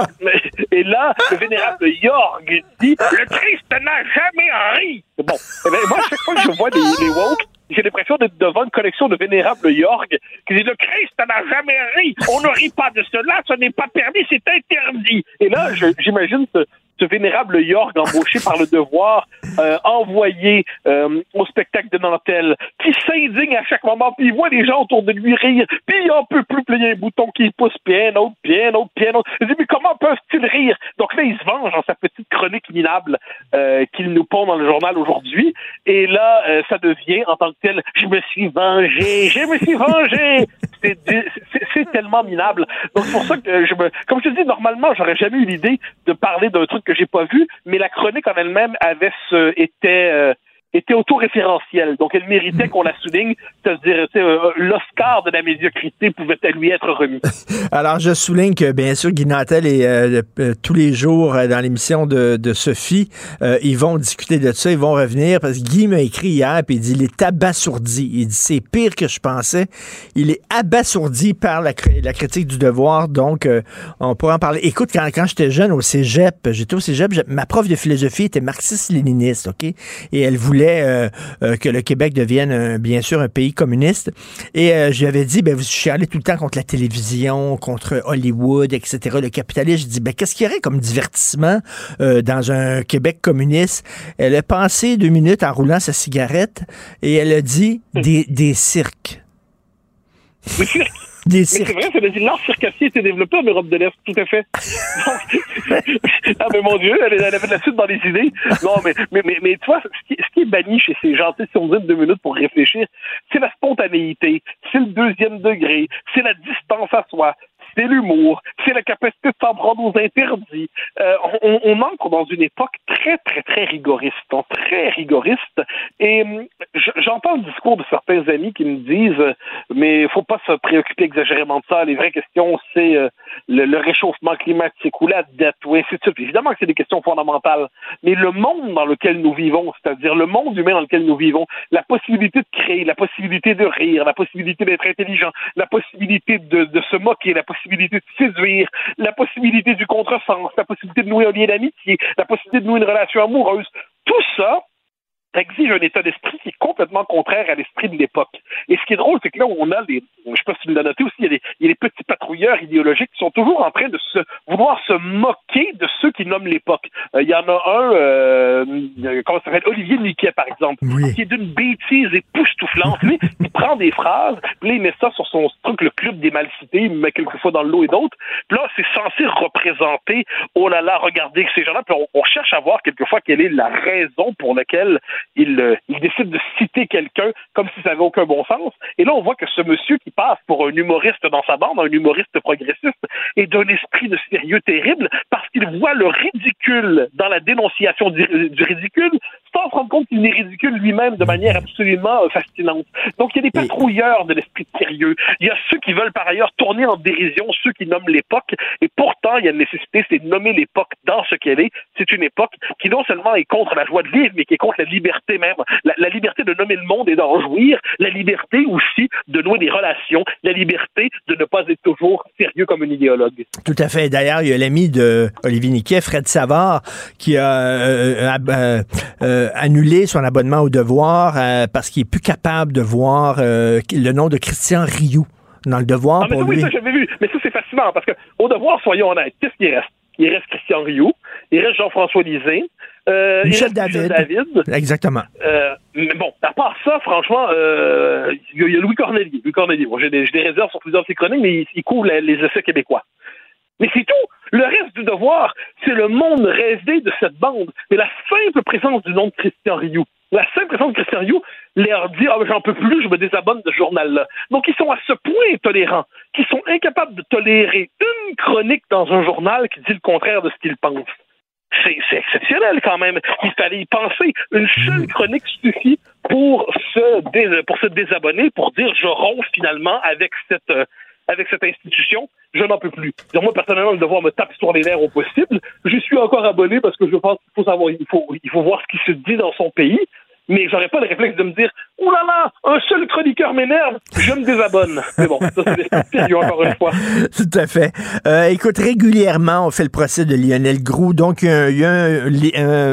et là, le vénérable York dit le Christ n'a jamais ri. Bon, eh ben, moi, à chaque fois que je vois les, les woke, j'ai l'impression d'être devant une collection de vénérables Yorg qui dit le Christ n'a jamais ri. On ne rit pas de cela, ce n'est pas permis, c'est interdit. Et là, j'imagine ce, ce vénérable Yorg embauché par le devoir, euh, envoyé euh, au spectacle de Nantel, qui s'indigne à chaque moment, puis il voit les gens autour de lui rire, puis il en peut plus, puis un bouton qui pousse, puis un autre, puis autre, puis autre. Il dit, mais comment peuvent-ils rire? Donc là, il se venge dans sa petite chronique minable euh, qu'il nous pond dans le journal aujourd'hui. Et là, ça devient, en tant que tel, je me suis vengé, je me suis vengé. C'est tellement minable. Donc c'est pour ça que je me, comme je te dis, normalement, j'aurais jamais eu l'idée de parler d'un truc que j'ai pas vu, mais la chronique en elle-même avait ce, était euh, était auto-référentielle. Donc elle méritait qu'on la souligne, c'est-à-dire sais, euh, l'Oscar de la médiocrité pouvait lui être remis. (laughs) Alors, je souligne que, bien sûr, Guy Nantel est euh, euh, tous les jours euh, dans l'émission de, de Sophie. euh, ils vont discuter de ça, ils vont revenir parce que Guy m'a écrit hier puis il dit il est abasourdi. Il dit c'est pire que je pensais. Il est abasourdi par la, la critique du devoir. Donc, euh, on pourra en parler. Écoute, quand, quand j'étais jeune au cégep, j'étais au cégep, ma prof de philosophie était marxiste-léniniste, OK? Et elle voulait euh, euh, que le Québec devienne, bien sûr, un pays communiste. Et euh, je lui avais dit, ben, vous chialez tout le temps contre la télévision, contre Hollywood, etc., le capitalisme. Je dis, ben, qu'est-ce qu'il y aurait comme divertissement dans un Québec communiste? Elle a pensé deux minutes en roulant sa cigarette et elle a dit, des, des cirques? Des. Des c'est vrai, ça veut dire l'art circassier était développé en Europe de l'Est, tout à fait. (laughs) Donc, (laughs) ah mais mon Dieu, elle, elle avait de la suite dans les idées. Non, mais, mais, mais, mais tu vois, ce qui, ce qui est banni chez ces gens, si on dit deux minutes pour réfléchir, c'est la spontanéité, c'est le deuxième degré, c'est la distance à soi, c'est l'humour, c'est la capacité de s'en prendre aux interdits. Euh, on, entre dans une époque très, très, très rigoriste, hein, très rigoriste. Et hum, je- j'entends le discours de certains amis qui me disent, euh, mais il faut pas se préoccuper exagérément de ça. Les vraies questions, c'est euh, le, le réchauffement climatique ou la dette ou ainsi de suite. Évidemment que c'est des questions fondamentales, mais le monde dans lequel nous vivons, c'est-à-dire le monde humain dans lequel nous vivons, la possibilité de créer, la possibilité de rire, la possibilité d'être intelligent, la possibilité de, de se moquer, la possibilité de séduire, la possibilité du contresens, la possibilité de nouer un lien d'amitié, la possibilité de nouer une relation amoureuse, tout ça exige un état d'esprit qui est complètement contraire à l'esprit de l'époque. Et ce qui est drôle, c'est que là, on a les, je sais pas si tu l'as noté aussi, il y, a des, il y a des petits patrouilleurs idéologiques qui sont toujours en train de se, vouloir se moquer de ceux qui nomment l'époque. Euh, il y en a un, euh, comment ça s'appelle, Olivier Niquet, par exemple, qui est d'une bêtise époustouflante. Lui, (laughs) il prend des phrases, puis là, il met ça sur son truc, le club des mal cités, il met quelquefois dans le lot et d'autres. Puis là, c'est censé représenter, oh là là, regardez ces gens-là, puis on, on cherche à voir quelquefois quelle est la raison pour laquelle il, euh, il décide de citer quelqu'un comme si ça n'avait aucun bon sens. Et là, on voit que ce monsieur qui passe pour un humoriste dans sa bande, un humoriste progressiste, est d'un esprit de sérieux terrible parce qu'il voit le ridicule dans la dénonciation du ridicule sans se rendre compte qu'il est ridicule lui-même de manière absolument euh, fascinante. Donc, il y a des patrouilleurs de l'esprit de sérieux. Il y a ceux qui veulent par ailleurs tourner en dérision ceux qui nomment l'époque. Et pourtant, il y a une nécessité, c'est de nommer l'époque dans ce qu'elle est. C'est une époque qui non seulement est contre la joie de vivre, mais qui est contre la liberté même. La, la liberté de nommer le monde et d'en jouir. La liberté aussi de nouer des relations. La liberté de ne pas être toujours sérieux comme un idéologue. Tout à fait. D'ailleurs, il y a l'ami de Olivier Niquet, Fred Savard, qui a euh, ab- euh, euh, annulé son abonnement au Devoir euh, parce qu'il est plus capable de voir euh, le nom de Christian Rioux dans le Devoir Ah, mais pour oui, lui. ça, j'avais vu. Mais ça, c'est fascinant parce que, au devoir, soyons honnêtes, qu'est-ce qui reste? Il reste Christian Rioux, il reste Jean-François Lisée, euh, Michel David. Michel David. Exactement. Euh, mais bon, à part ça, franchement, euh, il y a- il y a Louis Cornelier. Louis Cornelier. Bon, j'ai des, réserves sur plusieurs de ses chroniques, mais il, il couvre les, les essais québécois. Mais c'est tout. Le reste du devoir, c'est le monde rêvé de cette bande. Mais la simple présence du nom de Christian Rioux, la simple présence de Christian Rioux leur dit Ah, j'en peux plus, je me désabonne de ce journal-là. Donc, ils sont à ce point intolérants qu'ils sont incapables de tolérer une chronique dans un journal qui dit le contraire de ce qu'ils pensent. c'est exceptionnel quand même. Il fallait y penser. Une seule chronique suffit pour se, pour se désabonner, pour dire je romps finalement avec cette, euh, avec cette institution, je n'en peux plus. moi, personnellement, le devoir me tape sur les nerfs au possible. Je suis encore abonné parce que je pense qu'il faut savoir, il faut, il faut voir ce qui se dit dans son pays mais j'aurais pas le réflexe de me dire Ouh là un seul chroniqueur m'énerve, je me désabonne. Mais bon, ça c'est encore une fois. (laughs) Tout à fait. Euh, écoute, régulièrement, on fait le procès de Lionel Groux. Donc, il y a,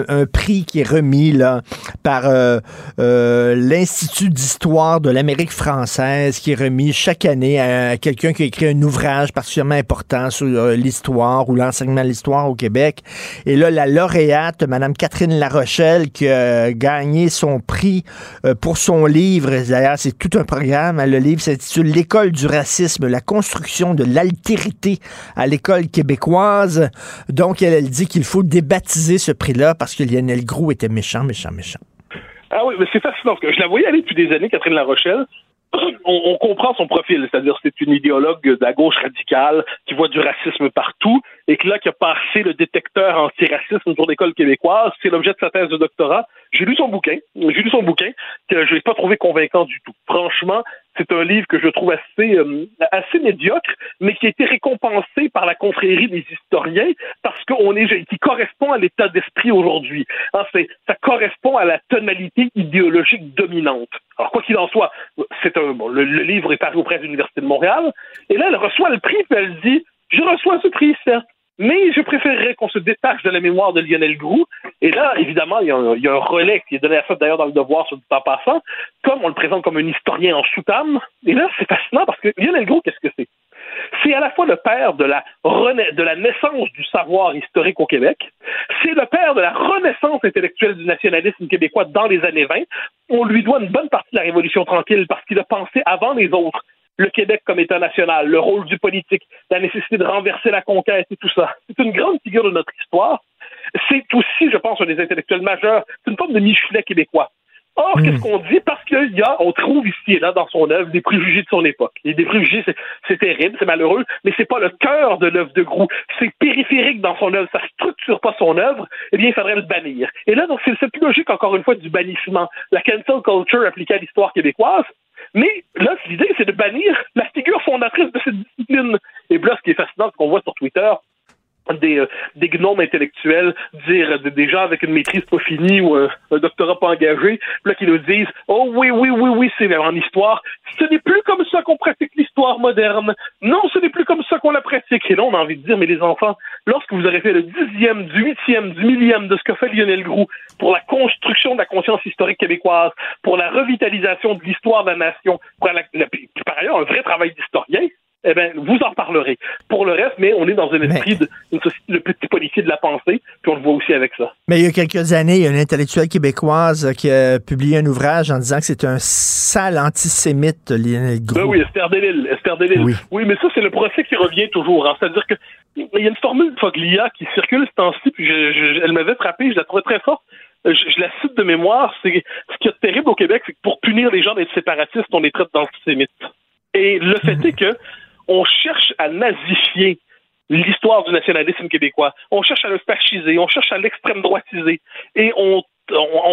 un, prix qui est remis là, par euh, euh, l'Institut d'histoire de l'Amérique française, qui est remis chaque année à quelqu'un qui a écrit un ouvrage particulièrement important sur l'histoire ou l'enseignement de l'histoire au Québec. Et là, la lauréate, Mme Catherine Larochelle, qui a gagné son prix euh, pour son livre. D'ailleurs, c'est tout un programme. Le livre s'intitule L'école du racisme, la construction de l'altérité à l'école québécoise. Donc, elle, dit qu'il faut débaptiser ce prix-là parce que Lionel Gros était méchant, méchant, méchant. Ah oui, mais c'est fascinant. je la voyais aller depuis des années, Catherine La Rochelle. (coughs) On, comprend son profil, c'est-à-dire c'est une idéologue de la gauche radicale qui voit du racisme partout et que là qui a passé le détecteur anti-racisme pour l'école québécoise, c'est l'objet de sa thèse de doctorat. J'ai lu son bouquin. J'ai lu son bouquin que je n'ai pas trouvé convaincant du tout. Franchement, c'est un livre que je trouve assez, euh, assez médiocre, mais qui a été récompensé par la confrérie des historiens parce qu'on est, qui correspond à l'état d'esprit aujourd'hui. Hein, ça correspond à la tonalité idéologique dominante. Alors, quoi qu'il en soit, c'est un, bon, le, livre est paru auprès de l'Université de Montréal, et là, elle reçoit le prix, puis elle dit, je reçois ce prix, certes, mais je préférerais qu'on se détache de la mémoire de Lionel Groux. Et là, évidemment, il y, a un, relais qui est donné à ça d'ailleurs dans le devoir sur le temps passant, comme on le présente comme un historien en soutane. Et là, c'est fascinant parce que Lionel Groux, qu'est-ce que c'est? C'est à la fois le père de la, de la naissance du savoir historique au Québec, c'est le père de la renaissance intellectuelle du nationalisme québécois dans les années 20. On lui doit une bonne partie de la Révolution tranquille parce qu'il a pensé avant les autres le Québec comme État national, le rôle du politique, la nécessité de renverser la conquête et tout ça. C'est une grande figure de notre histoire. C'est aussi, je pense, un des intellectuels majeurs. C'est une forme de Michelet québécois. Or, qu'est-ce hmm. qu'on dit? Parce qu'il y a, on trouve ici et là dans son œuvre des préjugés de son époque. Et des préjugés, c'est terrible, c'est malheureux, mais c'est pas le cœur de l'œuvre de Groux. C'est périphérique dans son œuvre, ça structure pas son œuvre. Eh bien, il faudrait le bannir. Et là, donc, c'est cette logique, encore une fois, du bannissement. La cancel culture appliquée à l'histoire québécoise, mais là, l'idée, c'est de bannir la figure fondatrice de cette discipline. Et là, ce qui est fascinant, ce qu'on voit sur Twitter, des, euh, des gnomes intellectuels dire des gens avec une maîtrise pas finie ou un, doctorat pas engagé, là qui nous disent oh oui oui oui oui c'est en histoire, ce n'est plus comme ça qu'on pratique l'histoire moderne. Non, ce n'est plus comme ça qu'on la pratique. Et là on a envie de dire mais les enfants, lorsque vous aurez fait le dixième, du huitième, du millième de ce qu'a fait Lionel Groux pour la construction de la conscience historique québécoise, pour la revitalisation de l'histoire de la nation, pour par ailleurs un vrai travail d'historien, eh bien, vous en parlerez. Pour le reste, mais on est dans un esprit de, une société de petit policier de la pensée, puis on le voit aussi avec ça. Mais il y a quelques années, il y a une intellectuelle québécoise qui a publié un ouvrage en disant que c'est un sale antisémite, Lionel Gros. Ben oui, Esther Delille. Esther Delille. Oui. mais ça, c'est le procès qui revient toujours. Hein. C'est-à-dire que il y a une formule de Foglia qui circule ce temps-ci, puis elle m'avait frappé, je la trouvais très forte. Je, la cite de mémoire, c'est ce qui est terrible au Québec, c'est que pour punir les gens d'être séparatistes, on les traite d'antisémites. Et le fait est que on cherche à nazifier l'histoire du nationalisme québécois. On cherche à le fasciser, on cherche à l'extrême droitiser. Et on,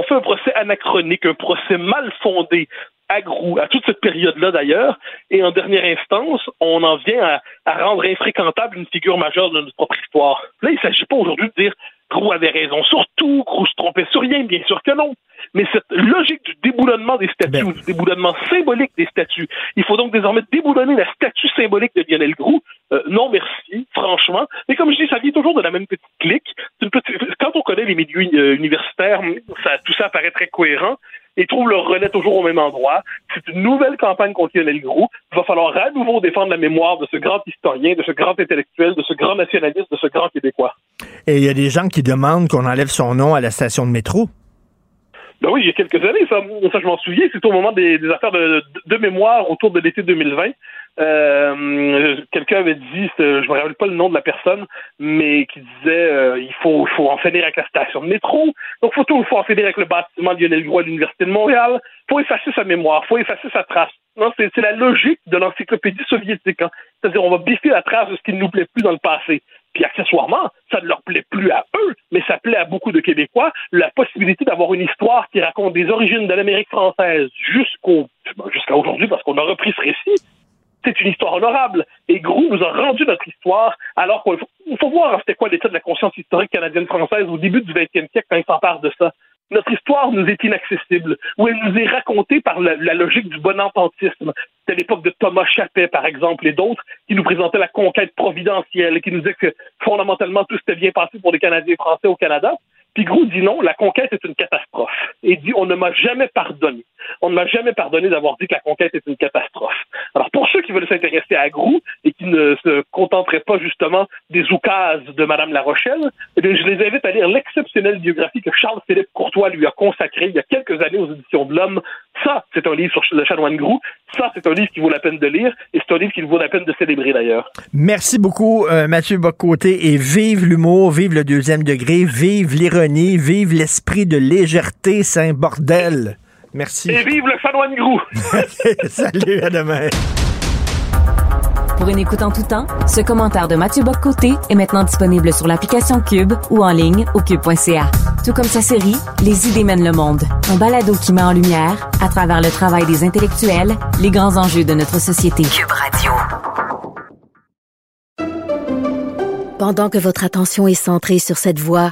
fait un procès anachronique, un procès mal fondé à Grou, à toute cette période-là d'ailleurs. Et en dernière instance, on en vient à, rendre infréquentable une figure majeure de notre propre histoire. Là, il ne s'agit pas aujourd'hui de dire Grou avait raison sur tout, Grou se trompait sur rien, bien sûr que non. Mais cette logique du déboulonnement des statues, ben. du déboulonnement symbolique des statues, il faut donc désormais déboulonner la statue symbolique de Lionel Groux. Euh, non, merci, franchement. Mais comme je dis, ça vient toujours de la même petite clique. Quand on connaît les milieux euh, universitaires, ça, tout ça paraît très cohérent et trouve leur relais toujours au même endroit. C'est une nouvelle campagne contre Lionel Groux. Il va falloir à nouveau défendre la mémoire de ce grand historien, de ce grand intellectuel, de ce grand nationaliste, de ce grand Québécois. Et il y a des gens qui demandent qu'on enlève son nom à la station de métro. Ben oui, il y a quelques années, ça, ça je m'en souviens, c'était au moment des, affaires de, de, mémoire autour de l'été 2020. Euh, quelqu'un avait dit, je me rappelle pas le nom de la personne, mais qui disait euh, il faut, faut en finir avec la station de métro, donc faut tout, faut en finir avec le bâtiment Lionel Gros à l'Université de Montréal, faut effacer sa mémoire, faut effacer sa trace. Non, c'est la logique de l'encyclopédie soviétique. Hein. C'est-à-dire, on va biffer la trace de ce qui ne nous plaît plus dans le passé. Puis accessoirement, ça ne leur plaît plus à eux, mais ça plaît à beaucoup de Québécois, la possibilité d'avoir une histoire qui raconte des origines de l'Amérique française jusqu'au jusqu'à aujourd'hui, parce qu'on a repris ce récit. C'est une histoire honorable. Et Grou nous a rendu notre histoire, alors qu'il faut, voir c'était quoi l'état de la conscience historique canadienne-française au début du 20e siècle quand ils s'emparent de ça notre histoire nous est inaccessible, ou elle nous est racontée par la, logique du bon ententisme. C'était l'époque de Thomas Chappet, par exemple, et d'autres, qui nous présentaient la conquête providentielle, qui nous disaient que fondamentalement tout s'était bien passé pour les Canadiens français au Canada. Puis Grou dit non, la conquête est une catastrophe. Et dit on ne m'a jamais pardonné. On ne m'a jamais pardonné d'avoir dit que la conquête est une catastrophe. Alors pour ceux qui veulent s'intéresser à Grou et qui ne se contenteraient pas justement des oukases de Madame La Rochelle, eh je les invite à lire l'exceptionnelle biographie que Charles-Philippe Courtois lui a consacrée il y a quelques années aux éditions de l'Homme. Ça, c'est un livre sur le chanoine Grou. Ça, c'est un livre qui vaut la peine de lire et c'est un livre qui vaut la peine de célébrer d'ailleurs. Merci beaucoup, euh, Mathieu Bocoté, et vive l'humour, vive le deuxième degré, vive l'ironie vive l'esprit de légèreté, saint bordel. Merci. Et vive le chanoine Grou. (laughs) Salut, à demain. Pour une écoute en tout temps, ce commentaire de Mathieu Boccoté est maintenant disponible sur l'application Cube ou en ligne au cube.ca. Tout comme sa série Les idées mènent le monde, un balado qui met en lumière, à travers le travail des intellectuels, les grands enjeux de notre société. Cube Radio. Pendant que votre attention est centrée sur cette voix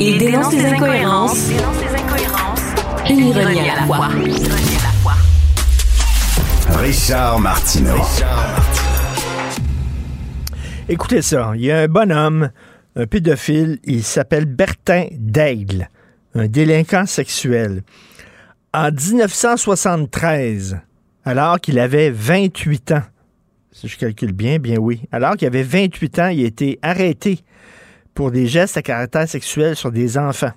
Il dénonce les incohérences. Une ironie à la fois. Richard Martineau. Écoutez ça, il y a un bonhomme, un pédophile, il s'appelle Bertin Daigle, un délinquant sexuel. En 1973, alors qu'il avait 28 ans, si je calcule bien, bien oui, alors qu'il avait 28 ans, il a été arrêté pour des gestes à caractère sexuel sur des enfants.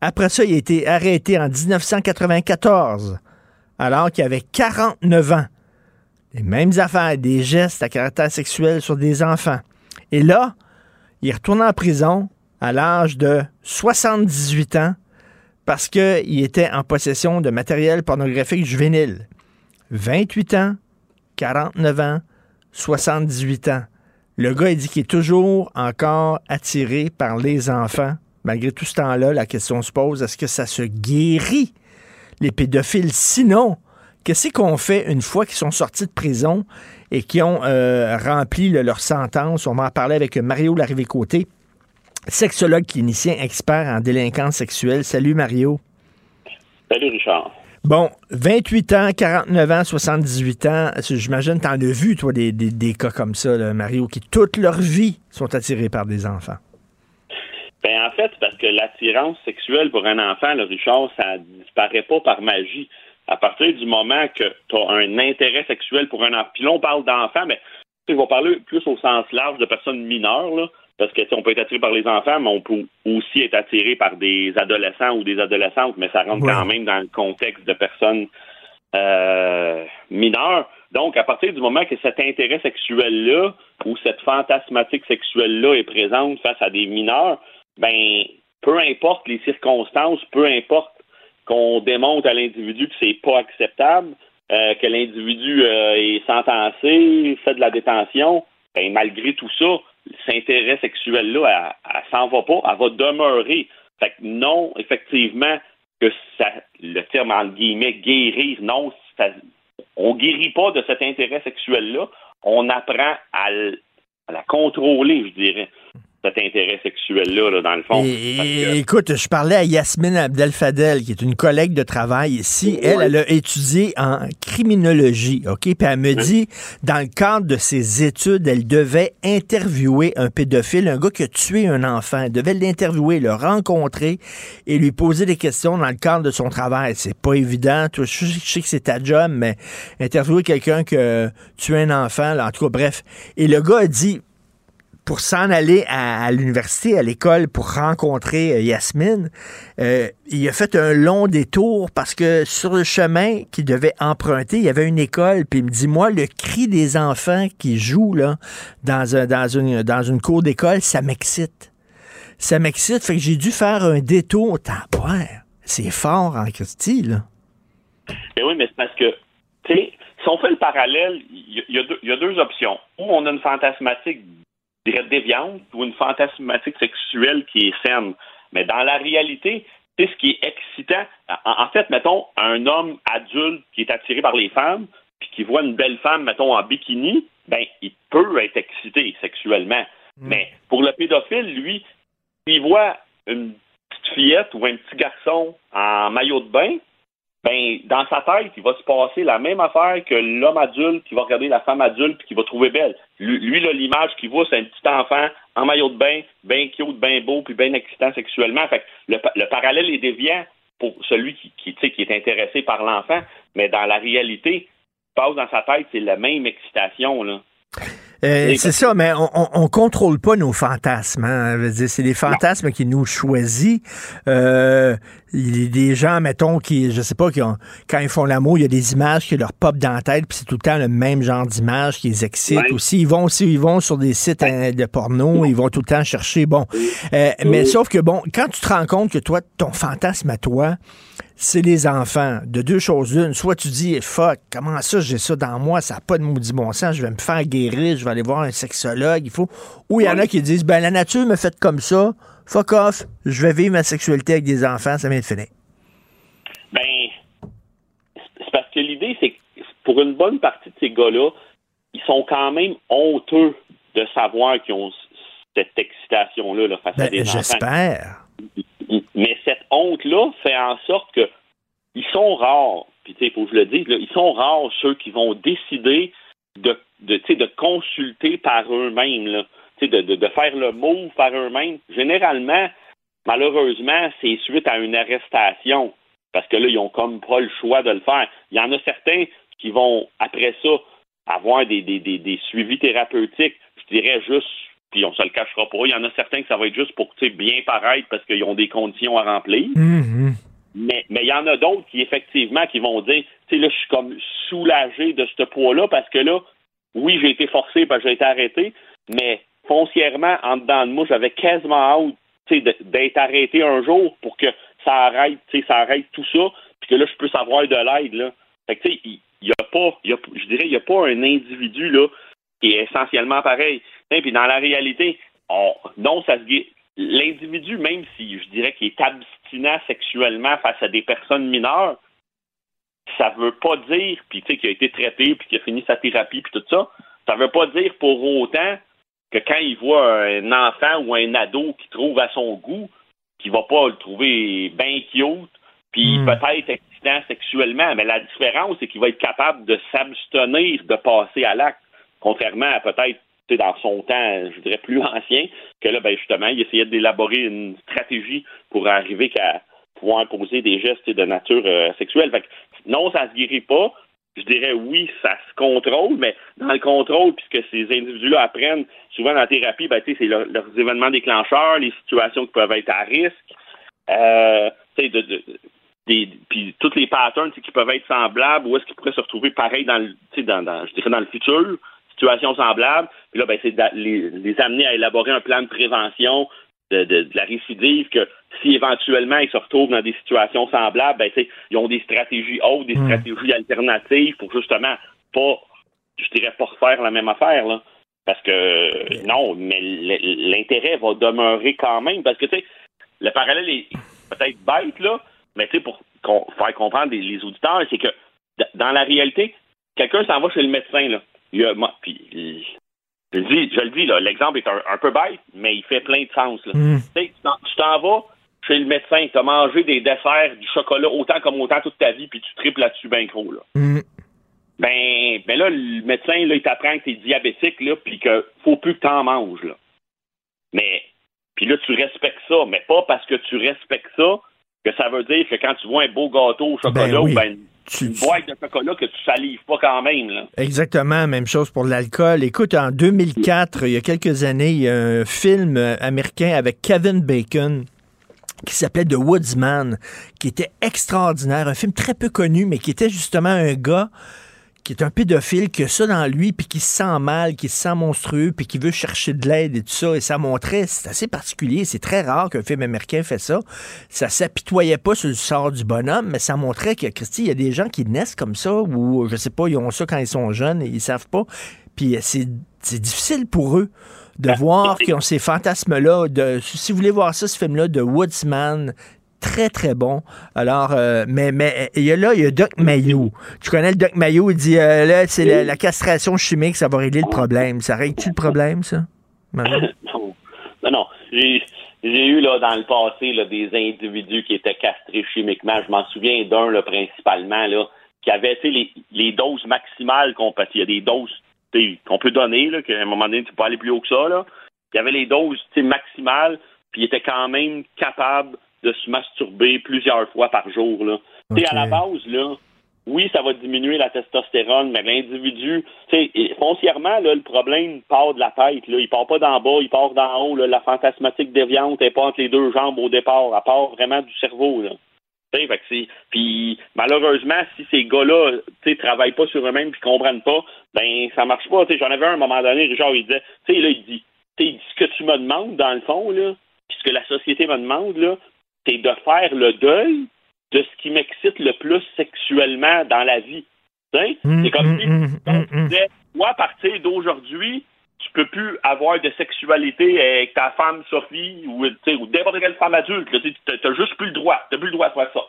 Après ça, il a été arrêté en 1994, alors qu'il avait 49 ans. Les mêmes affaires, des gestes à caractère sexuel sur des enfants. Et là, il est retourné en prison à l'âge de 78 ans parce qu'il était en possession de matériel pornographique juvénile. 28 ans, 49 ans, 78 ans. Le gars, il dit qu'il est toujours encore attiré par les enfants. Malgré tout ce temps-là, la question se pose, est-ce que ça se guérit, les pédophiles? Sinon, qu'est-ce qu'on fait une fois qu'ils sont sortis de prison et qui ont euh, rempli leur sentence? On va en parler avec Mario Larrivée-Côté, sexologue clinicien expert en délinquance sexuelle. Salut Mario. Salut Richard. Bon, 28 ans, 49 ans, 78 ans, j'imagine que tu en as vu, toi, des, cas comme ça, Mario, qui toute leur vie sont attirés par des enfants. Ben, en fait, parce que l'attirance sexuelle pour un enfant, le Richard, ça disparaît pas par magie. À partir du moment que tu as un intérêt sexuel pour un enfant, puis là, on parle d'enfant, mais on va parler plus au sens large de personnes mineures, là parce que on peut être attiré par les enfants, mais on peut aussi être attiré par des adolescents ou des adolescentes, mais ça rentre quand même dans le contexte de personnes euh, mineures. Donc, à partir du moment que cet intérêt sexuel-là ou cette fantasmatique sexuelle-là est présente face à des mineurs, ben, peu importe les circonstances, peu importe qu'on démontre à l'individu que c'est pas acceptable, euh, que l'individu euh, est sentencé, fait de la détention, ben, malgré tout ça, cet intérêt sexuel-là, elle, s'en va pas, elle va demeurer. Fait que non, effectivement, que ça, le terme en guillemets guérir, non, ça, on guérit pas de cet intérêt sexuel-là. On apprend à, la contrôler, je dirais. Cet intérêt sexuel-là, là, dans le fond. Et, Écoute, je parlais à Yasmine Abdel-Fadel, qui est une collègue de travail ici. Elle, elle a étudié en criminologie, OK? Puis elle me dit, dans le cadre de ses études, elle devait interviewer un pédophile, un gars qui a tué un enfant. Elle devait l'interviewer, le rencontrer et lui poser des questions dans le cadre de son travail. C'est pas évident. je, sais que c'est ta job, mais interviewer quelqu'un qui a tué un enfant, là, en tout cas, bref. Et le gars a dit, pour s'en aller à, l'université, à l'école, pour rencontrer euh, Yasmine, euh, il a fait un long détour parce que sur le chemin qu'il devait emprunter, il y avait une école. Puis il me dit, moi, le cri des enfants qui jouent là, dans, un, dans, une, dans une cour d'école, ça m'excite. Ça m'excite. Fait que j'ai dû faire un détour. C'est fort en Christie, là. Mais oui, mais c'est parce que, tu sais, si on fait le parallèle, il y, y, a deux options. Ou on a une fantasmatique dirais, déviante ou une fantasmatique sexuelle qui est saine. Mais dans la réalité, c'est ce qui est excitant. En, fait, mettons, un homme adulte qui est attiré par les femmes, puis qui voit une belle femme, mettons, en bikini, ben, il peut être excité sexuellement. Mm. Mais pour le pédophile, lui, s'il voit une petite fillette ou un petit garçon en maillot de bain, ben, dans sa tête, il va se passer la même affaire que l'homme adulte qui va regarder la femme adulte et qui va trouver belle. Lui, l'image qu'il voit, c'est un petit enfant en maillot de bain, bien cute, bien beau, puis bien excitant sexuellement. Fait le, parallèle est déviant pour celui qui, qui, qui est intéressé par l'enfant, mais dans la réalité, passe dans sa tête, c'est la même excitation, là. Euh, c'est ça, mais on, on, contrôle pas nos fantasmes. Hein. C'est les fantasmes qui nous choisissent. Euh, il y a des gens, mettons, qui, je sais pas, qui ont, quand ils font l'amour, il y a des images qui leur pop dans la tête, puis c'est tout le temps le même genre d'image qui les excite aussi. Ils vont aussi, ils vont sur des sites hein, de porno, ils vont tout le temps chercher. Bon, euh, mais sauf que bon, quand tu te rends compte que toi, ton fantasme à toi, c'est les enfants. De deux choses l'une. Soit tu dis, fuck, comment ça, j'ai ça dans moi, ça n'a pas de maudit bon sens, je vais me faire guérir, je vais aller voir un sexologue, il faut. Ou il y en a qui disent, ben la nature me fait comme ça, fuck off, je vais vivre ma sexualité avec des enfants, ça vient de finir. Ben, c'est parce que l'idée, c'est que pour une bonne partie de ces gars-là, ils sont quand même honteux de savoir qu'ils ont cette excitation-là là, face à ben, des enfants. J'espère. Mais cette honte-là fait en sorte que ils sont rares, puis il faut que je le dise, ils sont rares ceux qui vont décider de, de, de consulter par eux-mêmes, de, de, de faire le mot par eux-mêmes. Généralement, malheureusement, c'est suite à une arrestation, parce que là, ils ont comme pas le choix de le faire. Il y en a certains qui vont, après ça, avoir des, des, des, des suivis thérapeutiques, je dirais juste puis on se le cachera pas. Il y en a certains que ça va être juste pour bien paraître parce qu'ils ont des conditions à remplir. Mm-hmm. Mais mais il y en a d'autres qui effectivement qui vont dire, tu sais là, je suis comme soulagé de ce poids-là parce que là, oui, j'ai été forcé parce que j'ai été arrêté, mais foncièrement, en dedans de moi, j'avais quasiment hâte d'être arrêté un jour pour que ça arrête, ça arrête tout ça, puis que là, je puisse avoir de l'aide. Là. Fait que tu sais, il y, a pas, je dirais, il n'y a pas un individu là qui est essentiellement pareil. Puis dans la réalité, on, non, ça se L'individu, même si je dirais qu'il est abstinent sexuellement face à des personnes mineures, ça veut pas dire, puis tu sais, qu'il a été traité, puis qu'il a fini sa thérapie, puis tout ça, ça veut pas dire pour autant que quand il voit un enfant ou un ado qui trouve à son goût, qu'il va pas le trouver bien cute, puis hmm. peut-être excitant sexuellement. Mais la différence, c'est qu'il va être capable de s'abstenir de passer à l'acte. Contrairement à peut-être dans son temps, je dirais plus ancien, que là, ben justement, il essayait d'élaborer une stratégie pour arriver à pouvoir poser des gestes de nature euh, sexuelle. Fait non, ça se guérit pas. Je dirais oui, ça se contrôle, mais dans le contrôle, puisque ces individus-là apprennent souvent dans la thérapie, ben, c'est leurs événements déclencheurs, les situations qui peuvent être à risque, euh, puis toutes les patterns qui peuvent être semblables, ou est-ce qu'ils pourraient se retrouver pareil dans le, dans, dans, je dirais dans le futur situation semblable. Puis là, ben, c'est de les, amener à élaborer un plan de prévention de, la récidive, que si éventuellement ils se retrouvent dans des situations semblables, ben, ils ont des stratégies autres, des hmm. stratégies alternatives pour justement pas, je dirais, pas refaire la même affaire. Là. Parce que non, mais l'intérêt va demeurer quand même. Parce que tu sais, le parallèle est peut-être bête, là, mais tu sais, pour faire comprendre les, les auditeurs, c'est que dans la réalité, quelqu'un s'en va chez le médecin, là il a, puis, Je le dis, je le dis, là, l'exemple est un, un peu bête, mais il fait plein de sens. Là. Mm. Tu t'en- vas chez le médecin, tu as mangé des desserts, du chocolat autant comme autant toute ta vie, puis tu triples là-dessus ben gros. Là. Mm. Ben, ben là, le médecin, là, il t'apprend que t'es diabétique, là, puis que faut plus que t'en manges, là. Mais, puis là, tu respectes ça, mais pas parce que tu respectes ça que ça veut dire que quand tu vois un beau gâteau au chocolat Ben oui. ou ben, une boîte de chocolat que tu salives pas quand même, là. Exactement, même chose pour l'alcool. Écoute, en 2004, il y a quelques années, il y a un film euh, américain avec Kevin Bacon qui s'appelait The Woodsman, qui était extraordinaire, un film très peu connu, mais qui était justement un gars qui est un pédophile, qui a ça dans lui, puis qui se sent mal, qui se sent monstrueux, puis qui veut chercher de l'aide et tout ça. Et ça montrait, c'est assez particulier, c'est très rare qu'un film américain fait ça. Ça s'apitoyait pas sur le sort du bonhomme, mais ça montrait que, Christy, il y a des gens qui naissent comme ça, ou je sais pas, ils ont ça quand ils sont jeunes et ils savent pas. Puis c'est c'est difficile pour eux de voir qu'ils ont ces fantasmes-là. De, si vous voulez voir ça, ce film-là, de Woodsman, très, très bon. Alors, euh, mais, mais il y a là, il y a Doc Mayo. Tu connais le Doc Mayo, il dit, euh, là, c'est la, castration chimique, ça va régler le problème. Ça règle-tu le problème, ça? (laughs) Non, non, non. J'ai, j'ai eu là dans le passé là, des individus qui étaient castrés chimiquement. Je m'en souviens d'un là, principalement là, qui avait les, les doses maximales qu'on peut. Il y a des doses qu'on peut donner, là, qu'à un moment donné, tu peux aller plus haut que ça. Là. Il y avait les doses maximales, puis il était quand même capable de se masturber plusieurs fois par jour. Là. À la base, là, oui, ça va diminuer la testostérone, mais l'individu, tu sais, et foncièrement, là, le problème part de la tête, là. Il part pas d'en bas, il part d'en haut, là. La fantasmatique déviante, elle pas entre les deux jambes au départ, elle part vraiment du cerveau, là. Puis malheureusement, si ces gars-là, sais, travaillent pas sur eux-mêmes puis comprennent pas, ben ça marche pas. J'en avais un à un moment donné, Richard, il disait, tu sais, là, il dit, il dit, ce que tu me demandes dans le fond, là, puis ce que la société me demande, là, c'est de faire le deuil de ce qui m'excite le plus sexuellement dans la vie. Tu sais, c'est comme si on disait, toi, à partir d'aujourd'hui, tu peux plus avoir de sexualité avec ta femme Sophie ou, tu ou n'importe quelle femme adulte. Tu t'as juste plus le droit. T'as plus le droit de faire ça.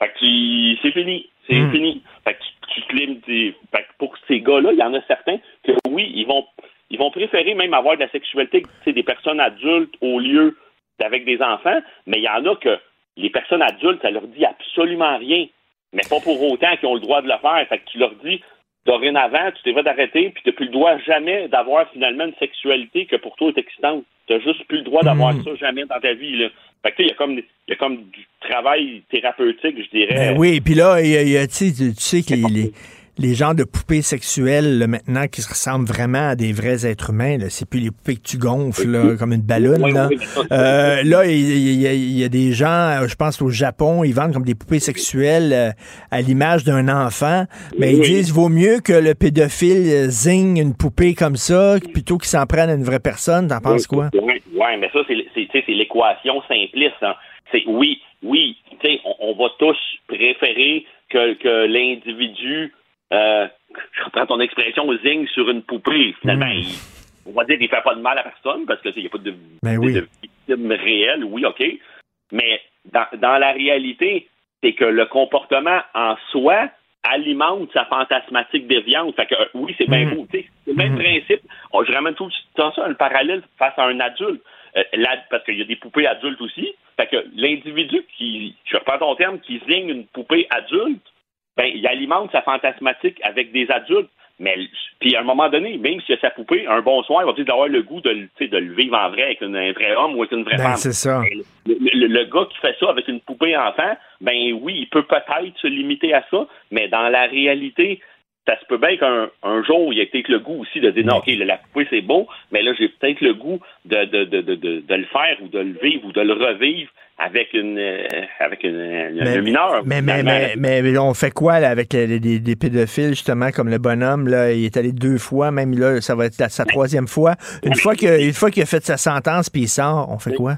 Fait que tu- c'est fini. C'est fini. Fait que tu, tu tu- Fait que pour ces gars-là, il y en a certains que oui, ils vont ils vont préférer même avoir de la sexualité tu des personnes adultes au lieu d'avec des enfants, mais il y en a que les personnes adultes, ça leur dit absolument rien. Mais pas pour autant qu'ils ont le droit de le faire. Fait que tu leur dis dorénavant, tu devrais d'arrêter, puis tu n'as plus le droit jamais d'avoir finalement une sexualité que pour toi est excitante. Tu n'as juste plus le droit d'avoir Mm. ça jamais dans ta vie. Là. Fait que tu sais, il y a comme il y a comme du travail thérapeutique, je dirais. Ben oui, puis là, y a- y a, tu sais, tu tu sais que les, les, les genres de poupées sexuelles, là, maintenant, qui se ressemblent vraiment à des vrais êtres humains, là, c'est plus les poupées que tu gonfles, là, comme une ballonne, là. Euh, là, il il y, a- il y a des gens, euh, je pense au Japon, ils vendent comme des poupées sexuelles euh, à l'image d'un enfant, mais ils Oui. disent, vaut mieux que le pédophile euh, zigne une poupée comme ça, plutôt qu'il s'en prenne à une vraie personne. T'en penses quoi? Oui, ouais, mais ça, c'est c'est- tu sais, c'est l'équation simpliste. hein. C'est oui, oui, tu sais, on, on va tous préférer que, que l'individu, euh, je reprends ton expression, zigne sur une poupée. Finalement, Mm. il- on va dire qu'il fait pas de mal à personne parce qu'il n'y a pas de, Ben oui. de victime réelle, oui, OK. Mais dans, dans la réalité, c'est que le comportement en soi alimente sa fantasmatique déviante. Fait que euh, oui, c'est bien Mm. beau. C'est le même principe. Oh, je ramène tout temps ça, un parallèle face à un adulte. Euh, parce qu'il y a des poupées adultes aussi. Fait que l'individu qui, je reprends ton terme, qui signe une poupée adulte, ben, il alimente sa fantasmatique avec des adultes. Mais puis à un moment donné, même s'il y a sa poupée, un bon soir, il va peut-être avoir le goût de, le- tu sais, de le vivre en vrai avec une- un vrai homme ou avec une vraie Ben, femme. c'est ça. Le, le- le gars qui fait ça avec une poupée enfant, ben oui, il peut peut-être se limiter à ça, mais dans la réalité, ça se peut bien qu'un un jour, il y ait peut-être le goût aussi de dire non, OK, la la poupée c'est beau, mais là, j'ai peut-être le goût de, de, de, de le faire ou de le vivre ou de le revivre avec une euh, avec une, un mineur. Mais, mais, mais, mais on fait quoi là, avec les, les- les pédophiles, justement, comme le bonhomme, là, il est allé deux fois, même là, ça va être sa troisième fois. Une fois qu'il a fait sa sentence puis il sort, on fait quoi?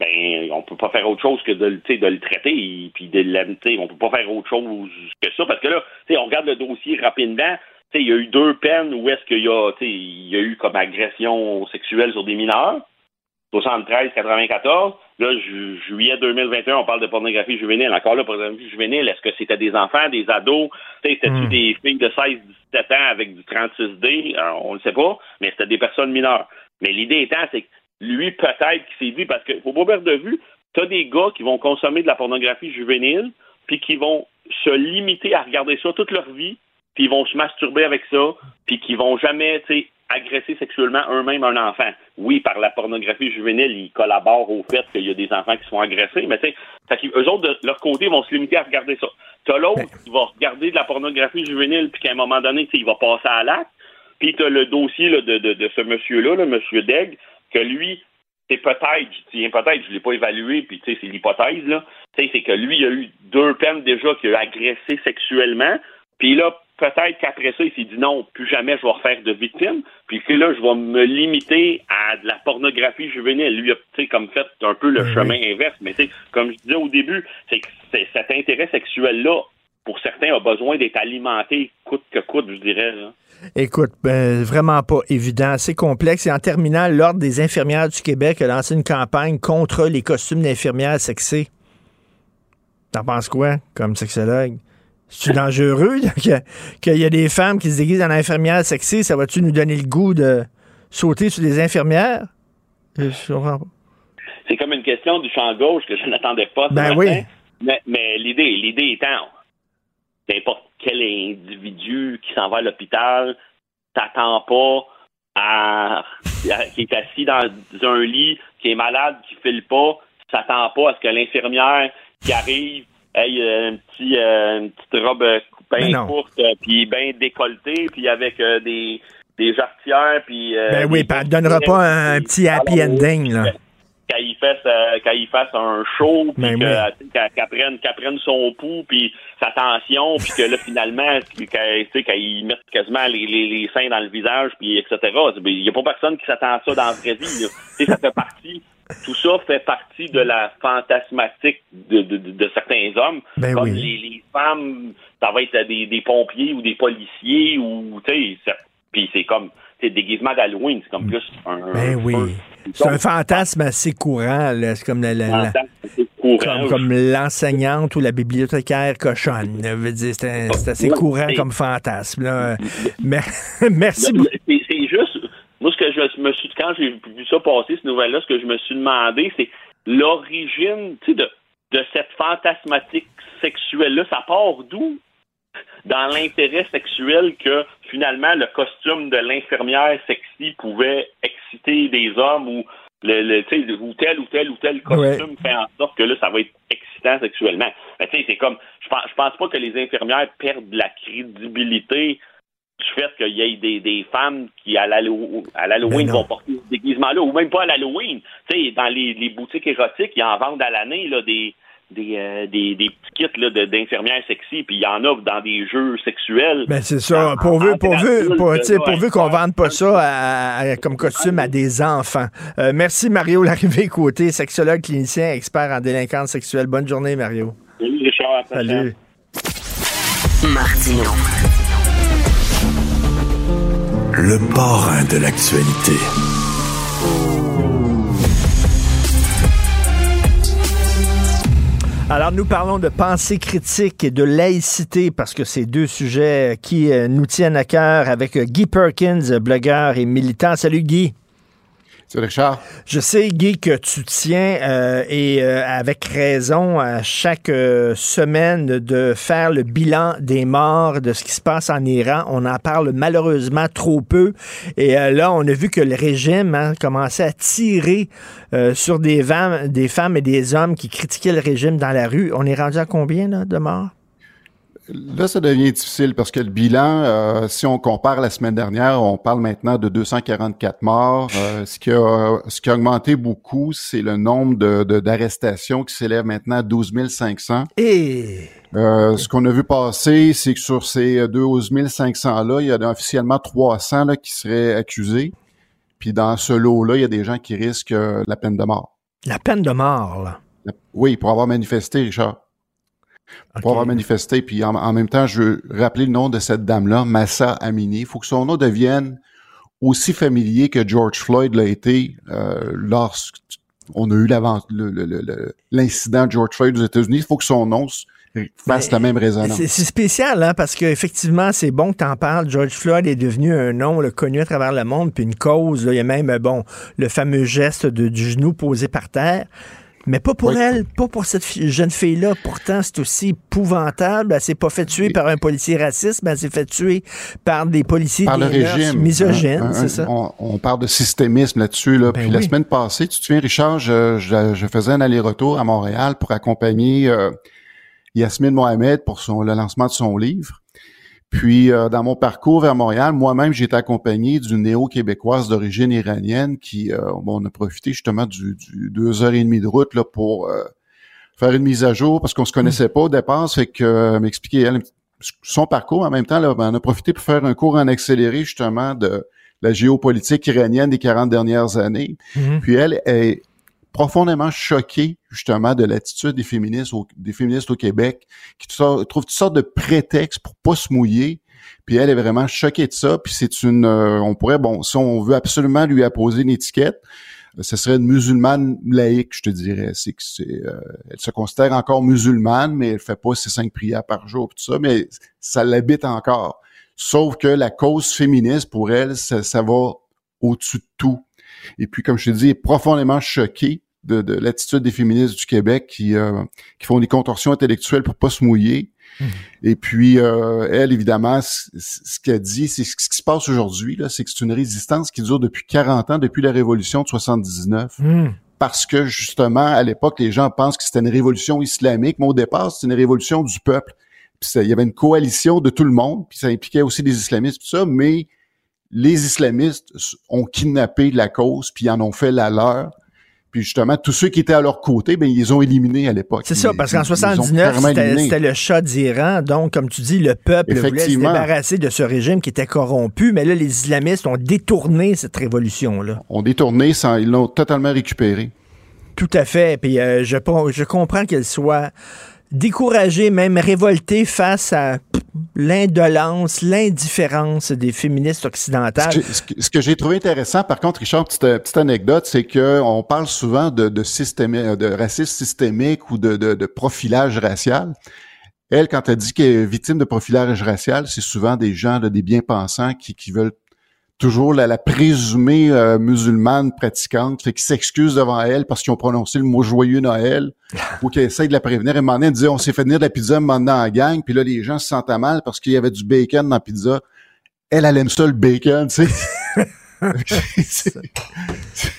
ben on peut pas faire autre chose que de, de le traiter puis de sais, On peut pas faire autre chose que ça parce que là, tu sais, on regarde le dossier rapidement. Il y a eu deux peines où est-ce qu'il y a, il y a eu comme agression sexuelle sur des mineurs. 73-94. Là, ju- juillet 2021, on parle de pornographie juvénile. Encore là, pornographie juvénile, est-ce que c'était des enfants, des ados? C'était-tu Hmm. des filles de 16-17 ans avec du 36D? Alors, on ne sait pas, mais c'était des personnes mineures. Mais l'idée étant, c'est que lui, peut-être qu'il s'est dit, parce qu'il faut pas perdre de vue, tu as des gars qui vont consommer de la pornographie juvénile, puis qui vont se limiter à regarder ça toute leur vie, puis ils vont se masturber avec ça, puis qui vont jamais, tu sais, agresser sexuellement eux-mêmes un enfant. Oui, par la pornographie juvénile, ils collaborent au fait qu'il y a des enfants qui sont agressés, mais tu sais, eux autres, de leur côté, vont se limiter à regarder ça. T'as l'autre qui va regarder de la pornographie juvénile, puis qu'à un moment donné, tu sais, il va passer à l'acte, puis t'as le dossier là, de, de, de ce monsieur-là, le monsieur Degg, que lui, c'est peut-être, je peut-être, je l'ai pas évalué, puis tu sais, c'est l'hypothèse, là. Tu sais, c'est que lui, il a eu deux peines déjà qu'il a agressé sexuellement, puis là, peut-être qu'après ça, il s'est dit non, plus jamais je vais refaire de victime, puis là, je vais me limiter à de la pornographie juvénile. Lui, a, tu sais, comme fait un peu le chemin inverse, mais tu sais, comme je disais au début, c'est que cet intérêt sexuel-là, pour certains, a besoin d'être alimenté coûte que coûte, je dirais. là. Écoute, ben, vraiment pas évident, c'est complexe. Et en terminant, l'Ordre des infirmières du Québec a lancé une campagne contre les costumes d'infirmières sexées. T'en penses quoi, comme sexologue? C'est dangereux que- qu'il y a des femmes qui se déguisent en infirmières sexées? Ça va-tu nous donner le goût de sauter sur des infirmières? Je comprends pas. C'est comme une question du champ gauche que je n'attendais pas. ce Ben matin. oui. Mais, mais l'idée, l'idée étant, n'importe quel individu qui s'en va à l'hôpital t'attend pas à, à- qui est assis dans un lit, qui est malade, qui file pas, s'attend pas à ce que l'infirmière qui arrive ait euh, un petit, euh, une petite robe euh, Ben bien courte, puis bien décolletée, puis avec des, des jarretières, puis... euh, Ben oui, puis elle ne donnera pas un, petit happy ending, là. qu'elle y fasse euh, fasse un show puis Ben qu'elle prenne qu'elle prenne son pouls puis sa tension puis que là finalement (laughs) tu sais, y mette quasiment les, les, les seins dans le visage puis etc il y a pas personne qui s'attend à ça dans la vraie vie ça fait partie tout ça fait partie de la fantasmatique de, de, certains hommes Ben comme oui. les, les femmes ça va être des, des pompiers ou des policiers ou tu sais puis c'est comme c'est déguisement d'Halloween c'est comme plus un Ben oui. C'est un fantasme assez courant. C'est comme la- la- la- courant. comme, comme l'enseignante ou la bibliothécaire cochonne. C'est assez courant comme fantasme. là. (laughs) Mais, (laughs) merci beaucoup. le- C'est c'est juste, moi, ce que je me suis, quand j'ai vu ça passer, cette nouvelle-là, ce que je me suis demandé, c'est l'origine, tu sais, de, de cette fantasmatique sexuelle-là, ça part d'où? Dans l'intérêt sexuel que, finalement, le costume de l'infirmière sexy pouvait exciter des hommes ou le, ou tel ou tel ou tel costume fait en sorte que là, ça va être excitant sexuellement. Mais tu sais, c'est comme, je pense, je pense pas que les infirmières perdent la crédibilité du fait qu'il y ait des, des femmes qui, à l'Hallow- à l'Halloween, Ben vont porter ce déguisement-là, ou même pas à l'Halloween. Tu sais, dans les, les boutiques érotiques, ils en vendent à l'année, là, des, des, euh, des, des petits kits là, de- d'infirmières sexy, puis il y en a dans des jeux sexuels. Ben c'est ça. Pourvu, pourvu, pour- pourvu qu'on vende pas ça à- à- comme costume à des enfants. Euh, merci Mario Larrivée côté sexologue clinicien, expert en délinquance sexuelle. Bonne journée Mario. Salut, Richard. Salut. Martino. Le parrain de l'actualité. Alors, nous parlons de pensée critique et de laïcité parce que c'est deux sujets qui euh, nous tiennent à cœur avec Guy Perkins, blogueur et militant. Salut Guy. Je sais, Guy, que tu tiens, euh, et euh, avec raison, à chaque euh, semaine de faire le bilan des morts, de ce qui se passe en Iran. On en parle malheureusement trop peu. Et là, on a vu que le régime hein, commençait à tirer sur des, des femmes et des hommes qui critiquaient le régime dans la rue. On est rendu à combien de morts? Là, ça devient difficile parce que le bilan, euh, si on compare la semaine dernière, on parle maintenant de 244 morts. Euh, ce, qui a, ce qui a augmenté beaucoup, c'est le nombre de, de- d'arrestations qui s'élève maintenant à 12 500. Et Euh, ce qu'on a vu passer, c'est que sur ces 12 500-là, il y en a officiellement 300 là, qui seraient accusés. Puis dans ce lot-là, il y a des gens qui risquent euh, la peine de mort. la peine de mort, là. Oui, pour avoir manifesté, Richard. Pour avoir manifesté. Puis en, en même temps, je veux rappeler le nom de cette dame-là, Massa Amini. Il faut que son nom devienne aussi familier que George Floyd l'a été euh, lorsqu'on a eu l'incident de George Floyd aux États-Unis. Il faut que son nom fasse la même résonance. C'est spécial, hein, parce qu'effectivement, c'est bon que tu en parles. George Floyd est devenu un nom connu à travers le monde, puis une cause. il y a même, bon, le fameux geste de, du genou posé par terre. Mais pas pour elle, pas pour cette jeune fille-là. Pourtant, c'est aussi épouvantable. Elle s'est pas fait tuer par un policier raciste, mais elle s'est fait tuer par des policiers par le régime. misogynes, c'est ça? On, parle de systémisme là-dessus. Là. Ben Puis la semaine passée, tu te souviens, Richard, je, je, faisais un aller-retour à Montréal pour accompagner euh, Yasmine Mohamed pour son, le lancement de son livre. Puis, euh, dans mon parcours vers Montréal, moi-même, j'ai été accompagné d'une néo-québécoise d'origine iranienne qui, euh, bon, on a profité justement du, du, deux heures et demie de route là, pour euh, faire une mise à jour parce qu'on se connaissait pas au départ. Fait que m'expliquer elle son parcours en même temps. Là, ben, on a profité pour faire un cours en accéléré justement de la géopolitique iranienne des 40 dernières années. Mm-hmm. Puis elle est profondément choquée justement de l'attitude des féministes au, des féministes au Québec qui trouvent toutes sortes de prétextes pour pas se mouiller. Puis elle est vraiment choquée de ça. Puis c'est une, euh, on pourrait, bon, si on veut absolument lui apposer une étiquette, ce serait une musulmane laïque, je te dirais. C'est que c'est, euh, elle se considère encore musulmane, mais elle fait pas ses cinq prières par jour, tout ça, mais ça l'habite encore. Sauf que la cause féministe pour elle, ça, ça va au-dessus de tout. Et puis, comme je te dis, est profondément choquée de, de l'attitude des féministes du Québec qui, euh, qui font des contorsions intellectuelles pour pas se mouiller. Hmm. Et puis, euh, elle, évidemment, ce qu'elle dit, c'est ce qui se passe aujourd'hui, là, c'est que c'est une résistance qui dure depuis 40 ans, depuis la révolution de 79. Hmm. Parce que, justement, à l'époque, les gens pensent que c'était une révolution islamique, mais au départ, c'est une révolution du peuple. Puis il y avait une coalition de tout le monde, puis ça impliquait aussi des islamistes, tout ça, mais les islamistes ont kidnappé la cause, puis en ont fait la leur. Puis justement, tous ceux qui étaient à leur côté, ben ils ont éliminés à l'époque. C'est ça, parce qu'en 79, c'était le chat d'Iran. Donc, comme tu dis, le peuple voulait se débarrasser de ce régime qui était corrompu. Mais là, les islamistes ont détourné cette révolution-là. Ont détourné, sans, ils l'ont totalement récupéré. Tout à fait. Puis euh, je, je comprends qu'elle soit découragée, même révoltée face à l'indolence, l'indifférence des féministes occidentales. Ce que, j'ai trouvé intéressant, par contre, Richard, petite, petite anecdote, c'est qu'on parle souvent de, de, de racisme systémique ou de, de, de profilage racial. Elle, quand elle dit qu'elle est victime de profilage racial, c'est souvent des gens, des bien-pensants qui, qui veulent toujours la, la présumée euh, musulmane pratiquante, fait qu'ils s'excusent devant elle parce qu'ils ont prononcé le mot joyeux Noël, (laughs) ou qu'ils essayent de la prévenir. Et un moment donné, on s'est fait venir de la pizza maintenant en gang, puis là, les gens se sentaient mal parce qu'il y avait du bacon dans la pizza. Elle, elle aime ça, le bacon, tu sais. (laughs)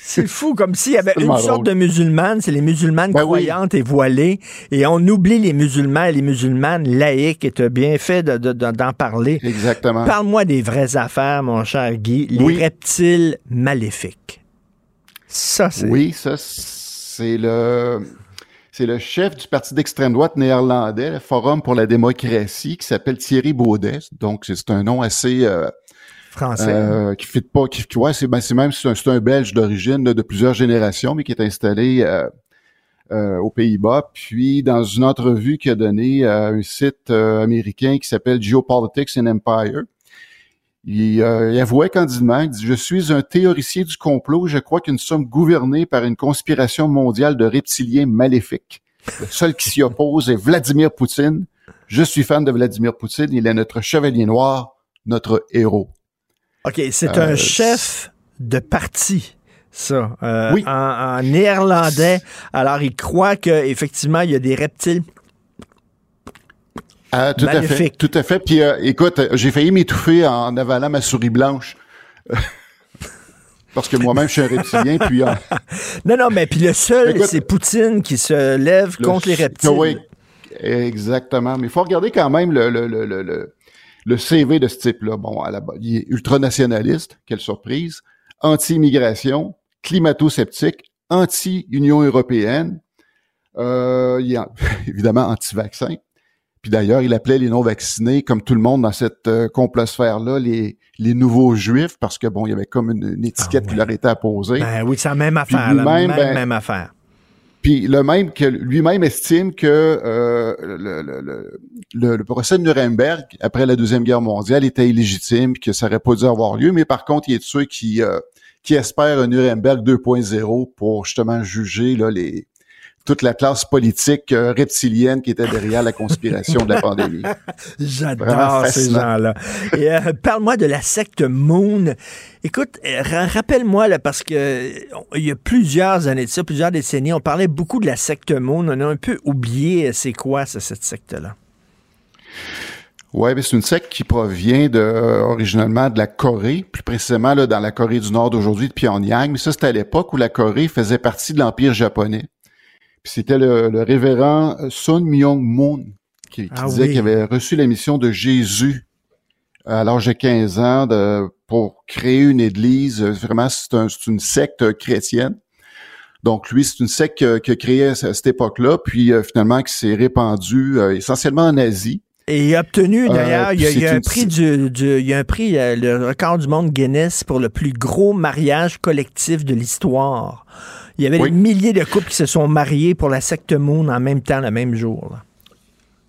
c'est fou, comme s'il y avait une sorte de musulmane, c'est les musulmanes ben croyantes et voilées, et on oublie les musulmans et les musulmanes laïques, et tu as bien fait d'en parler. Exactement. Parle-moi des vraies affaires, mon cher Guy, les reptiles maléfiques. Ça, c'est... Oui, ça, c'est le... C'est le chef du parti d'extrême droite néerlandais, le Forum pour la démocratie, qui s'appelle Thierry Baudet. Donc, c'est un nom assez... Euh, Français. Euh, qui fit pas, qui, ouais, c'est ben, même c'est un, Belge d'origine de, plusieurs générations, mais qui est installé euh, euh, aux Pays-Bas. Puis dans une entrevue qu'il a donnée à un site américain qui s'appelle Geopolitics and Empire, il, il, avouait candidement, il dit, je suis un théoricien du complot, je crois que nous sommes gouvernés par une conspiration mondiale de reptiliens maléfiques. Le seul qui s'y oppose est Vladimir Poutine. Je suis fan de Vladimir Poutine, il est notre chevalier noir, notre héros. OK, c'est un euh, chef de parti ça, euh, oui. en, néerlandais. Alors, il croit qu'effectivement, il y a des reptiles. Ah, tout à fait. Tout à fait. Puis, euh, écoute, j'ai failli m'étouffer en avalant ma souris blanche. (laughs) Parce que moi-même, je suis un reptilien, puis... (laughs) non, non, mais puis le seul, c'est Poutine qui se lève contre les reptiles. Oui, exactement. Mais il faut regarder quand même le, le, le, le CV de ce type-là, bon, à la, il est ultranationaliste, quelle surprise, anti-immigration, climato-sceptique, anti-Union européenne, euh, il est (laughs) évidemment anti-vaccin. Puis d'ailleurs, il appelait les non-vaccinés, comme tout le monde dans cette euh, complosphère-là, les, les nouveaux juifs, parce que bon, il y avait comme une, étiquette ah qui leur était apposée. Ben oui, c'est la même affaire, la même, ben, même affaire. Puis le même que lui-même estime que euh, le, procès de Nuremberg après la deuxième guerre mondiale était illégitime, que ça n'aurait pas dû avoir lieu. Mais par contre, il est de ceux qui euh, qui espèrent un Nuremberg 2.0 pour justement juger là, les toute la classe politique euh, reptilienne qui était derrière la conspiration de la (laughs) pandémie. J'adore ces gens-là. Euh, parle-moi de la secte Moon. Écoute, euh, rappelle-moi, là, parce que il y a plusieurs années de ça, plusieurs décennies, on parlait beaucoup de la secte Moon. On a un peu oublié c'est quoi cette secte-là? Oui, c'est une secte qui provient de, originalement de la Corée, plus précisément là, dans la Corée du Nord d'aujourd'hui, de Pyongyang. Mais ça, c'était à l'époque où la Corée faisait partie de l'Empire japonais c'était le, révérend Sun Myung Moon qui, ah disait qu'il avait reçu la mission de Jésus à l'âge de 15 ans de, pour créer une église. Vraiment, c'est une secte chrétienne. Donc lui, c'est une secte qui a créé à cette époque-là, puis euh, finalement qui s'est répandue euh, essentiellement en Asie. Et il a obtenu euh, d'ailleurs, il, y a, un prix du, il y a un prix, le record du monde Guinness pour le plus gros mariage collectif de l'histoire. Il y avait des milliers de couples qui se sont mariés pour la secte Moon en même temps, le même jour.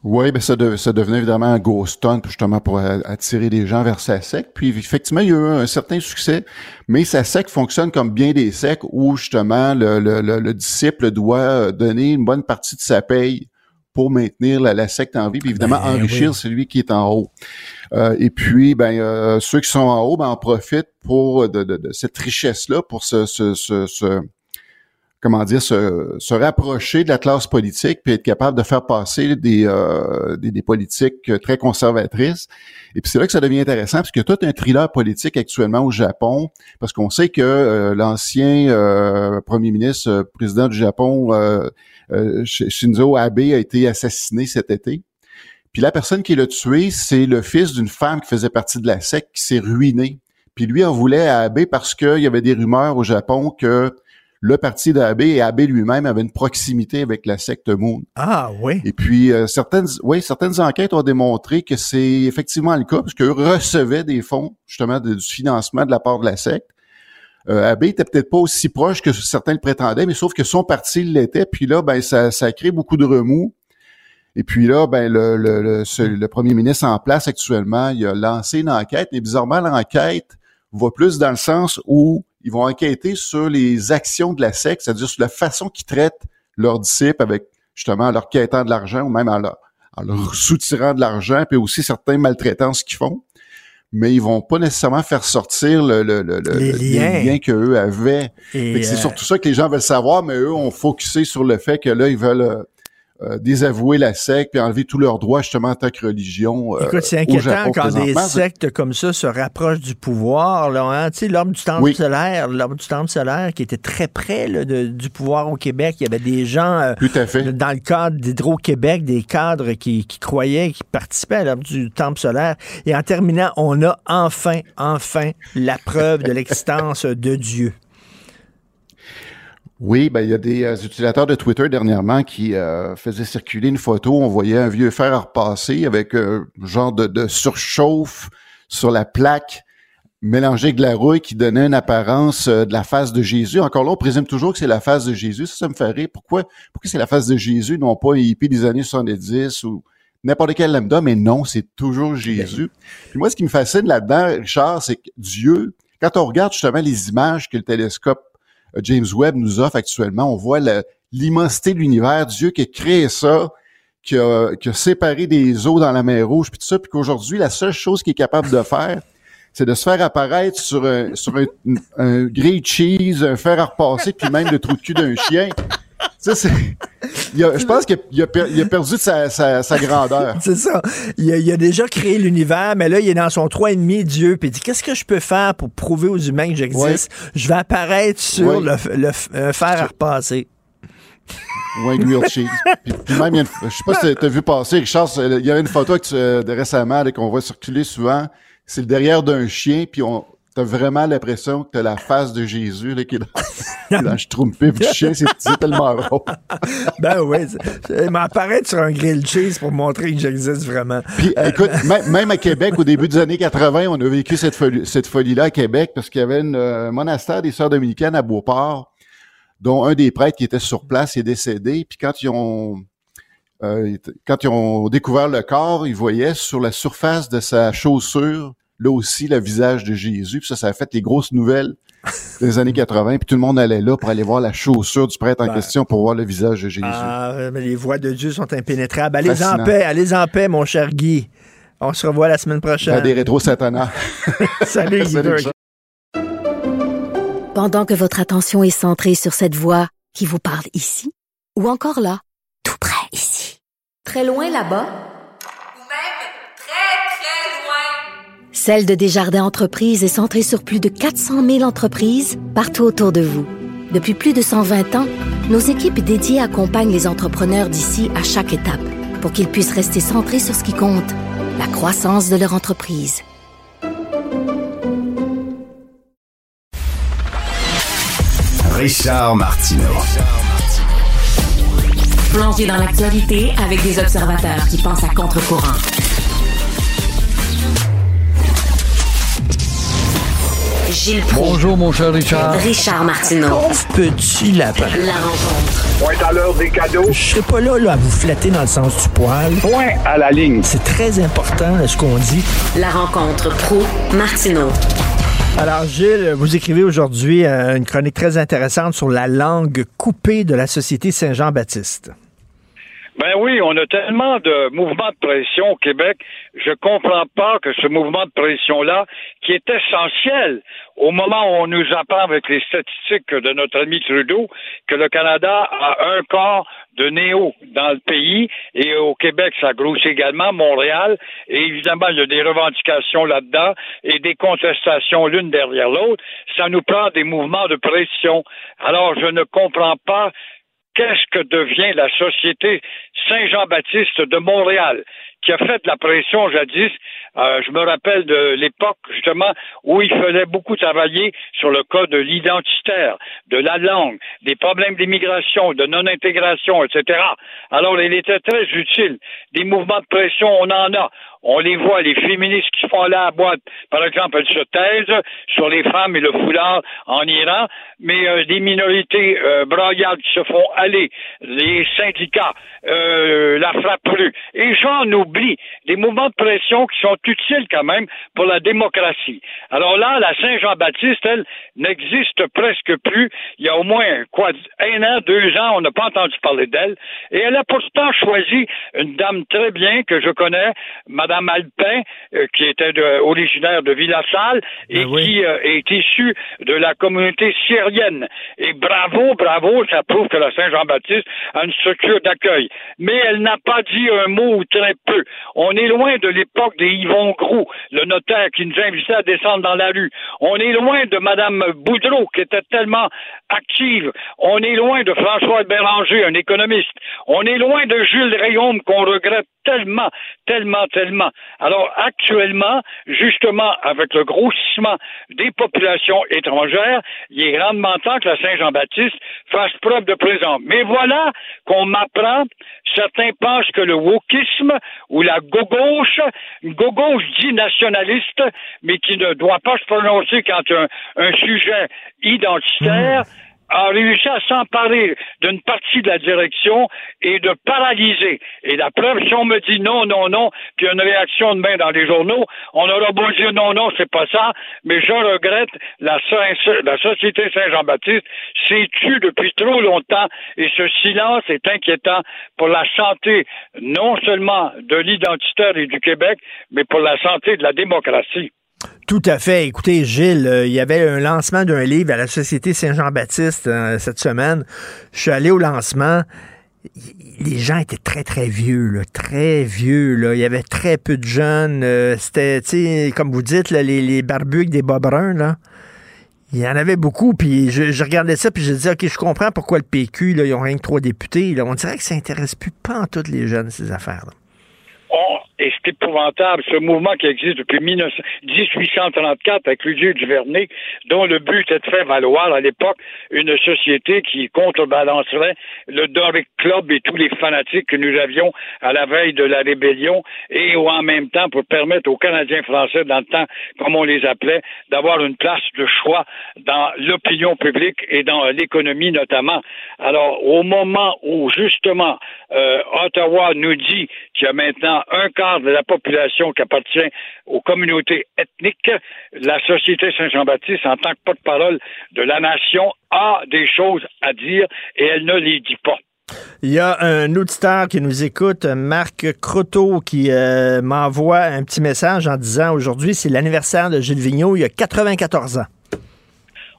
Oui, ben ça, devenait évidemment un ghost stunt justement pour attirer les gens vers sa secte. Puis effectivement, il y a eu un certain succès, mais sa secte fonctionne comme bien des sectes où justement le, disciple doit donner une bonne partie de sa paye pour maintenir la, secte en vie, puis évidemment ben enrichir celui qui est en haut. Euh, et puis, ben euh, ceux qui sont en haut, ben en profitent pour de, cette richesse-là pour se comment dire, se, se, rapprocher de la classe politique puis être capable de faire passer des, euh, des, politiques très conservatrices. Et puis c'est là que ça devient intéressant parce que tout un thriller politique actuellement au Japon, parce qu'on sait que euh, l'ancien euh, premier ministre, président du Japon, Shinzo Abe, a été assassiné cet été. Puis la personne qui l'a tué, c'est le fils d'une femme qui faisait partie de la secte qui s'est ruinée. Puis lui en voulait à Abe parce qu'il y avait des rumeurs au Japon que le parti d'Abe et Abe lui-même avait une proximité avec la secte Moon. Ah oui. Et puis euh, certaines, oui, certaines enquêtes ont démontré que c'est effectivement le cas, parce qu'eux recevaient des fonds justement du financement de la part de la secte. Euh, Abe était peut-être pas aussi proche que certains le prétendaient, mais sauf que son parti l'était. Puis là, ben ça, ça a créé beaucoup de remous. Et puis là, ben le, premier ministre en place actuellement, il a lancé une enquête. Et bizarrement, l'enquête va plus dans le sens où ils vont enquêter sur les actions de la secte, c'est-à-dire sur la façon qu'ils traitent leurs disciples avec justement leur quêtant de l'argent ou même en leur, soutirant de l'argent, puis aussi certaines maltraitances qu'ils font. Mais ils vont pas nécessairement faire sortir le, le, le, les, liens. qu'eux avaient. C'est euh, surtout ça que les gens veulent savoir, mais eux ont focusé sur le fait que là, ils veulent euh, désavouer la secte puis enlever tous leurs droits justement en tant que religion. Euh, Écoute, c'est inquiétant quand des sectes comme ça se rapprochent du pouvoir. Là, hein? Tu sais, l'ordre du temple solaire, l'ordre du temple solaire qui était très près du pouvoir au Québec. Il y avait des gens euh, Tout à fait. dans le cadre d'Hydro-Québec, des cadres qui, qui croyaient, qui participaient à l'ordre du temple solaire. Et en terminant, on a enfin, enfin la preuve de l'existence de Dieu. Oui, ben il y a des euh, utilisateurs de Twitter dernièrement qui euh, faisaient circuler une photo. On voyait un vieux fer à repasser avec un genre de, surchauffe sur la plaque mélangée avec de la rouille qui donnait une apparence euh, de la face de Jésus. Encore là, on présume toujours que c'est la face de Jésus. Ça, ça me fait rire. Pourquoi, pourquoi c'est la face de Jésus, non pas hippie des années 70 ou n'importe quel lambda, mais non, c'est toujours Jésus. Puis moi, ce qui me fascine là-dedans, Richard, c'est que Dieu, quand on regarde justement les images que le télescope James Webb nous offre actuellement. On voit l'immensité de l'univers, Dieu qui a créé ça, qui a, séparé des eaux dans la mer Rouge, puis tout ça, puis qu'aujourd'hui, la seule chose qu'il est capable de faire, c'est de se faire apparaître sur un, sur un, un grilled cheese, un fer à repasser, puis même le trou de cul d'un chien. Ça, c'est je pense qu'il a, perdu sa, grandeur. (laughs) c'est ça. Il a, déjà créé l'univers, mais là, il est dans son 3,5 Dieu, puis il dit Qu'est-ce que je peux faire pour prouver aux humains que j'existe? Je vais apparaître sur le, fer à repasser. Oui, grilled cheese. Puis, même, je sais pas si tu as vu passer, Richard, il y a une photo que de récemment qu'on voit circuler souvent. C'est le derrière d'un chien, puis on, t'as vraiment l'impression que t'as la face de Jésus là, qui est dans, dans le du chien. C'est tellement drôle. (laughs) ben oui. Il m'apparaît sur un grill cheese pour montrer que j'existe vraiment. Puis écoute, (laughs) même, à Québec, au début des années 80, on a vécu cette, folie, cette folie-là à Québec parce qu'il y avait un euh, monastère des Sœurs dominicaines à Beauport dont un des prêtres qui était sur place est décédé. Puis quand ils ont euh, quand ils ont découvert le corps, ils voyaient sur la surface de sa chaussure, là aussi, le visage de Jésus. Puis ça, ça a fait les grosses nouvelles (laughs) des années 80. Puis tout le monde allait là pour aller voir la chaussure du prêtre en Ben. question pour voir le visage de Jésus. Ah, mais les voix de Dieu sont impénétrables. Allez en paix, allez en paix, mon cher Guy. On se revoit la semaine prochaine. Dans des rétro satanas. (laughs) (laughs) Salut, Guy Salut, Burke. Pendant que votre attention est centrée sur cette voix qui vous parle ici, ou encore là, tout près ici, très loin là-bas, Celle de Desjardins Entreprises est centrée sur plus de 400 000 entreprises partout autour de vous. Depuis plus de 120 ans, nos équipes dédiées accompagnent les entrepreneurs d'ici à chaque étape pour qu'ils puissent rester centrés sur ce qui compte, la croissance de leur entreprise. Richard Martineau. Plongé dans l'actualité avec des observateurs qui pensent à contre-courant. Gilles Proulx. Bonjour, mon cher Richard. Richard Martineau. Petit lapin. La rencontre. Point à l'heure des cadeaux. Je serai pas là, là à vous flatter dans le sens du poil. Point à la ligne. C'est très important là, ce qu'on dit. La rencontre pro martineau Alors, Gilles, vous écrivez aujourd'hui euh, une chronique très intéressante sur la langue coupée de la Société Saint-Jean-Baptiste. Ben oui, on a tellement de mouvements de pression au Québec. Je comprends pas que ce mouvement de pression-là, qui est essentiel au moment où on nous apprend avec les statistiques de notre ami Trudeau que le Canada a un quart de néo dans le pays et au Québec, ça grossit également, Montréal. Et évidemment, il y a des revendications là-dedans et des contestations l'une derrière l'autre. Ça nous prend des mouvements de pression. Alors, je ne comprends pas qu'est-ce que devient la Société Saint-Jean-Baptiste de Montréal, qui a fait de la pression jadis? Euh, je me rappelle de l'époque, justement, où il fallait beaucoup travailler sur le cas de l'identitaire, de la langue, des problèmes d'immigration, de non-intégration, etc. Alors, il était très utile. Des mouvements de pression, on en a. On les voit, les féministes qui font là à boîte, par exemple, elles se taisent sur les femmes et le foulard en Iran, mais euh, minorités euh, braillardes qui se font aller, les syndicats, euh, la frappe plus. Et j'en oublie des mouvements de pression qui sont utiles quand même pour la démocratie. Alors là, la Saint-Jean-Baptiste, elle, n'existe presque plus. Il y a au moins quoi, un an, deux ans, on n'a pas entendu parler d'elle. Et elle a pourtant choisi une dame très bien que je connais, Alpin, euh, qui était de- originaire de Villassal et qui euh, est issue de la communauté syrienne. Et bravo, bravo, ça prouve que la Saint-Jean-Baptiste a une structure d'accueil. Mais elle n'a pas dit un mot ou très peu. On est loin de l'époque des Yvon Groux, le notaire qui nous invitait à descendre dans la rue. On est loin de Madame Boudreau, qui était tellement active. On est loin de François Béranger, un économiste. On est loin de Jules Rayaume, qu'on regrette tellement, tellement, tellement. Alors, actuellement, justement, avec le grossissement des populations étrangères, il est grandement temps que la Saint-Jean-Baptiste fasse preuve de présence. Mais voilà qu'on m'apprend, certains pensent que le wokisme ou la gauche, une gauche dit nationaliste, mais qui ne doit pas se prononcer quand un, un sujet identitaire a réussi à s'emparer d'une partie de la direction et de paralyser. Et la preuve, si on me dit non, non, non, puis une réaction demain dans les journaux, on aura beau dire non, non, c'est pas ça, mais je regrette, la, la Société Saint-Jean-Baptiste s'est tue depuis trop longtemps et ce silence est inquiétant pour la santé non seulement de l'identitaire et du Québec, mais pour la santé de la démocratie. Tout à fait. Écoutez, Gilles, euh, il y avait un lancement d'un livre à la Société Saint-Jean-Baptiste euh, cette semaine. Je suis allé au lancement. Les gens étaient très, très vieux, là, très vieux. Là. Il y avait très peu de jeunes. euh, C'était, comme vous dites, les, les des bas bruns, là. Il y en avait beaucoup, puis je, regardais ça, puis je disais, OK, je comprends pourquoi le PQ, là, ils ont rien que trois députés. On dirait que ça intéresse plus pas en toutes les jeunes, ces affaires-là. Et c'est épouvantable, ce mouvement qui existe depuis 1834 avec Ludier Duvernay, dont le but était de faire valoir à l'époque une société qui contrebalancerait le Doric Club et tous les fanatiques que nous avions à la veille de la rébellion et en même temps pour permettre aux Canadiens français, dans le temps, comme on les appelait, d'avoir une place de choix dans l'opinion publique et dans l'économie notamment. Alors, au moment où justement euh, Ottawa nous dit qu'il y a maintenant un de la population qui appartient aux communautés ethniques, la Société Saint-Jean-Baptiste, en tant que porte-parole de la nation, a des choses à dire et elle ne les dit pas. Il y a un auditeur qui nous écoute, Marc Croteau, qui euh, m'envoie un petit message en disant aujourd'hui, c'est l'anniversaire de Gilles Vigneault, il a 94 ans.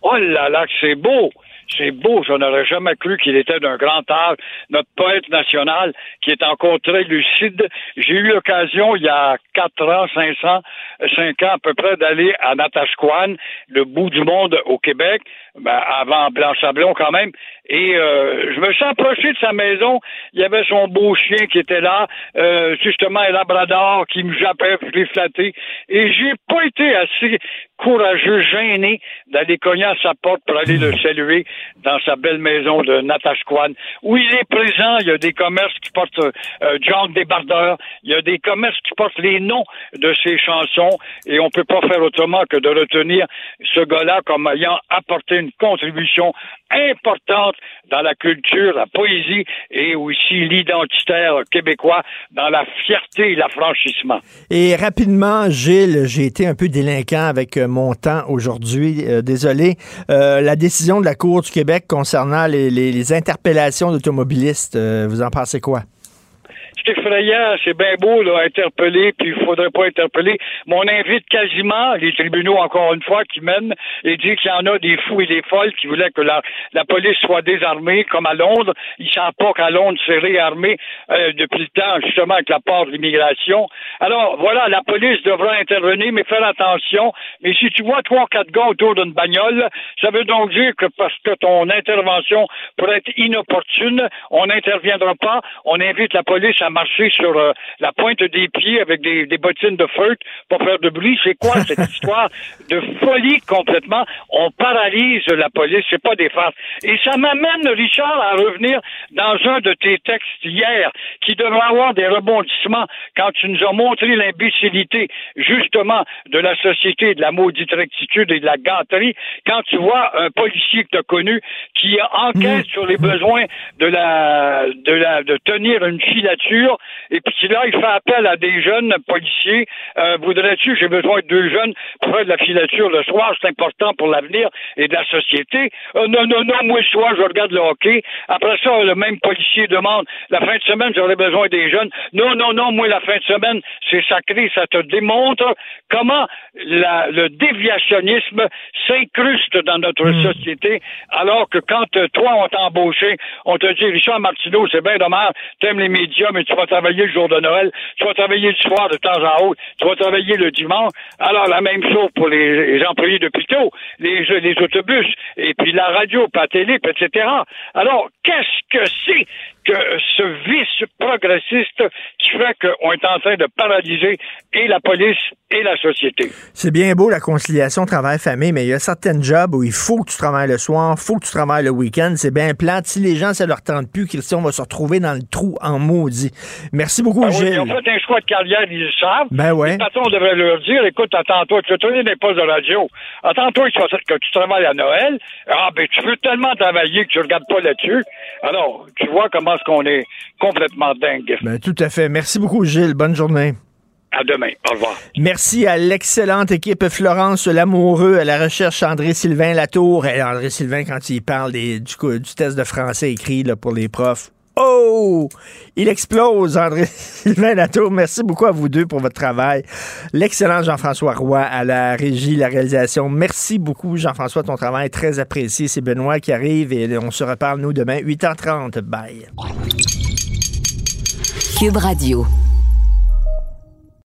Oh là là, c'est beau! C'est beau, je n'aurais jamais cru qu'il était d'un grand âge, notre poète national, qui est encore très lucide. J'ai eu l'occasion, il y a quatre ans, cinq ans, cinq ans à peu près, d'aller à Natashquan, le bout du monde au Québec, ben, avant Blanc-Sablon quand même, et euh, je me suis approché de sa maison. Il y avait son beau chien qui était là, euh, justement un labrador qui me jappait, je l'ai flatté. Et j'ai pas été assez courageux, gêné d'aller cogner à sa porte pour aller le saluer dans sa belle maison de Natashquan, où il est présent. Il y a des commerces qui portent euh, John Débardeur. Il y a des commerces qui portent les noms de ses chansons. Et on peut pas faire autrement que de retenir ce gars-là comme ayant apporté une contribution importante dans la culture, la poésie et aussi l'identitaire québécois dans la fierté et l'affranchissement. Et rapidement, Gilles, j'ai été un peu délinquant avec euh, mon temps aujourd'hui. Euh, désolé. Euh, la décision de la Cour du Québec concernant les, les interpellations d'automobilistes, vous en pensez quoi? C'est effrayant, c'est bien beau, là, interpeller, puis il faudrait pas interpeller. Mais on invite quasiment les tribunaux, encore une fois, qui mènent et dit qu'il y en a des fous et des folles qui voulaient que la, police soit désarmée, comme à Londres. Ils savent pas qu'à Londres, c'est réarmé euh, depuis le temps, justement, avec la part de l'immigration. Alors, voilà, la police devra intervenir, mais faire attention. Mais si tu vois trois, quatre gars autour d'une bagnole, ça veut donc dire que parce que ton intervention pourrait être inopportune, on n'interviendra pas. On invite la police à marcher sur euh, la pointe des pieds avec des, bottines de feutre pour faire de bruit. C'est quoi cette (laughs) histoire de folie complètement? On paralyse la police, c'est pas des farces. Et ça m'amène, Richard, à revenir dans un de tes textes hier qui devrait avoir des rebondissements quand tu nous as montré l'imbécilité, justement, de la société, de la maudite rectitude et de la gâterie, quand tu vois un policier que tu as connu qui enquête mmh. sur les besoins de la, de la, de tenir une filature et puis là, il fait appel à des jeunes policiers. Euh, voudrais-tu, j'ai besoin de deux jeunes pour faire de la filature le soir, c'est important pour l'avenir et de la société. Euh, non, non, non, moi le soir, je regarde le hockey. Après ça, le même policier demande, la fin de semaine, j'aurais besoin des jeunes. Non, non, non, moi, la fin de semaine, c'est sacré, ça te démontre comment le déviationnisme s'incruste dans notre hmm. société, alors que quand euh, toi, on t'a embauché, on te dit, Richard Martineau, c'est bien dommage, t'aimes les médias, mais tu vas travailler le jour de Noël, tu vas travailler le soir de temps en autre, tu vas travailler le dimanche. Alors, la même chose pour les, employés d'hôpitaux, les, les autobus, et puis la radio, pas télé, etc. Alors, qu'est-ce que c'est que ce vice progressiste fait qu'on est en train de paralyser et la police et la société. C'est bien beau la conciliation travail-famille, mais il y a certains jobs où il faut que tu travailles le soir, il faut que tu travailles le week-end. C'est bien plate. Si les gens, ça leur tente plus, Christian va se retrouver dans le trou en maudit. Merci beaucoup, ben Gilles. ils ont fait un choix de carrière, ils le savent. Ben ouais. Les patrons devraient leur dire, écoute, attends-toi, tu as tourné des postes de radio. Attends-toi que tu travailles à Noël. Ah, ben, tu veux tellement travailler que tu regardes pas là-dessus. Alors, tu vois comment qu'on est complètement dingue. Ben, tout à fait. Merci beaucoup, Gilles. Bonne journée. À demain. Au revoir. Merci à l'excellente équipe Florence Lamoureux, à la recherche André-Sylvain Latour. Et André-Sylvain, quand il parle des, du, du, test de français écrit là, pour les profs, Oh! Il explose, André-Sylvain (laughs) Latour. Merci beaucoup à vous deux pour votre travail. L'excellent Jean-François Roy à la régie, la réalisation. Merci beaucoup, Jean-François. Ton travail est très apprécié. C'est Benoît qui arrive et on se reparle, nous, demain, 8h30. Bye. Cube Radio.